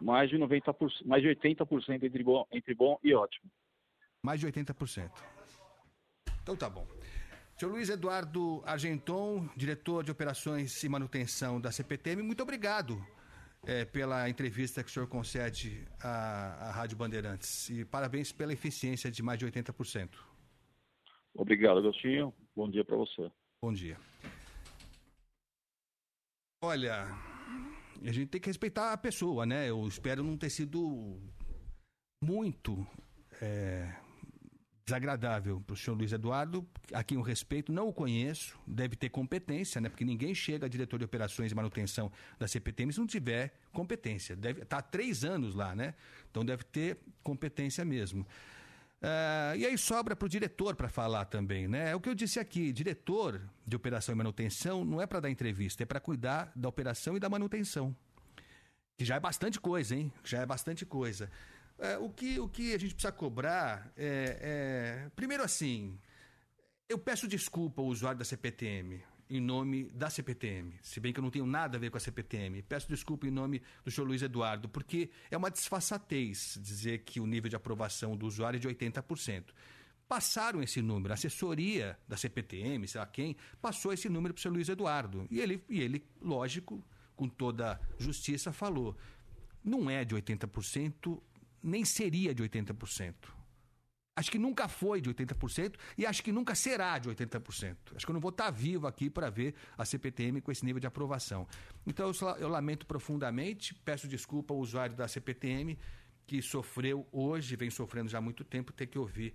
Mais de 90%, mais de 80% entre bom, entre bom e ótimo. Mais de 80%. Então tá bom. Senhor Luiz Eduardo Argenton, diretor de operações e manutenção da CPTM, muito obrigado é, pela entrevista que o senhor concede à, à Rádio Bandeirantes. E parabéns pela eficiência de mais de 80%. Obrigado, Agostinho. Bom dia para você. Bom dia. Olha, a gente tem que respeitar a pessoa, né? Eu espero não ter sido muito é, desagradável para o senhor Luiz Eduardo, a quem eu respeito, não o conheço, deve ter competência, né? Porque ninguém chega a diretor de operações e manutenção da CPTM se não tiver competência. Deve tá há três anos lá, né? Então deve ter competência mesmo. Uh, e aí sobra para o diretor para falar também, né? É o que eu disse aqui, diretor de operação e manutenção não é para dar entrevista, é para cuidar da operação e da manutenção. Que já é bastante coisa, hein? Já é bastante coisa. Uh, o, que, o que a gente precisa cobrar é, é... Primeiro assim, eu peço desculpa ao usuário da CPTM em nome da CPTM, se bem que eu não tenho nada a ver com a CPTM. Peço desculpa em nome do senhor Luiz Eduardo, porque é uma disfarçatez dizer que o nível de aprovação do usuário é de 80%. Passaram esse número, a assessoria da CPTM, sei lá quem, passou esse número para o senhor Luiz Eduardo. E ele, e ele, lógico, com toda justiça, falou: não é de 80%, nem seria de 80%. Acho que nunca foi de 80% e acho que nunca será de 80%. Acho que eu não vou estar vivo aqui para ver a CPTM com esse nível de aprovação. Então eu, eu lamento profundamente, peço desculpa ao usuário da CPTM que sofreu hoje, vem sofrendo já há muito tempo, ter que ouvir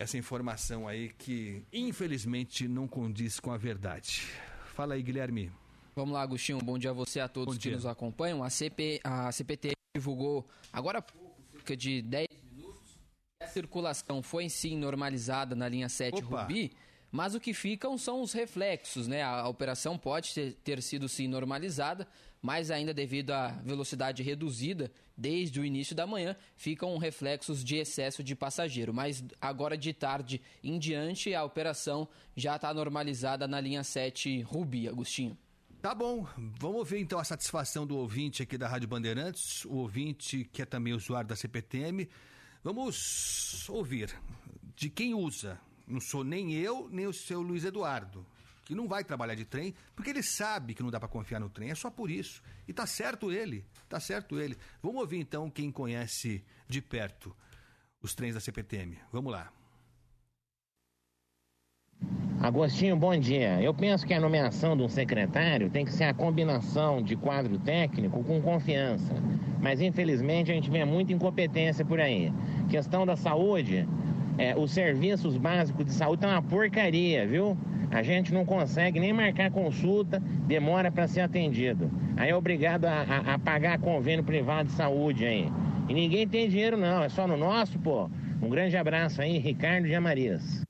essa informação aí que infelizmente não condiz com a verdade. Fala aí, Guilherme. Vamos lá, Agostinho. Bom dia a você a todos que nos acompanham. A, CP, a CPT divulgou agora há pouco, cerca de 10 minutos, a circulação foi sim normalizada na linha 7 Opa. Rubi, mas o que ficam são os reflexos, né? A operação pode ter, ter sido sim normalizada, mas ainda devido à velocidade reduzida desde o início da manhã, ficam reflexos de excesso de passageiro. Mas agora de tarde em diante, a operação já está normalizada na linha 7 Rubi, Agostinho. Tá bom, vamos ouvir então a satisfação do ouvinte aqui da Rádio Bandeirantes, o ouvinte que é também usuário da CPTM. Vamos ouvir de quem usa. Não sou nem eu, nem o seu Luiz Eduardo, que não vai trabalhar de trem, porque ele sabe que não dá para confiar no trem, é só por isso. E tá certo ele, tá certo ele. Vamos ouvir então quem conhece de perto os trens da CPTM. Vamos lá. Agostinho, bom dia. Eu penso que a nomeação de um secretário tem que ser a combinação de quadro técnico com confiança. Mas infelizmente a gente vê muita incompetência por aí. Questão da saúde, é, os serviços básicos de saúde estão uma porcaria, viu? A gente não consegue nem marcar consulta, demora para ser atendido. Aí é obrigado a, a, a pagar convênio privado de saúde aí. E ninguém tem dinheiro não, é só no nosso, pô. Um grande abraço aí, Ricardo Jamarias.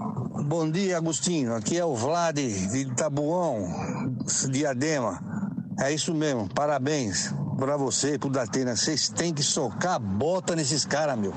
Bom dia, Agostinho. Aqui é o Vlad de Tabuão, Diadema. É isso mesmo, parabéns pra você pro Datena. Vocês têm que socar a bota nesses caras, meu.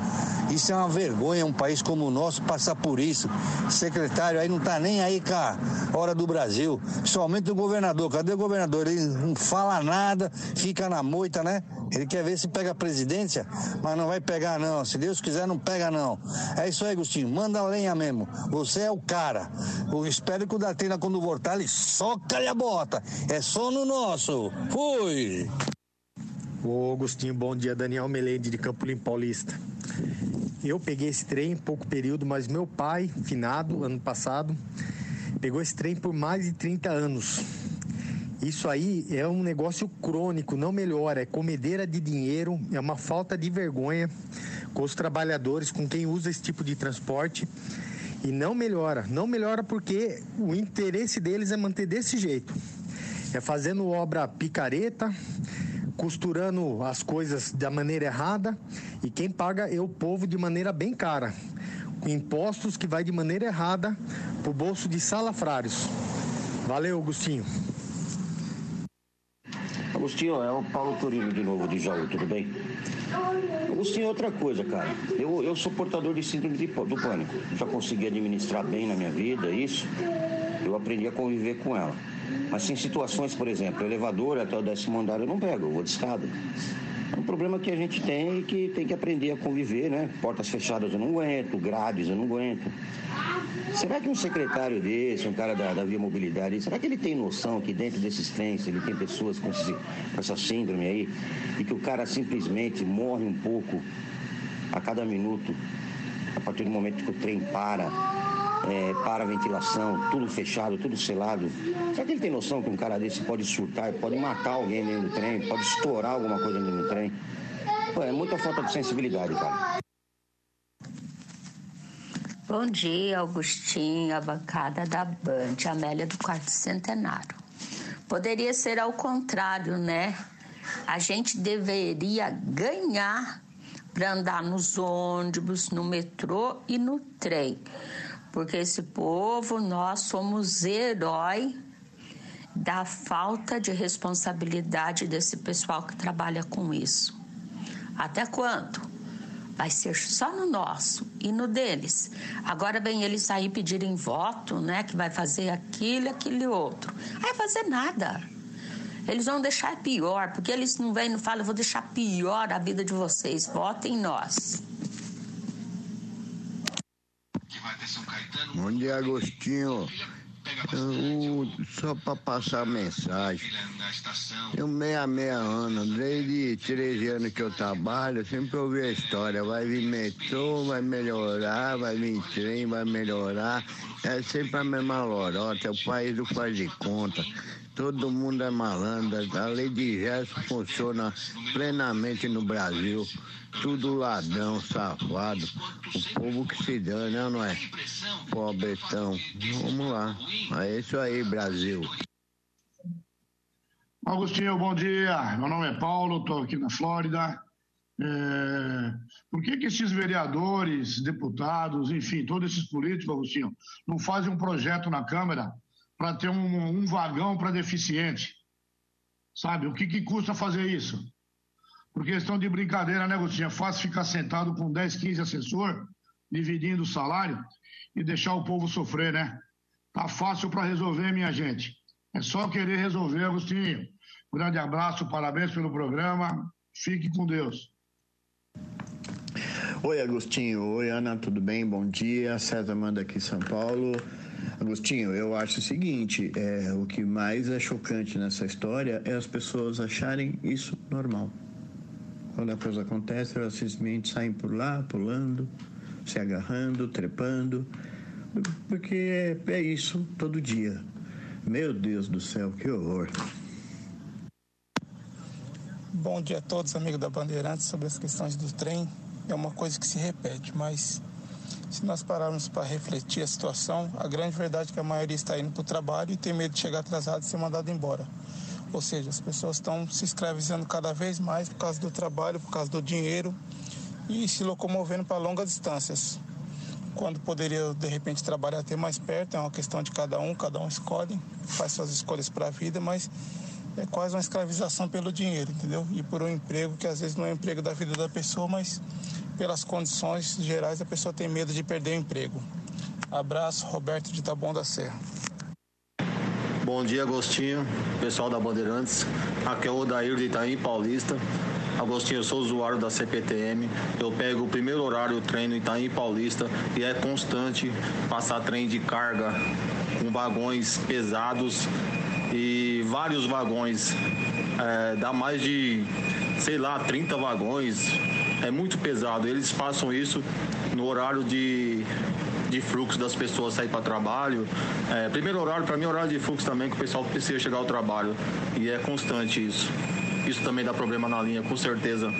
Isso é uma vergonha, um país como o nosso passar por isso. Secretário aí não tá nem aí com a hora do Brasil. Somente o governador. Cadê o governador? Ele não fala nada, fica na moita, né? Ele quer ver se pega a presidência, mas não vai pegar, não. Se Deus quiser, não pega, não. É isso aí, Agostinho. Manda lenha mesmo. Você é o cara. Eu espero que o Datena, quando voltar, ele soca-lhe a bota. É só no nosso. Fui! Ô Agostinho, bom dia. Daniel Melende de Campo Limpo Paulista. Eu peguei esse trem em pouco período, mas meu pai, finado, ano passado, pegou esse trem por mais de 30 anos. Isso aí é um negócio crônico, não melhora, é comedeira de dinheiro, é uma falta de vergonha com os trabalhadores, com quem usa esse tipo de transporte. E não melhora, não melhora porque o interesse deles é manter desse jeito. É fazendo obra picareta, costurando as coisas da maneira errada e quem paga é o povo de maneira bem cara. Com impostos que vai de maneira errada pro bolso de salafrários. Valeu, Agostinho. Agostinho, é o Paulo Torino de novo, de Jaú, tudo bem? Agostinho, outra coisa, cara. Eu, eu sou portador de síndrome de do pânico. Já consegui administrar bem na minha vida isso. Eu aprendi a conviver com ela. Mas tem situações, por exemplo, elevador até o décimo andar eu não pego, eu vou de escada. É um problema que a gente tem e que tem que aprender a conviver, né? Portas fechadas eu não aguento, grades eu não aguento. Será que um secretário desse, um cara da, da Via Mobilidade, será que ele tem noção que dentro desses trens ele tem pessoas com, esse- com essa síndrome aí e que o cara simplesmente morre um pouco a cada minuto a partir do momento que o trem para, é, para ventilação, tudo fechado, tudo selado. Será que ele tem noção que um cara desse pode surtar, pode matar alguém dentro do trem, pode estourar alguma coisa dentro do trem? Pô, é muita falta de sensibilidade, cara. Bom dia, Augustinho, a bancada da Band, Amélia do Quarto Centenário. Poderia ser ao contrário, né? A gente deveria ganhar para andar nos ônibus, no metrô e no trem. Porque esse povo, nós somos herói da falta de responsabilidade desse pessoal que trabalha com isso. Até quando? Vai ser só no nosso e no deles. Agora vem eles sair pedirem voto, né? Que vai fazer aquilo, aquilo e outro. Aí vai fazer nada. Eles vão deixar pior, porque eles não vêm e não falam, eu vou deixar pior a vida de vocês. Votem em nós. Bom dia, Agostinho. Eu, só para passar mensagem. Eu meia meia anos, desde 13 anos que eu trabalho, sempre ouvi a história, vai vir metrô, vai melhorar, vai vir trem, vai melhorar. É sempre a mesma lorota, é o país do faz de conta. Todo mundo é malandro, a lei de gesto funciona plenamente no Brasil. Tudo ladrão, safado. O povo que se dane, né, não é? Pobretão. Vamos lá. É isso aí, Brasil. Agostinho, bom dia. Meu nome é Paulo, estou aqui na Flórida. É... Por que, que esses vereadores, deputados, enfim, todos esses políticos, Agostinho, não fazem um projeto na Câmara para ter um, um vagão para deficiente? Sabe? O que, que custa fazer isso? Por questão de brincadeira, né, Agostinho? É fácil ficar sentado com 10, 15 assessor, dividindo o salário e deixar o povo sofrer, né? Tá fácil para resolver, minha gente. É só querer resolver, Agostinho. Grande abraço, parabéns pelo programa. Fique com Deus. Oi, Agostinho. Oi, Ana, tudo bem? Bom dia. César manda aqui São Paulo. Agostinho, eu acho o seguinte: é, o que mais é chocante nessa história é as pessoas acharem isso normal. Quando a coisa acontece, elas simplesmente saem por lá, pulando, se agarrando, trepando, porque é, é isso todo dia. Meu Deus do céu, que horror. Bom dia a todos, amigos da Bandeirantes, sobre as questões do trem. É uma coisa que se repete, mas se nós pararmos para refletir a situação, a grande verdade é que a maioria está indo para o trabalho e tem medo de chegar atrasado e ser mandado embora. Ou seja, as pessoas estão se escravizando cada vez mais por causa do trabalho, por causa do dinheiro e se locomovendo para longas distâncias. Quando poderia, de repente, trabalhar até mais perto, é uma questão de cada um, cada um escolhe, faz suas escolhas para a vida, mas é quase uma escravização pelo dinheiro, entendeu? E por um emprego que às vezes não é o emprego da vida da pessoa, mas pelas condições gerais a pessoa tem medo de perder o emprego. Abraço, Roberto de Taboão da Serra. Bom dia, Agostinho, pessoal da Bandeirantes. Aqui é o Odair de Itaim Paulista. Agostinho, eu sou usuário da CPTM. Eu pego o primeiro horário treino Itaim Paulista e é constante passar trem de carga com vagões pesados e vários vagões. É, dá mais de, sei lá, 30 vagões. É muito pesado. Eles passam isso no horário de, de fluxo das pessoas sair para trabalho. É, primeiro horário, para mim, é horário de fluxo também, que o pessoal precisa chegar ao trabalho. E é constante isso. Isso também dá problema na linha, com certeza.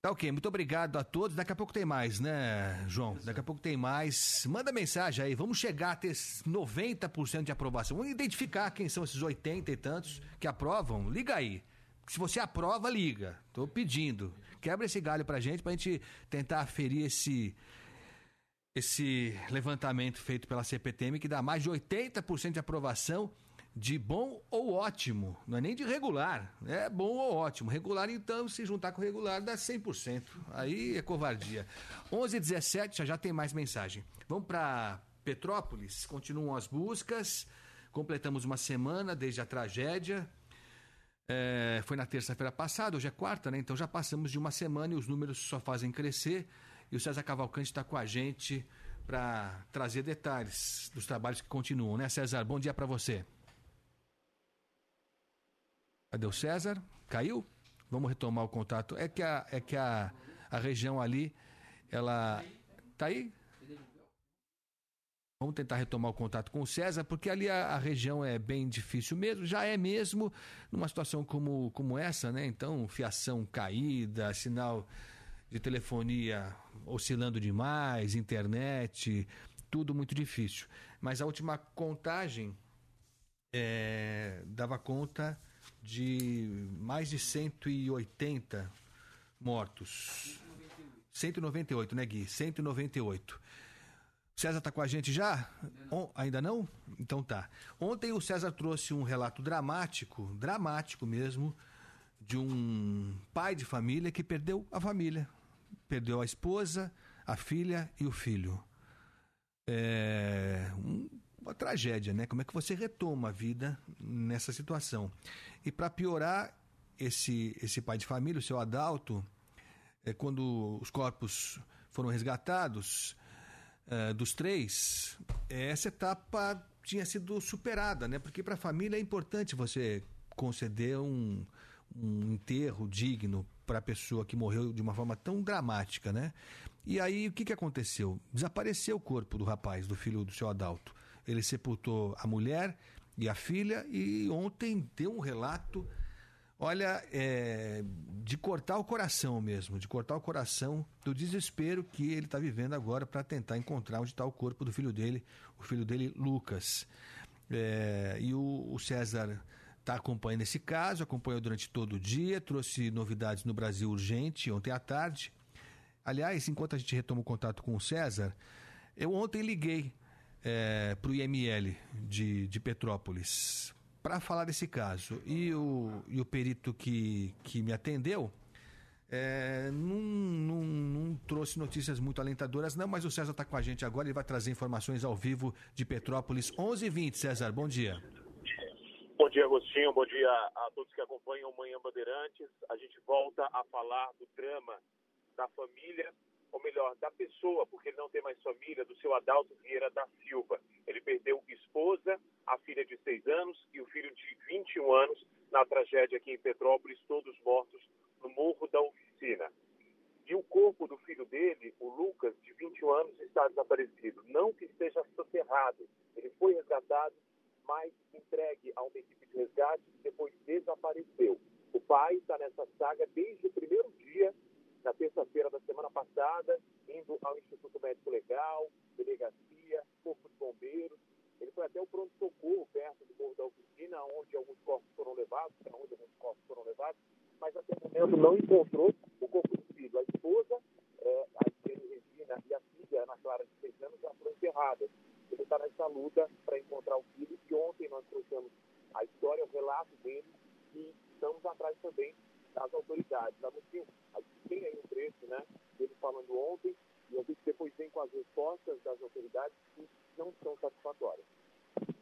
Tá ok, muito obrigado a todos. Daqui a pouco tem mais, né, João? Daqui a pouco tem mais. Manda mensagem aí, vamos chegar a ter 90% de aprovação. Vamos identificar quem são esses 80 e tantos que aprovam. Liga aí. Se você aprova, liga. Tô pedindo. Quebra esse galho pra gente, pra gente tentar aferir esse esse levantamento feito pela CPTM que dá mais de 80% de aprovação de bom ou ótimo, não é nem de regular, é bom ou ótimo. Regular, então, se juntar com regular, dá 100%. Aí é covardia. 11 h 17 já já tem mais mensagem. Vamos para Petrópolis, continuam as buscas, completamos uma semana desde a tragédia. É, foi na terça-feira passada, hoje é quarta, né? Então já passamos de uma semana e os números só fazem crescer. E o César Cavalcante está com a gente para trazer detalhes dos trabalhos que continuam, né, César? Bom dia para você. Cadê o César? Caiu? Vamos retomar o contato. É que a, é que a, a região ali, ela. Tá aí? Vamos tentar retomar o contato com o César, porque ali a, a, região é bem difícil mesmo, já é mesmo numa situação como, como essa, né? Então, fiação caída, sinal de telefonia oscilando demais, internet, tudo muito difícil. Mas a última contagem é, dava conta de mais de 180 mortos. 198, né, Gui? 198. César está com a gente já? On... Ainda não? Então tá. Ontem o César trouxe um relato dramático, dramático mesmo, de um pai de família que perdeu a família. Perdeu a esposa, a filha e o filho. É uma tragédia, né? Como é que você retoma a vida nessa situação? E para piorar, esse, esse pai de família, o seu Adalto, é, quando os corpos foram resgatados é, dos três, essa etapa tinha sido superada, né? Porque para a família é importante você conceder um, um enterro digno para a pessoa que morreu de uma forma tão dramática, né? E aí o que, que aconteceu? Desapareceu o corpo do rapaz, do filho do seu Adalto. Ele sepultou a mulher e a filha e ontem deu um relato, olha, é, de cortar o coração mesmo, de cortar o coração do desespero que ele está vivendo agora para tentar encontrar onde está o corpo do filho dele, o filho dele, Lucas. É, e o, o César está acompanhando esse caso, acompanhou durante todo o dia, trouxe novidades no Brasil urgente ontem à tarde. Aliás, enquanto a gente retoma o contato com o César, eu ontem liguei é, para o IML de, de Petrópolis para falar desse caso. E o, e o perito que, que me atendeu é, não, não, não, trouxe notícias muito alentadoras, não, mas o César está com a gente agora e vai trazer informações ao vivo de Petrópolis. 11h20, César, bom dia. Bom dia, Agostinho. Bom dia a todos que acompanham Manhã Bandeirantes. A gente volta a falar do drama da família, ou melhor, da pessoa, porque ele não tem mais família, do seu Adalto Vieira da Silva. Ele perdeu esposa, a filha de 6 anos e o filho de 21 anos na tragédia aqui em Petrópolis, todos mortos no Morro da Oficina. E o corpo do filho dele, o Lucas, de 21 anos, está desaparecido. Não que esteja soterrado. Ele foi resgatado, mas entregue a uma equipe de resgate e depois desapareceu. O pai está nessa saga desde o primeiro dia, na terça-feira da semana passada, indo ao Instituto Médico Legal, delegacia, Corpo de Bombeiros. Ele foi até o pronto-socorro, perto do Morro da Oficina, onde alguns corpos foram levados, para onde alguns corpos foram levados mas até o momento não encontrou o corpo do filho. A esposa, é, a Regina e a filha, Ana Clara, de seis anos, já foram enterradas. Ele está nessa luta para encontrar o filho, e ontem nós trouxemos a história, o relato dele, e estamos atrás também das autoridades. Tá, a tem aí um trecho, né, dele falando ontem, e a gente depois vem com as respostas das autoridades que não são satisfatórias.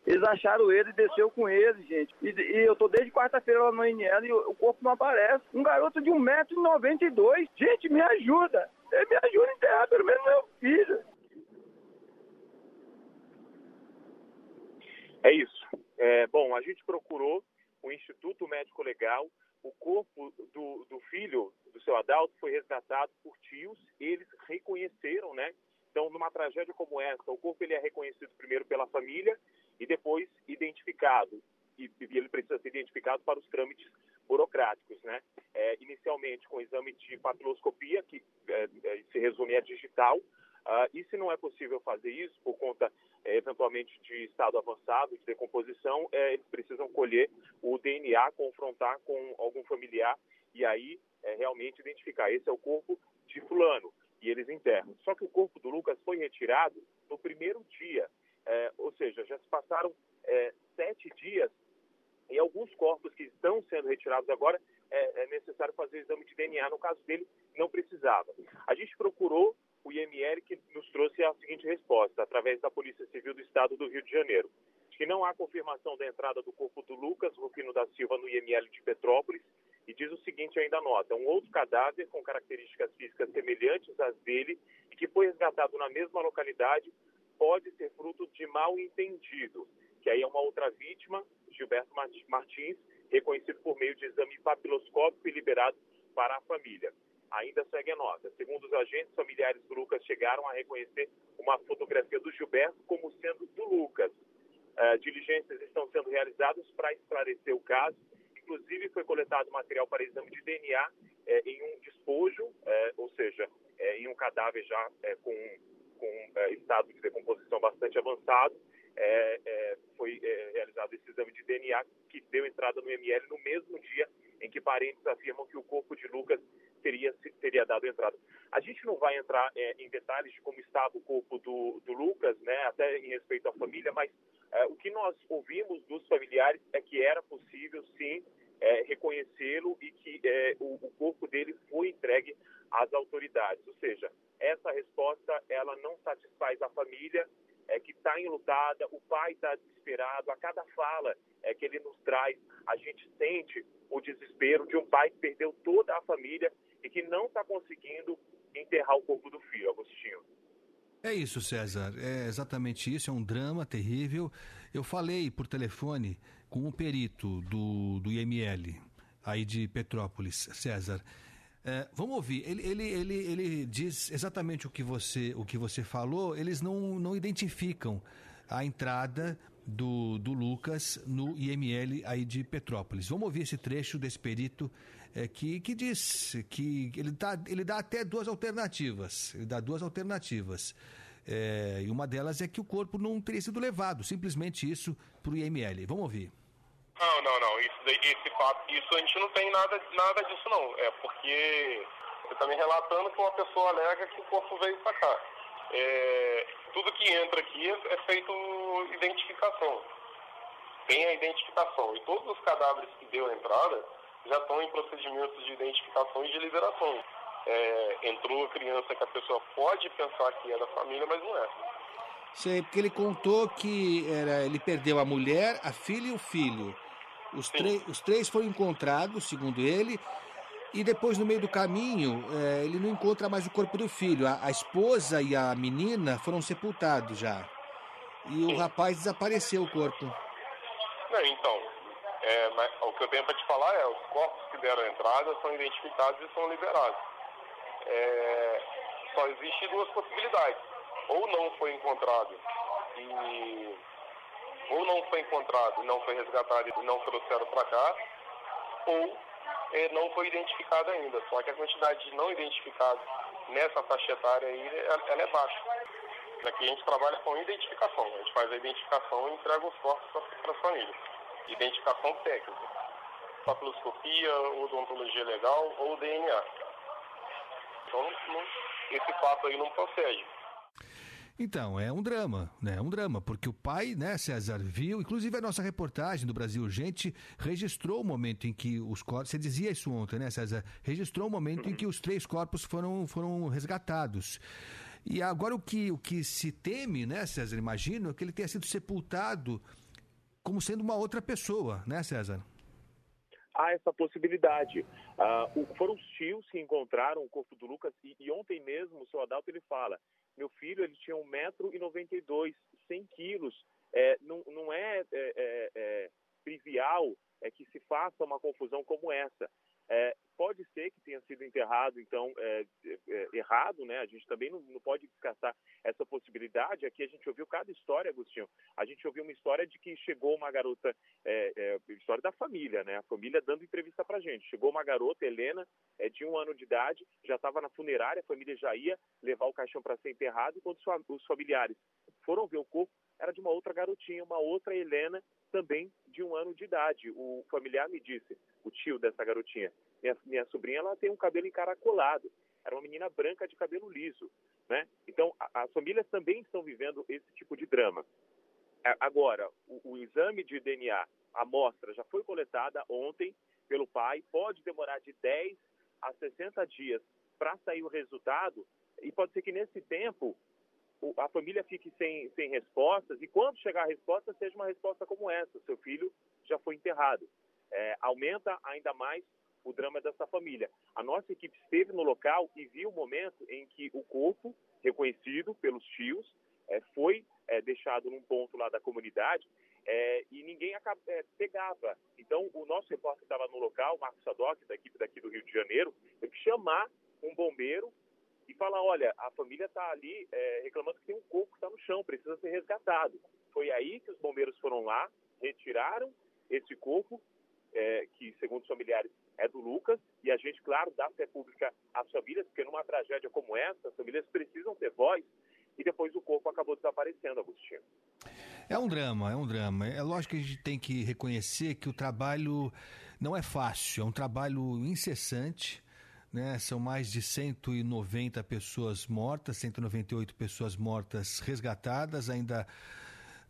Eles acharam ele e desceu com ele, gente. E, e eu tô desde quarta-feira lá no INL e o, o, corpo não aparece. Um garoto de 1,92m. Gente, me ajuda. Ele me ajuda a enterrar pelo menos meu filho. É isso. É, bom, a gente procurou o Instituto Médico Legal. O corpo do, do filho do seu Adalto foi resgatado por tios. Eles reconheceram, né? Então, numa tragédia como essa, o corpo ele é reconhecido primeiro pela família e depois identificado. E, e ele precisa ser identificado para os trâmites burocráticos, né? É, inicialmente com exame de papiloscopia, que é, é, se resume a digital, uh, e se não é possível fazer isso por conta, é, eventualmente, de estado avançado, de decomposição, é, eles precisam colher o DNA, confrontar com algum familiar e aí é, realmente identificar. Esse é o corpo de fulano e eles enterram. Só que o corpo do Lucas foi retirado no primeiro dia é, ou seja, já se passaram é, sete dias e alguns corpos que estão sendo retirados agora é, é, necessário fazer exame de DNA. No caso dele, não precisava. A gente procurou o IML que nos trouxe a seguinte resposta, através da Polícia Civil do Estado do Rio de Janeiro, que não há confirmação da entrada do corpo do Lucas Rufino da Silva no IML de Petrópolis e diz o seguinte ainda nota, um outro cadáver com características físicas semelhantes às dele e que foi resgatado na mesma localidade pode ser fruto de mal entendido, que aí é uma outra vítima, Gilberto Martins, reconhecido por meio de exame papiloscópico e liberado para a família. Ainda segue a nota. Segundo os agentes familiares do Lucas, chegaram a reconhecer uma fotografia do Gilberto como sendo do Lucas. Uh, diligências estão sendo realizadas para esclarecer o caso. Inclusive, foi coletado material para exame de DNA eh, em um despojo, eh, ou seja, em um cadáver já com com estado de decomposição bastante avançado, foi realizado esse exame de DNA que deu entrada no ML no mesmo dia em que parentes afirmam que o corpo de Lucas teria, teria dado entrada. A gente não vai entrar é, em detalhes de como estava o corpo do, do Lucas, né, até em respeito à família, mas é, o que nós ouvimos dos familiares é que era possível, sim, reconhecê-lo e que o, o corpo dele foi entregue às autoridades. Ou seja, essa resposta ela não satisfaz a família é que está enlutada, o pai está desesperado. A cada fala é que ele nos traz, a gente sente o desespero de um pai que perdeu toda a família e que não está conseguindo enterrar o corpo do filho, Agostinho. É isso, César. É exatamente isso. É um drama terrível. Eu falei por telefone com um perito do, do IML, aí de Petrópolis, César. É, vamos ouvir. Ele, ele, ele, ele diz exatamente o que você, o que você falou. Eles não, não identificam a entrada do, do Lucas no IML aí de Petrópolis. Vamos ouvir esse trecho desse perito é, que, que diz que ele, tá, ele dá até duas alternativas. Ele dá duas alternativas. É, e uma delas é que o corpo não teria sido levado, simplesmente isso, para o IML. Vamos ouvir. Não, não, não. Isso, esse fato, isso a gente não tem nada, nada disso não. É porque você está me relatando que uma pessoa alega que o corpo veio para cá. É, tudo que entra aqui é, é feito identificação. Tem a identificação. E todos os cadáveres que deu a entrada já estão em procedimentos de identificação e de liberação. É, entrou a criança que a pessoa pode pensar que é da família, mas não é. Sei, porque ele contou que era, ele perdeu a mulher, a filha e o filho. Os, os três foram encontrados, segundo ele, e depois, no meio do caminho, é, ele não encontra mais o corpo do filho. A, a esposa e a menina foram sepultados já. E o rapaz desapareceu o corpo. Não, então, é, o que eu tenho para te falar é, os corpos que deram entrada são identificados e são liberados. É, só existem duas possibilidades. Ou não foi encontrado e ou não foi encontrado e não foi resgatado e não trouxeram para cá, ou não foi identificado ainda. Só que a quantidade de não identificados nessa faixa etária aí, ela é baixa. Aqui a gente trabalha com identificação. A gente faz a identificação e entrega os corpos para as famílias. Identificação técnica. Papiloscopia, odontologia legal ou DNA. Então, não, esse fato aí não procede. Então, é um drama, né? É um drama, porque o pai, né, César, viu, inclusive a nossa reportagem do Brasil Urgente registrou o momento em que os corpos, você dizia isso ontem, né, César? Registrou o momento em que os três corpos foram, foram resgatados. E agora o que, o que se teme, né, César, imagino, é que ele tenha sido sepultado como sendo uma outra pessoa, né, César? há essa possibilidade. Uh, foram os tios que encontraram o corpo do Lucas e, e, ontem mesmo o seu Adalto ele fala, meu filho ele tinha 1,92m, 100 quilos, é, não, não é, é, é, é trivial é que se faça uma confusão como essa. É, pode ser que tenha sido enterrado, então, é, é, errado, né? A gente também não, não, pode descartar essa possibilidade. Aqui a gente ouviu cada história, Agostinho. A gente ouviu uma história de que chegou uma garota, é, é, história da família, né? A família dando entrevista pra gente. Chegou uma garota, Helena, é, de um ano de idade, já estava na funerária, a família já ia levar o caixão para ser enterrado, quando os familiares foram ver o corpo, era de uma outra garotinha, uma outra Helena, também de um ano de idade. O familiar me disse, o tio dessa garotinha, minha, minha sobrinha ela tem um cabelo encaracolado, era uma menina branca de cabelo liso, né? Então, a, as famílias também estão vivendo esse tipo de drama. Agora, o, o exame de DNA, a amostra já foi coletada ontem pelo pai, pode demorar de 10 a 60 dias para sair o resultado, e pode ser que nesse tempo a família fique sem, sem respostas e quando chegar a resposta seja uma resposta como essa, seu filho já foi enterrado. É, aumenta ainda mais o drama dessa família. A nossa equipe esteve no local e viu o momento em que o corpo, reconhecido pelos tios, é, foi é, deixado num ponto lá da comunidade é, e ninguém acaba, é, pegava. Então, o nosso repórter estava no local, Marcos Sadoc, da equipe daqui do Rio de Janeiro, teve que chamar um bombeiro e falar, olha, a família está ali é, reclamando que tem um corpo que está no chão, precisa ser resgatado. Foi aí que os bombeiros foram lá, retiraram esse corpo, é, que segundo os familiares é do Lucas, e a gente, claro, dá fé pública às famílias, porque numa tragédia como essa, as famílias precisam ter voz, e depois o corpo acabou desaparecendo, Agostinho. É um drama, é um drama. É lógico que a gente tem que reconhecer que o trabalho não é fácil, é um trabalho incessante né? São mais de 190 pessoas mortas, 198 pessoas mortas resgatadas, ainda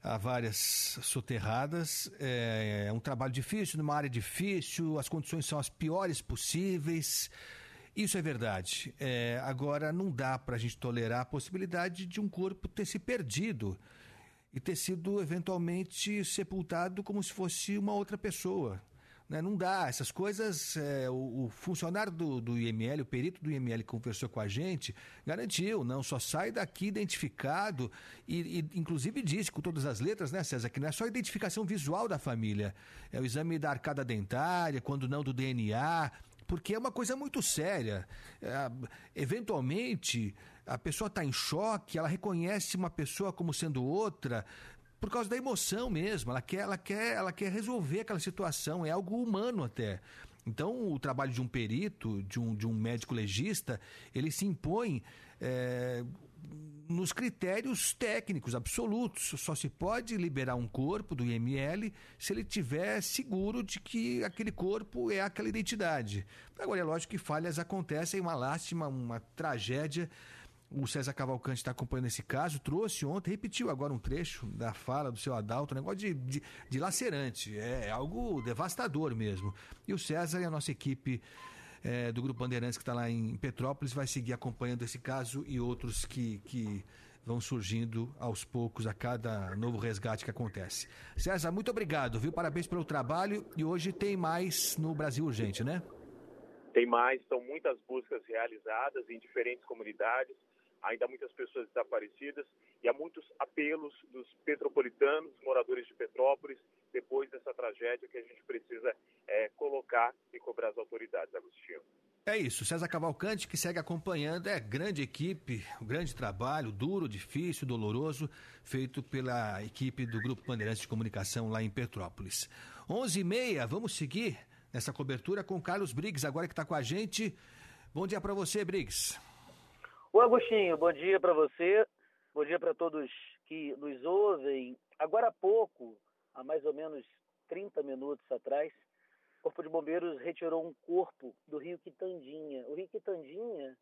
há várias soterradas. É, é um trabalho difícil, numa área difícil, as condições são as piores possíveis. Isso é verdade. É, agora, não dá para a gente tolerar a possibilidade de um corpo ter se perdido e ter sido eventualmente sepultado como se fosse uma outra pessoa. Né? Não dá. Essas coisas, é, o, o, funcionário do, do IML, o perito do IML que conversou com a gente, garantiu, não, só sai daqui identificado e, e, inclusive disse com todas as letras, né, César, que não é só a identificação visual da família, é o exame da arcada dentária, quando não do DNA, porque é uma coisa muito séria. É, eventualmente, a pessoa está em choque, ela reconhece uma pessoa como sendo outra, por causa da emoção mesmo. Ela quer, ela quer, ela quer resolver aquela situação. É algo humano até. Então, o trabalho de um perito, de um, de um médico legista, ele se impõe é, nos critérios técnicos absolutos. Só se pode liberar um corpo do IML se ele tiver seguro de que aquele corpo é aquela identidade. Agora, é lógico que falhas acontecem, uma lástima, uma tragédia. O César Cavalcante está acompanhando esse caso, trouxe ontem, repetiu agora um trecho da fala do seu Adalto, um negócio de, de, de lacerante, é, é algo devastador mesmo. E o César e a nossa equipe é, do Grupo Bandeirantes que está lá em Petrópolis vai seguir acompanhando esse caso e outros que, que vão surgindo aos poucos a cada novo resgate que acontece. César, muito obrigado, viu? Parabéns pelo trabalho e hoje tem mais no Brasil Urgente, né? Tem mais, são muitas buscas realizadas em diferentes comunidades, ainda há muitas pessoas desaparecidas e há muitos apelos dos petropolitanos, moradores de Petrópolis, depois dessa tragédia que a gente precisa é, colocar e cobrar as autoridades, Agostinho. É isso, César Cavalcante que segue acompanhando, é grande equipe, grande trabalho, duro, difícil, doloroso, feito pela equipe do Grupo Bandeirantes de Comunicação lá em Petrópolis. 11 e meia, vamos seguir nessa cobertura com Carlos Briggs, agora que está com a gente. Bom dia para você, Briggs. Ô Agostinho, bom dia para você, bom dia para todos que nos ouvem. Agora há pouco, há mais ou menos 30 minutos atrás, Corpo de Bombeiros retirou um corpo do Rio Quitandinha. O Rio Quitandinha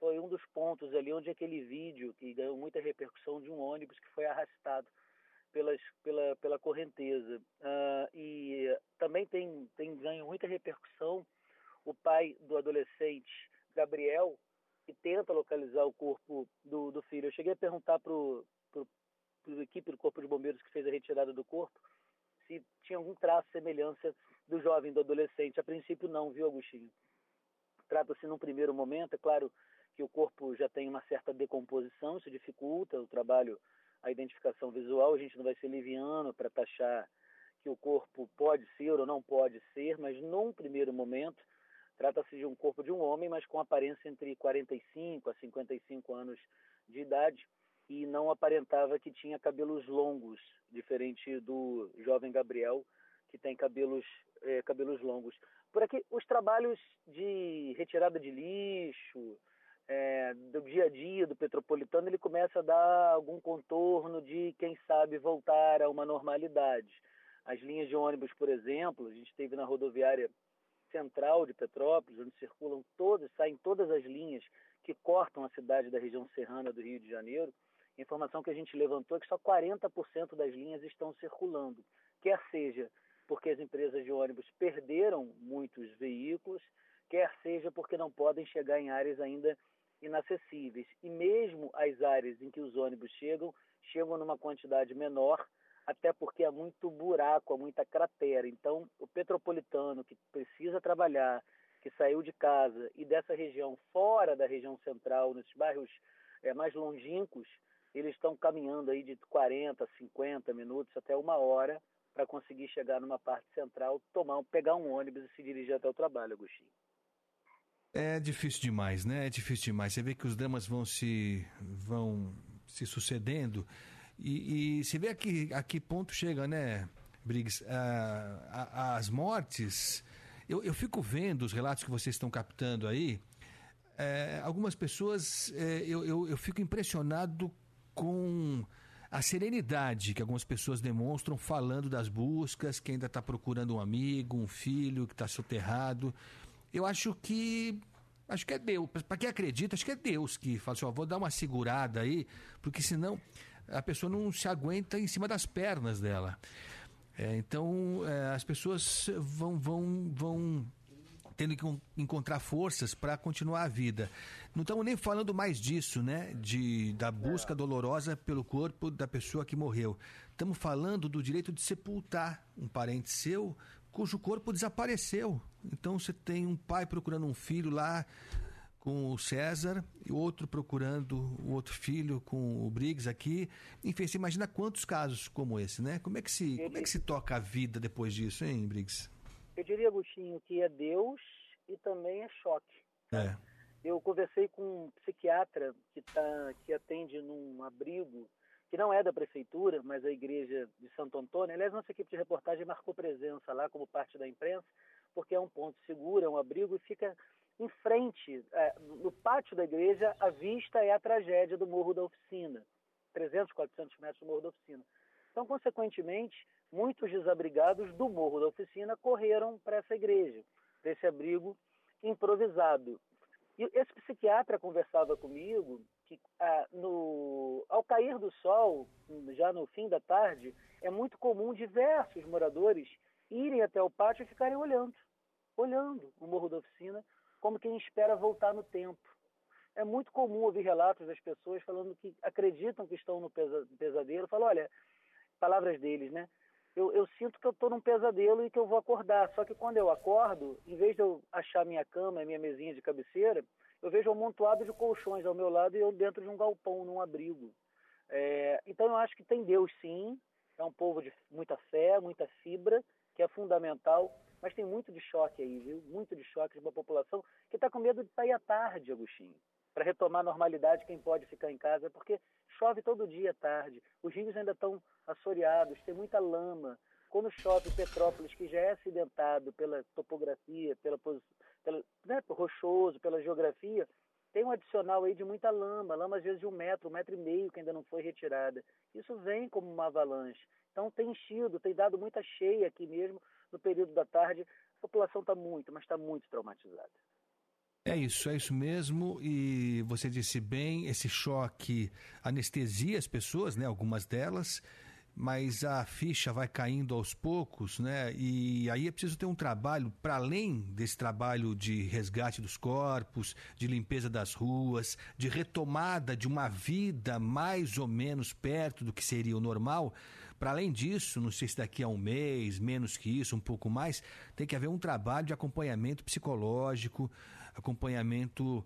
foi um dos pontos ali onde aquele vídeo que ganhou muita repercussão de um ônibus que foi arrastado pelas, pela, pela correnteza. Uh, e também tem, tem ganho muita repercussão o pai do adolescente, Gabriel, que tenta localizar o corpo do, do filho. Eu cheguei a perguntar para a equipe do Corpo de Bombeiros que fez a retirada do corpo se tinha algum traço, semelhança do jovem, do adolescente. A princípio não, viu, Agostinho? Trata-se num primeiro momento, é claro que o corpo já tem uma certa decomposição, isso dificulta o trabalho, a identificação visual, a gente não vai ser liviano para taxar que o corpo pode ser ou não pode ser, mas num primeiro momento trata-se de um corpo de um homem, mas com aparência entre 45 a 55 anos de idade e não aparentava que tinha cabelos longos, diferente do jovem Gabriel, que tem cabelos, é, cabelos longos. Por aqui, os trabalhos de retirada de lixo, é, do dia a dia do Petropolitano, ele começa a dar algum contorno de, quem sabe, voltar a uma normalidade. As linhas de ônibus, por exemplo, a gente teve na rodoviária central de Petrópolis, onde circulam todas, saem todas as linhas que cortam a cidade da região serrana do Rio de Janeiro, informação que a gente levantou é que só 40% das linhas estão circulando, quer seja porque as empresas de ônibus perderam muitos veículos, quer seja porque não podem chegar em áreas ainda inacessíveis. E mesmo as áreas em que os ônibus chegam, chegam numa quantidade menor, até porque há muito buraco, há muita cratera. Então, o petropolitano que precisa trabalhar, que saiu de casa e dessa região, fora da região central, nesses bairros é, mais longínquos, eles estão caminhando aí de 40, 50 minutos até uma hora para conseguir chegar numa parte central, tomar, pegar um ônibus e se dirigir até o trabalho, Agostinho. É difícil demais, né? É difícil demais. Você vê que os dramas vão se vão se sucedendo e, e você vê a que, a que ponto chega, né, Briggs? Ah, as mortes. Eu, eu fico vendo os relatos que vocês estão captando aí. É, algumas pessoas, é, eu, eu, eu fico impressionado com a serenidade que algumas pessoas demonstram falando das buscas, que ainda está procurando um amigo, um filho que está soterrado. Eu acho que acho que é Deus. Para quem acredita, acho que é Deus que fala assim: ó, vou dar uma segurada aí, porque senão a pessoa não se aguenta em cima das pernas dela. É, então é, as pessoas vão vão vão tendo que encontrar forças para continuar a vida. Não estamos nem falando mais disso, né? De, da busca é. dolorosa pelo corpo da pessoa que morreu. Estamos falando do direito de sepultar um parente seu cujo corpo desapareceu. Então você tem um pai procurando um filho lá com o César e outro procurando o outro filho com o Briggs aqui. Enfim, você imagina quantos casos como esse, né? Como é que se, como é que se toca a vida depois disso, hein, Briggs? Eu diria, Agostinho, que é Deus e também é choque. É. Eu conversei com um psiquiatra que, tá, que atende num abrigo que não é da prefeitura, mas a igreja de Santo Antônio. Aliás, nossa equipe de reportagem marcou presença lá como parte da imprensa, porque é um ponto seguro, é um abrigo e fica em frente, é, no pátio da igreja, a vista é a tragédia do Morro da Oficina, 300, 400 metros do Morro da Oficina. Então, consequentemente, muitos desabrigados do Morro da Oficina correram para essa igreja, para esse abrigo improvisado. E esse psiquiatra conversava comigo que ah, no, ao cair do sol, já no fim da tarde, é muito comum diversos moradores irem até o pátio e ficarem olhando, olhando o Morro da Oficina, como quem espera voltar no tempo. É muito comum ouvir relatos das pessoas falando que acreditam que estão no pesadelo. Falam, olha, palavras deles, né? Eu, eu sinto que eu estou num pesadelo e que eu vou acordar. Só que quando eu acordo, em vez de eu achar minha cama, minha mesinha de cabeceira, eu vejo um amontoado de colchões ao meu lado e eu dentro de um galpão, num abrigo. É, então eu acho que tem Deus sim, é um povo de muita fé, muita fibra, que é fundamental, mas tem muito de choque aí, viu? Muito de choque de uma população que está com medo de sair à tarde, Agostinho, para retomar a normalidade quem pode ficar em casa, porque chove todo dia à tarde, os rios ainda estão assoreados, tem muita lama. Quando chove Petrópolis, que já é acidentado pela topografia, pela, pela né, rochoso, pela geografia, tem um adicional aí de muita lama, lama às vezes de um metro, um metro e meio que ainda não foi retirada. Isso vem como uma avalanche. Então tem enchido, tem dado muita cheia aqui mesmo no período da tarde. A população está muito, mas está muito traumatizada. É isso, é isso mesmo. E você disse bem, esse choque anestesia as pessoas, né? Algumas delas mas a ficha vai caindo aos poucos, né? E aí é preciso ter um trabalho, para além desse trabalho de resgate dos corpos, de limpeza das ruas, de retomada de uma vida mais ou menos perto do que seria o normal. Para além disso, não sei se daqui a um mês, menos que isso, um pouco mais, tem que haver um trabalho de acompanhamento psicológico, acompanhamento.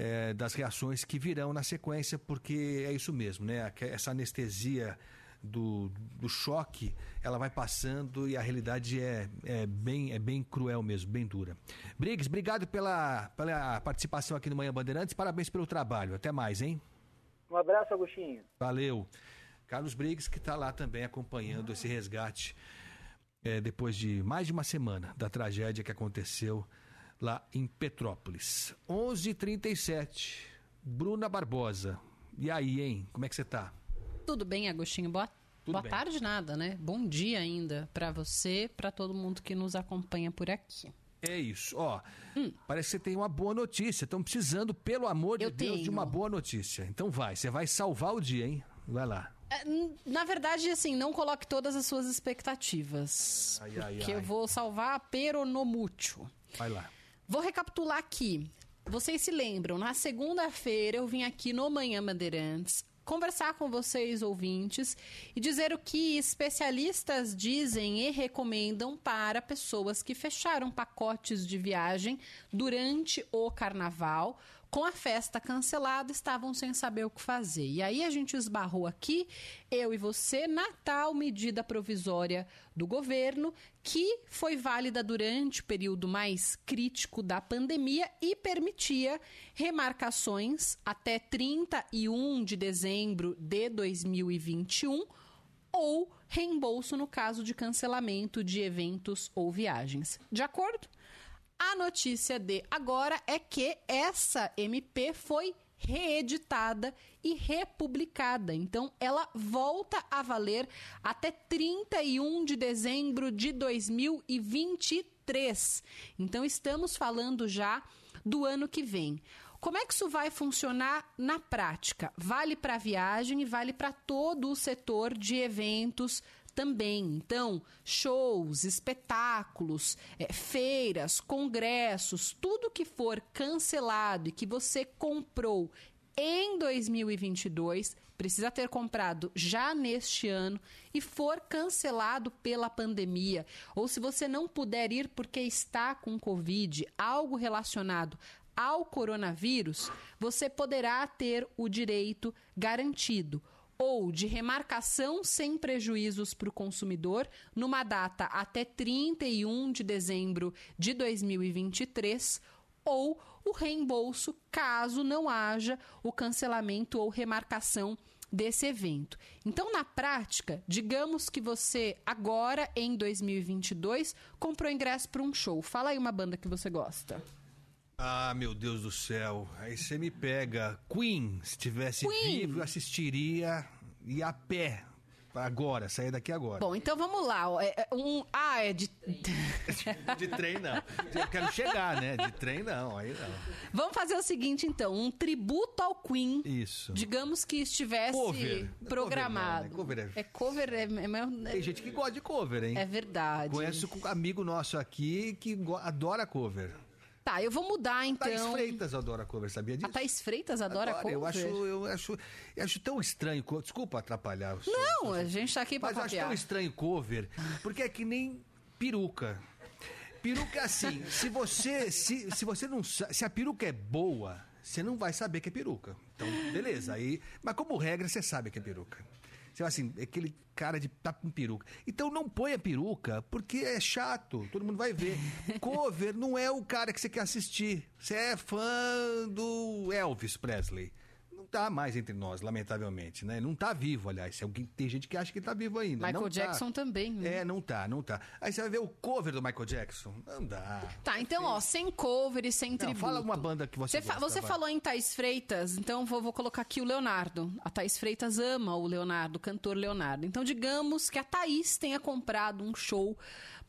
É, das reações que virão na sequência, porque é isso mesmo, né? Essa anestesia do, do choque, ela vai passando e a realidade é, é, bem, é bem cruel mesmo, bem dura. Briggs, obrigado pela, pela participação aqui no Manhã Bandeirantes, parabéns pelo trabalho. Até mais, hein? Um abraço, Agostinho. Valeu. Carlos Briggs, que está lá também acompanhando esse resgate é, depois de mais de uma semana da tragédia que aconteceu lá em Petrópolis. 11:37 h 37 Bruna Barbosa. E aí, hein? Como é que você está? Tudo bem, Agostinho? Boa, boa tarde, nada, né? Bom dia ainda para você, para todo mundo que nos acompanha por aqui. É isso. Ó, hum. parece que você tem uma boa notícia. Estão precisando, pelo amor de Eu Deus, tenho. de uma boa notícia. Então vai, você vai salvar o dia, hein? Vai lá. É, na verdade, assim, não coloque todas as suas expectativas. Ai, ai, porque ai. eu vou salvar peronomútil. Vai lá. Vou recapitular aqui. Vocês se lembram, na segunda-feira eu vim aqui no Manhã Bandeirantes conversar com vocês, ouvintes, e dizer o que especialistas dizem e recomendam para pessoas que fecharam pacotes de viagem durante o carnaval com a festa cancelada, estavam sem saber o que fazer. E aí a gente esbarrou aqui, eu e você, na tal medida provisória do governo, que foi válida durante o período mais crítico da pandemia e permitia remarcações até 31 de dezembro de 2021 ou reembolso no caso de cancelamento de eventos ou viagens. De acordo? A notícia de agora é que essa MP foi reeditada e republicada. Então, ela volta a valer até 31 de dezembro de 2023. Então, estamos falando já do ano que vem. Como é que isso vai funcionar na prática? Vale para viagem e vale para todo o setor de eventos também. Então, shows, espetáculos, é, feiras, congressos, tudo que for cancelado e que você comprou em 2022, precisa ter comprado já neste ano e for cancelado pela pandemia, ou se você não puder ir porque está com Covid, algo relacionado ao coronavírus, você poderá ter o direito garantido ou de remarcação sem prejuízos para o consumidor numa data até 31 de dezembro de 2023 ou o reembolso caso não haja o cancelamento ou remarcação desse evento. Então, na prática, digamos que você agora em 2022 comprou ingresso para um show. Fala aí uma banda que você gosta. Ah, meu Deus do céu. Aí você me pega. Queen, se tivesse Queen. vivo, eu assistiria e a pé. Agora, sair daqui agora. Bom, então vamos lá. É, é um, ah, é de. De trem não. Eu quero chegar, né? De trem não, aí não. Vamos fazer o seguinte, então. Um tributo ao Queen. Isso. Digamos que estivesse Cover. programado. Cover não, né? Cover é- É cover, é, é- Tem gente que gosta de cover, hein? É verdade. Conheço um amigo nosso aqui que adora cover. Tá, eu vou mudar então. Thaís Freitas adora cover, sabia disso? A Thaís Freitas adora Adora, cover? Eu acho, eu, acho, eu acho tão estranho. Desculpa atrapalhar. o seu- Não, a gente tá aqui pra Mas eu acho tão estranho cover, porque é que nem peruca. Peruca é assim, se você, se, se você não se a peruca é boa, você não vai saber que é peruca. Então, beleza, aí, mas como regra você sabe que é peruca. Você vai assim, aquele cara de tá com peruca. Então não põe a peruca, porque é chato, todo mundo vai ver. Cover não é o cara que você quer assistir. Você é fã do Elvis Presley. Não tá mais entre nós, lamentavelmente, né? Não tá vivo, aliás. Tem gente que acha que ele tá vivo ainda. Michael Não tá. Jackson também. né? É, não tá, não tá. Aí você vai ver o cover do Michael Jackson. Não dá. Tá, então, ó, sem cover e sem Não, tributo. fala uma banda que você Você, gosta, você falou em Thaís Freitas, então vou, vou colocar aqui o Leonardo. A Thaís Freitas ama o Leonardo, o cantor Leonardo. Então, digamos que a Thaís tenha comprado um show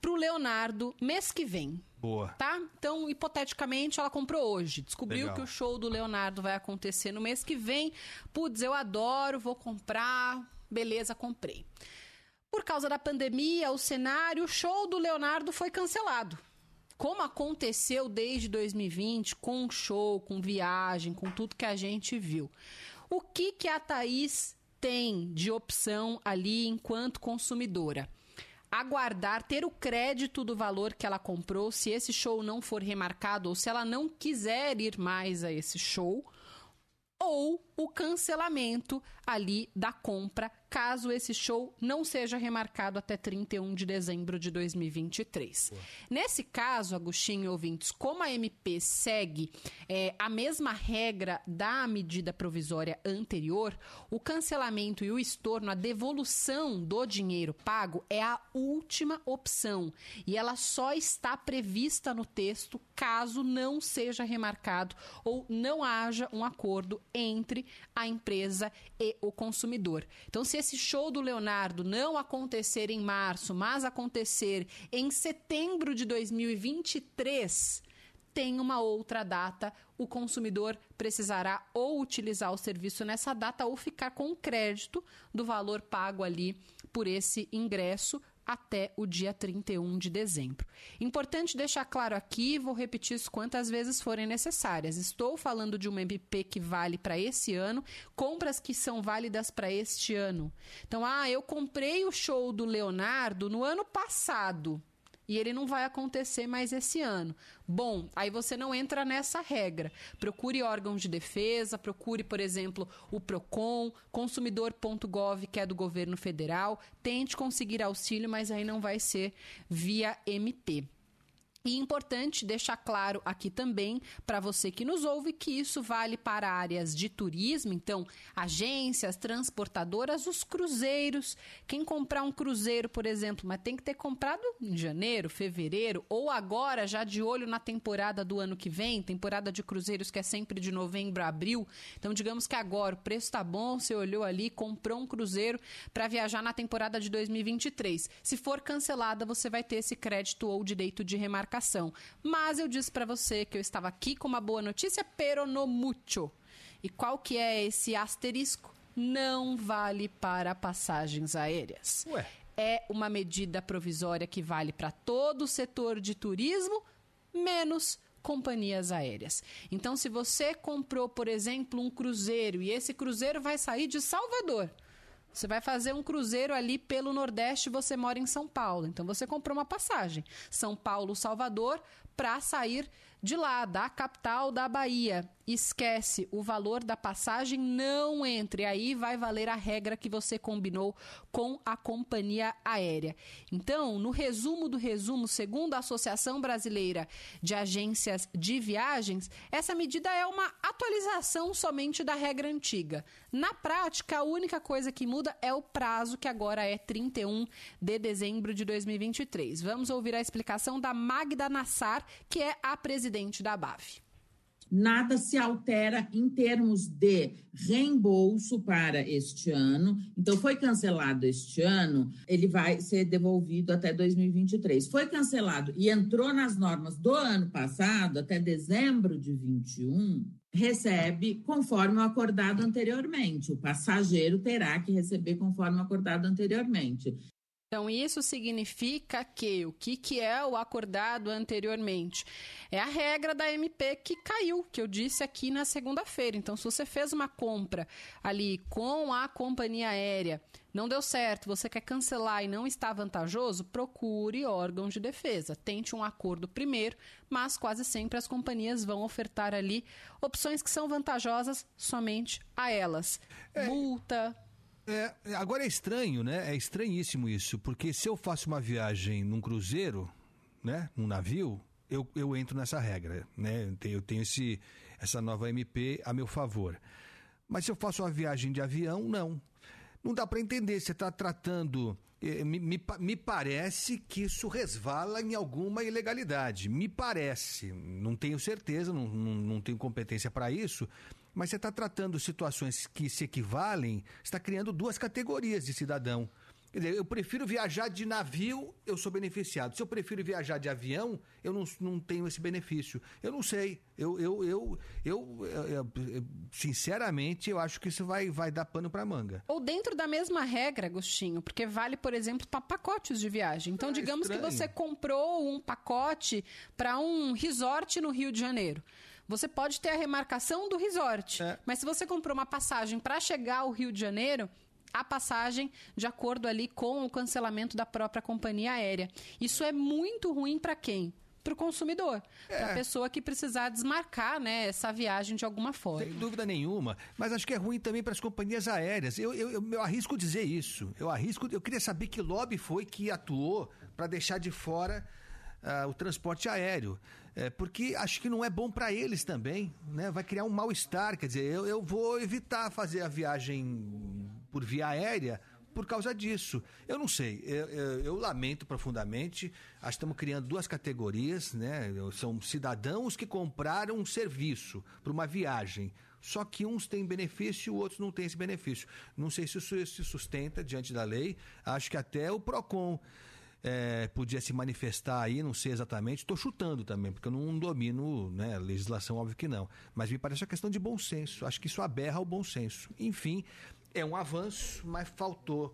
pro Leonardo mês que vem. Boa. Tá? Então, hipoteticamente, ela comprou hoje. Descobriu Legal. que o show do Leonardo vai acontecer no mês que vem. Putz, eu adoro, vou comprar. Beleza, comprei. Por causa da pandemia, o cenário, o show do Leonardo foi cancelado. Como aconteceu desde 2020, com show, com viagem, com tudo que a gente viu. O que, que a Thaís tem de opção ali enquanto consumidora? Aguardar, ter o crédito do valor que ela comprou, se esse show não for remarcado ou se ela não quiser ir mais a esse show, ou o cancelamento ali da compra, caso esse show não seja remarcado até 31 de dezembro de 2023. Nesse caso, Agostinho e ouvintes, como a MP segue é, a mesma regra da medida provisória anterior, o cancelamento e o estorno, a devolução do dinheiro pago é a última opção e ela só está prevista no texto caso não seja remarcado ou não haja um acordo entre a empresa e o consumidor. Então, se esse show do Leonardo não acontecer em março, mas acontecer em setembro de 2023, tem uma outra data, o consumidor precisará ou utilizar o serviço nessa data ou ficar com crédito do valor pago ali por esse ingresso até o dia 31 de dezembro. Importante deixar claro aqui, vou repetir isso quantas vezes forem necessárias. Estou falando de uma MP que vale para esse ano, compras que são válidas para este ano. Então, ah, eu comprei o show do Leonardo no ano passado e ele não vai acontecer mais esse ano. Bom, aí você não entra nessa regra. Procure órgãos de defesa, procure, por exemplo, o Procon, consumidor.gov, que é do governo federal. Tente conseguir auxílio, mas aí não vai ser via MP. E importante deixar claro aqui também para você que nos ouve que isso vale para áreas de turismo, então agências, transportadoras, os cruzeiros. Quem comprar um cruzeiro, por exemplo, mas tem que ter comprado em janeiro, fevereiro ou agora já de olho na temporada do ano que vem, temporada de cruzeiros que é sempre de novembro a abril. Então digamos que agora o preço tá bom, você olhou ali, comprou um cruzeiro para viajar na temporada de 2023. Se for cancelada, você vai ter esse crédito ou direito de remarcação. Mas eu disse para você que eu estava aqui com uma boa notícia, pero no mucho. E qual que é esse asterisco? Não vale para passagens aéreas. Ué. É uma medida provisória que vale para todo o setor de turismo, menos companhias aéreas. Então, se você comprou, por exemplo, um cruzeiro e esse cruzeiro vai sair de Salvador, você vai fazer um cruzeiro ali pelo Nordeste, você mora em São Paulo. Então você comprou uma passagem. São Paulo, Salvador, para sair de lá, da capital da Bahia. Esquece, o valor da passagem não entre. Aí vai valer a regra que você combinou com a companhia aérea. Então, no resumo do resumo, segundo a Associação Brasileira de Agências de Viagens, essa medida é uma atualização somente da regra antiga. Na prática, a única coisa que muda é o prazo, que agora é 31 de dezembro de 2023. Vamos ouvir a explicação da Magda Nassar, que é a presidente da BAV. Nada se altera em termos de reembolso para este ano. Então, foi cancelado este ano, ele vai ser devolvido até 2023. Foi cancelado e entrou nas normas do ano passado, até dezembro de 21, recebe conforme o acordado anteriormente. O passageiro terá que receber conforme o acordado anteriormente. Então, isso significa que o que, que é o acordado anteriormente? É a regra da MP que caiu, que eu disse aqui na segunda-feira. Então, se você fez uma compra ali com a companhia aérea, não deu certo, você quer cancelar e não está vantajoso, procure órgão de defesa. Tente um acordo primeiro, mas quase sempre as companhias vão ofertar ali opções que são vantajosas somente a elas. Multa, É, agora é estranho, né? É estranhíssimo isso, porque se eu faço uma viagem num cruzeiro, né, num navio, eu, eu entro nessa regra, né? Eu tenho, esse, essa nova MP a meu favor. Mas se eu faço uma viagem de avião, não. Não dá para entender. Você está tratando. eh, Me, me, me parece que isso resvala em alguma ilegalidade. Me parece. Não tenho certeza, não, não, não tenho competência para isso. Mas você está tratando situações que se equivalem, está criando duas categorias de cidadão. Quer dizer, eu prefiro viajar de navio, eu sou beneficiado. Se eu prefiro viajar de avião, eu não, não tenho esse benefício. Eu não sei. Eu, eu, eu, eu, eu- eu- sinceramente, eu acho que isso vai, vai dar pano para manga. Ou dentro da mesma regra, Agostinho, porque vale, por exemplo, para pacotes de viagem. Então, digamos que estranho. você comprou um pacote para um resort no Rio de Janeiro. Você pode ter a remarcação do resort, mas se você comprou uma passagem para chegar ao Rio de Janeiro, a passagem de acordo ali com o cancelamento da própria companhia aérea. Isso é muito ruim para quem? Para o consumidor, para a pessoa que precisar desmarcar né, essa viagem de alguma forma. Sem dúvida nenhuma. Mas acho que é ruim também para as companhias aéreas. Eu, eu, eu, eu arrisco dizer isso. Eu arrisco. Eu queria saber que lobby foi que atuou para deixar de fora ah, o transporte aéreo. É, porque acho que não é bom para eles também. Né? Vai criar um mal-estar. Quer dizer, eu, eu vou evitar fazer a viagem por via aérea por causa disso. Eu não sei, eu, eu- eu lamento profundamente. Acho que estamos criando duas categorias, né? São cidadãos que compraram um serviço para uma viagem. Só que uns têm benefício, outros não têm esse benefício. Não sei se isso se sustenta diante da lei. Acho que até o PROCON é, podia se manifestar aí, não sei exatamente. Estou chutando também, porque eu não domino né, legislação, óbvio que não. Mas me parece uma questão de bom senso. Acho que isso aberra o bom senso. Enfim, é um avanço, mas faltou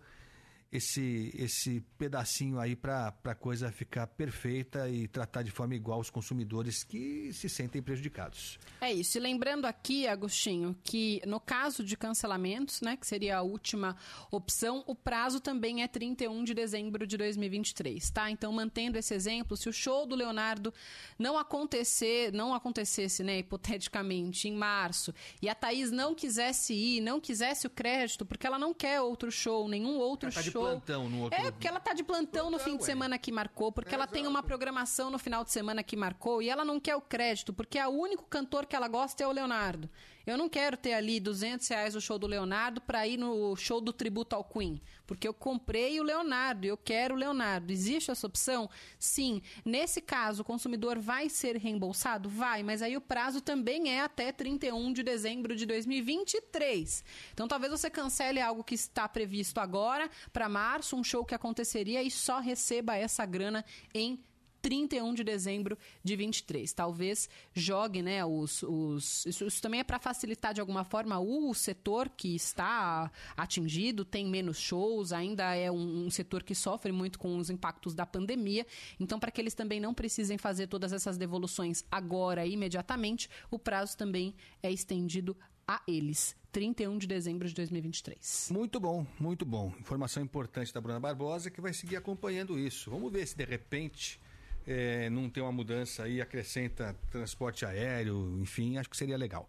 esse, esse pedacinho aí para a coisa ficar perfeita e tratar de forma igual os consumidores que se sentem prejudicados. É isso. E lembrando aqui, Agostinho, que no caso de cancelamentos, né, que seria a última opção, o prazo também é 31 de dezembro de 2023, tá? Então, mantendo esse exemplo, se o show do Leonardo não acontecer, não acontecesse, né, hipoteticamente, em março, e a Thaís não quisesse ir, não quisesse o crédito, porque ela não quer outro show, nenhum outro tá show. Plantão no outro- É, porque ela tá de plantão, no fim de semana que marcou, porque ela tem uma programação no final de semana que marcou e ela não quer o crédito, porque o único cantor que ela gosta é o Leonardo. Eu não quero ter ali 200 reais o show do Leonardo para ir no show do tributo ao Queen, porque eu comprei o Leonardo eu quero o Leonardo. Existe essa opção? Sim. Nesse caso, o consumidor vai ser reembolsado? Vai, mas aí o prazo também é até 31 de dezembro de 2023. Então talvez você cancele algo que está previsto agora para março, um show que aconteceria e só receba essa grana em 31 de dezembro de 23. Talvez jogue, né, os... os isso, isso também é para facilitar de alguma forma o setor que está atingido, tem menos shows, ainda é um, um setor que sofre muito com os impactos da pandemia. Então, para que eles também não precisem fazer todas essas devoluções agora, imediatamente, o prazo também é estendido a eles. 31 de dezembro de 2023. Muito bom, muito bom. Informação importante da Bruna Barbosa que vai seguir acompanhando isso. Vamos ver se de repente eh, não tem uma mudança aí, acrescenta transporte aéreo, enfim, acho que seria legal.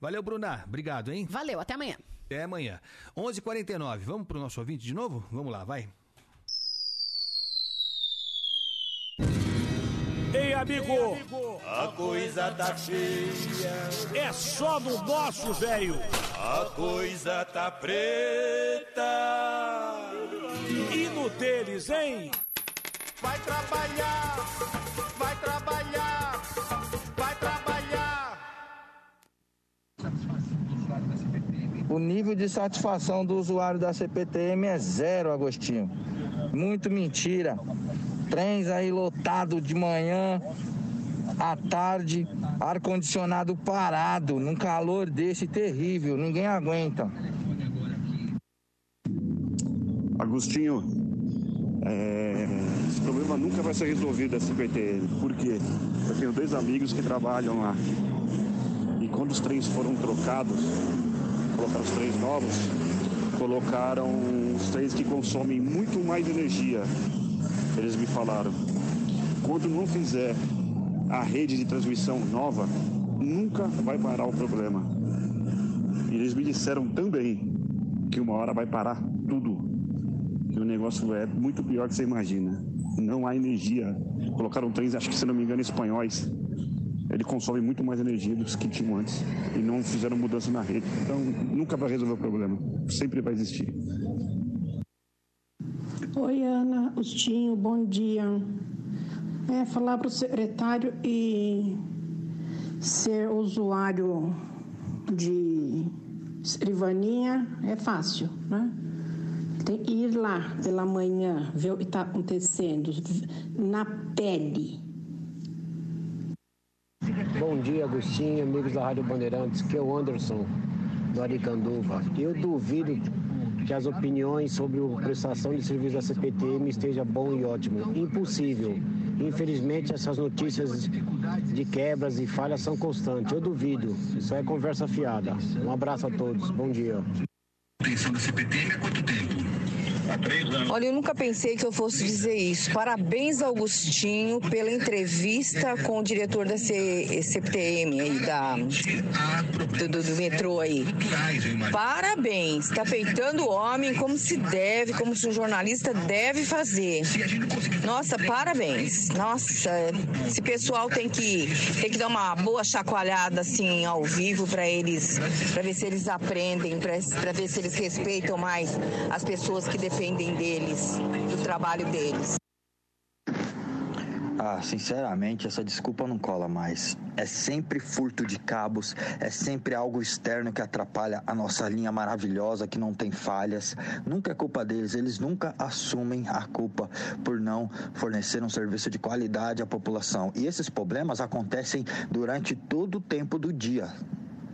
Valeu, Bruna. Obrigado, hein? Valeu, até amanhã. Até amanhã. 11:49. h 49 Vamos pro nosso ouvinte de novo? Vamos lá, vai. Ei, amigo! A coisa tá feia. É só no nosso, velho! A coisa tá preta. E no deles, hein? Vai trabalhar, vai trabalhar, vai trabalhar. O nível de satisfação do usuário da CPTM é zero, Agostinho. Muito mentira. Trens aí lotado de manhã, à tarde, ar-condicionado parado, num calor desse terrível, ninguém aguenta. Agostinho, é, esse problema nunca vai ser resolvido da CPTM. Por quê? Eu tenho dois amigos que trabalham lá. E quando os trens foram trocados, colocaram os trens novos, colocaram os trens que consomem muito mais energia. Eles me falaram. Quando não fizer a rede de transmissão nova, nunca vai parar o problema. E eles me disseram também que uma hora vai parar tudo. E o negócio é muito pior que você imagina. Não há energia. Colocaram trens, acho que se não me engano, espanhóis. Ele consome muito mais energia do que tinham antes. E não fizeram mudança na rede. Então, nunca vai resolver o problema. Sempre vai existir. Oi, Ana, Agostinho, bom dia. É, falar para o secretário e ser usuário de escrivaninha é fácil, né? Tem que ir lá pela manhã, ver o que está acontecendo, na pele. Bom dia, Agostinho, amigos da Rádio Bandeirantes, que é o Anderson, do Aricanduva. Eu duvido que as opiniões sobre a prestação de serviço da CPTM esteja bom e ótimo. Impossível. Infelizmente, essas notícias de quebras e falhas são constantes. Eu duvido. Isso é conversa fiada. Um abraço a todos. Bom dia. Atenção da CPTM há quanto tempo? Olha, eu nunca pensei que eu fosse dizer isso. Parabéns, Augustinho, pela entrevista com o diretor da CPTM aí, da, do, do, do metrô aí. Parabéns, está peitando o homem como se deve, como um jornalista deve fazer. Nossa, parabéns. Nossa, esse pessoal tem que, tem que dar uma boa chacoalhada assim ao vivo para eles, para ver se eles aprendem, para ver se eles respeitam mais as pessoas que dependem deles, do trabalho deles. Ah, sinceramente, essa desculpa não cola mais. É sempre furto de cabos, é sempre algo externo que atrapalha a nossa linha maravilhosa que não tem falhas. Nunca é culpa deles, eles nunca assumem a culpa por não fornecer um serviço de qualidade à população. E esses problemas acontecem durante todo o tempo do dia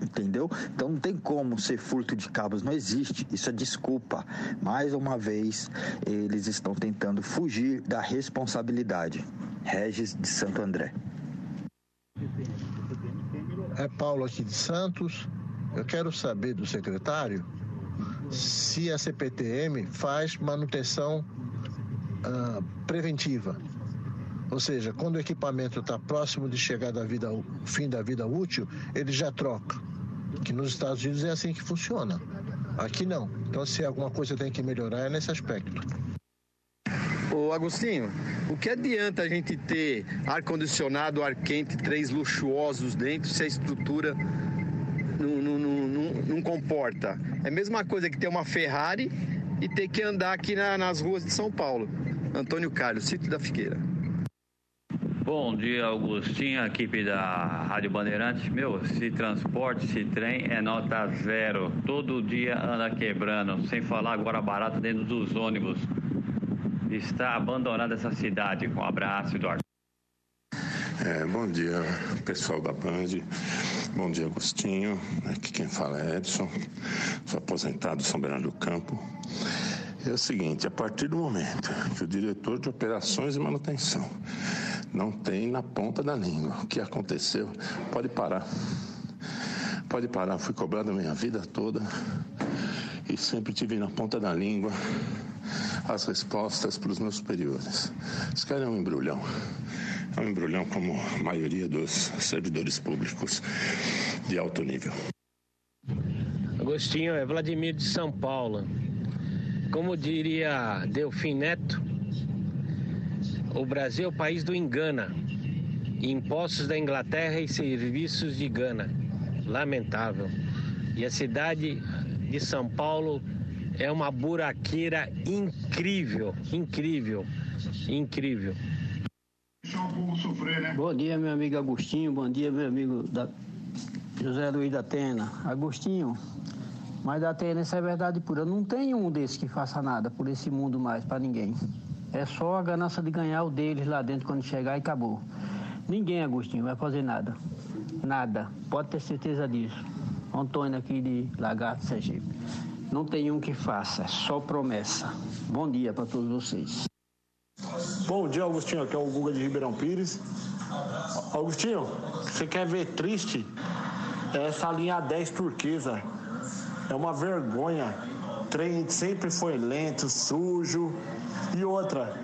entendeu? Então não tem como ser furto de cabos, não existe. Isso é desculpa. Mais uma vez, eles estão tentando fugir da responsabilidade. Regis de Santo André. É Paulo aqui de Santos. Eu quero saber do secretário se a CPTM faz manutenção uh, preventiva. Ou seja, quando o equipamento está próximo de chegar da vida, fim da vida útil, ele já troca. Que nos Estados Unidos é assim que funciona. Aqui não. Então, se alguma coisa tem que melhorar, é nesse aspecto. Ô Agostinho, o que adianta a gente ter ar-condicionado, ar quente, trens luxuosos dentro se a estrutura não, não, não, não, comporta? É a mesma coisa que ter uma Ferrari e ter que andar aqui na, nas ruas de São Paulo. Antônio Carlos, sítio da Figueira. Bom dia, Augustinho, equipe da Rádio Bandeirantes. Meu, se transporte, se trem é nota zero. Todo dia anda quebrando, sem falar agora barato dentro dos ônibus. Está abandonada essa cidade. Um abraço, Eduardo. É, bom dia, pessoal da Band. Bom dia, Agostinho. Aqui quem fala é Edson. Sou aposentado São Bernardo do Campo. É o seguinte, a partir do momento que o diretor de operações e manutenção não tem na ponta da língua o que aconteceu, pode parar. Pode parar, fui cobrado a minha vida toda e sempre tive na ponta da língua as respostas para os meus superiores. Isso querem um embrulhão. É um embrulhão como a maioria dos servidores públicos de alto nível. Agostinho, é Vladimir de São Paulo. Como diria Delfim Neto, o Brasil é o país do engana. Impostos da Inglaterra e serviços de Gana. Lamentável. E a cidade de São Paulo é uma buraqueira incrível, incrível, incrível. Bom dia, meu amigo Agostinho. Bom dia, meu amigo da... José Luiz da Atena. Agostinho, Mas da TNS é verdade pura. Não tem um desses que faça nada por esse mundo mais para ninguém. É só a ganância de ganhar o deles lá dentro quando chegar e acabou. Ninguém, Agostinho, vai fazer nada. Nada. Pode ter certeza disso. Antônio aqui de Lagarto, Sergipe. Não tem um que faça, é só promessa. Bom dia para todos vocês. Bom dia, Augustinho. Aqui é o Guga de Ribeirão Pires. Augustinho, você quer ver triste? É essa linha 10 turquesa. É uma vergonha. O trem sempre foi lento, sujo. E outra,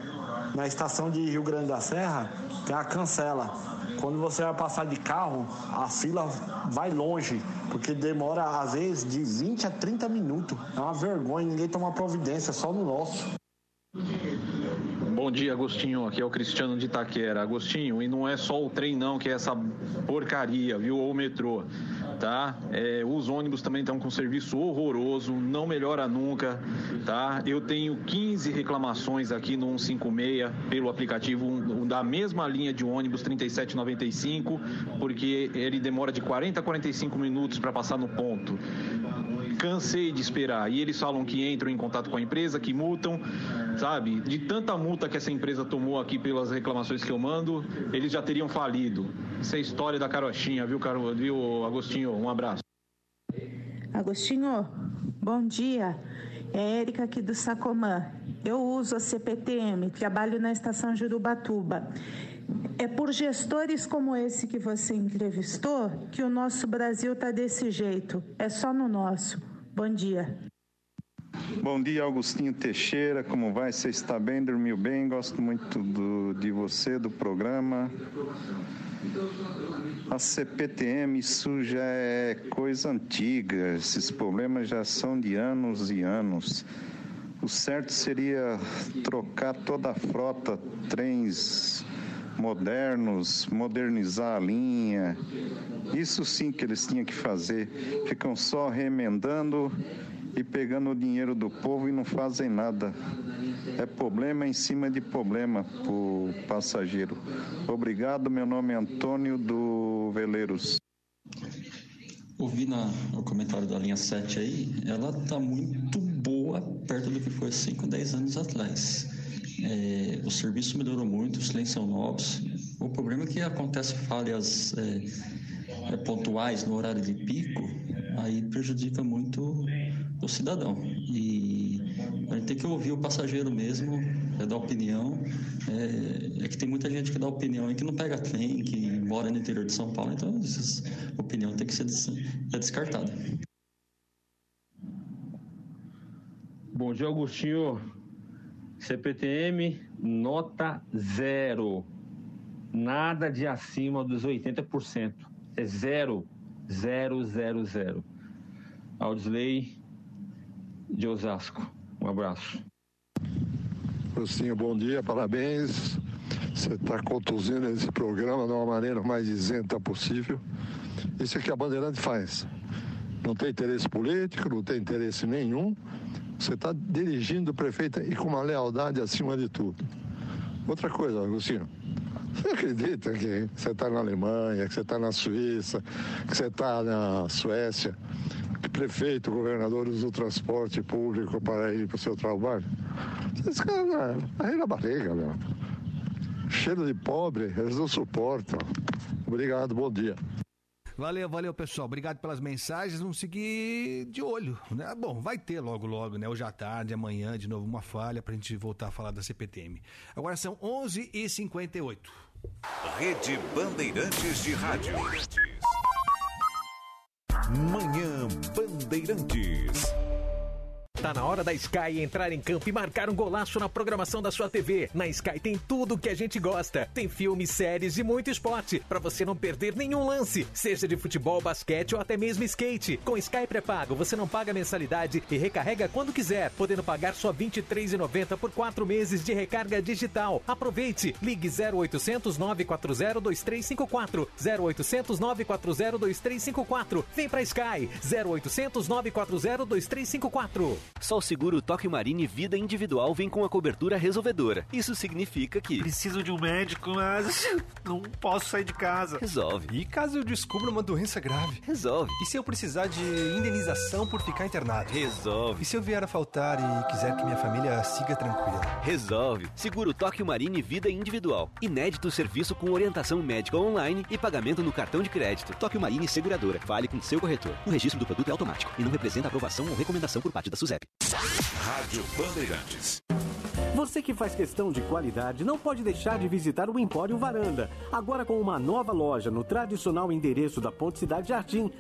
na estação de Rio Grande da Serra, tem a cancela. Quando você vai passar de carro, a fila vai longe, porque demora às vezes de 20 a 30 minutos. É uma vergonha, ninguém toma providência, só no nosso. Bom dia, Agostinho. Aqui é o Cristiano de Itaquera. Agostinho, e não é só o trem não que é essa porcaria, viu? Ou o metrô, tá? É, os ônibus também estão com serviço horroroso, não melhora nunca, tá? Eu tenho 15 reclamações aqui no 156 pelo aplicativo um, da mesma linha de ônibus 3795, porque ele demora de 40 a 45 minutos para passar no ponto cansei de esperar. E eles falam que entram em contato com a empresa, que multam, sabe? De tanta multa que essa empresa tomou aqui pelas reclamações que eu mando, eles já teriam falido. Essa é história da carochinha, viu, Caro... viu Agostinho? Um abraço. Agostinho, bom dia. É Érica aqui do Sacomã. Eu uso a CPTM, trabalho na estação Jurubatuba. É por gestores como esse que você entrevistou que o nosso Brasil está desse jeito. É só no nosso. Bom dia. Bom dia, Augustinho Teixeira. Como vai? Você está bem? Dormiu bem? Gosto muito do, de você, do programa. A CPTM, isso já é coisa antiga. Esses problemas já são de anos e anos. O certo seria trocar toda a frota, trens modernos, modernizar a linha. Isso sim que eles tinham que fazer. Ficam só remendando e pegando o dinheiro do povo e não fazem nada. É problema em cima de problema para o passageiro. Obrigado, meu nome é Antônio do Veleiros. Ouvi na, o comentário da linha 7 aí, ela está muito boa perto do que foi 5, 10 anos atrás. É, o serviço melhorou muito, os trens são novos. O problema é que acontece falhas é, é, pontuais no horário de pico, aí prejudica muito o cidadão. E a gente tem que ouvir o passageiro mesmo, é dar opinião. É, é, que tem muita gente que dá opinião e que não pega trem, que mora no interior de São Paulo, então essa opinião tem que ser é descartada. Bom dia, Augustinho. CPTM, nota zero. Nada de acima dos 80%. É zero. Zero, zero, zero. Audisley de Osasco. Um abraço. Agostinho, bom dia, parabéns. Você está conduzindo esse programa de uma maneira mais isenta possível. Isso é que a Bandeirante faz. Não tem interesse político, não tem interesse nenhum. Você está dirigindo o prefeito e com uma lealdade acima de tudo. Outra coisa, Agostinho. Você acredita que você está na Alemanha, que você está na Suíça, que você está na Suécia, que prefeito, governador usa o transporte público para ir para o seu trabalho? Esses caras, aí na barriga, meu. Cheiro de pobre, eles não suportam. Obrigado, bom dia. Valeu, valeu, pessoal. Obrigado pelas mensagens. Vamos seguir de olho, né? Bom, vai ter logo, logo, né? Hoje à tarde, amanhã, de novo, uma falha pra gente voltar a falar da CPTM. Agora são 11h58. Rede Bandeirantes de Rádio. Manhã Bandeirantes. Tá na hora da Sky entrar em campo e marcar um golaço na programação da sua TV. Na Sky tem tudo o que a gente gosta. Tem filmes, séries e muito esporte, para você não perder nenhum lance, seja de futebol, basquete ou até mesmo skate. Com Sky pré-pago, você não paga mensalidade e recarrega quando quiser, podendo pagar só R$ 23,90 por quatro meses de recarga digital. Aproveite! Ligue 0800 940 2354 0800 940 2354. Vem pra Sky 0800 940 2354. Só o seguro Toque Marine Vida Individual vem com a cobertura resolvedora. Isso significa que. Preciso de um médico, mas não posso sair de casa. Resolve. E caso eu descubra uma doença grave? Resolve. E se eu precisar de indenização por ficar internado? Resolve. E se eu vier a faltar e quiser que minha família siga tranquila? Resolve. Seguro Toque Marine Vida Individual. Inédito serviço com orientação médica online e pagamento no cartão de crédito. Toque Marine Seguradora. Fale com seu corretor. O registro do produto é automático e não representa aprovação ou recomendação por parte da SUSEP. Rádio Bandeirantes. Você que faz questão de qualidade não pode deixar de visitar o Empório Varanda. Agora com uma nova loja no tradicional endereço da Ponte Cidade Jardim,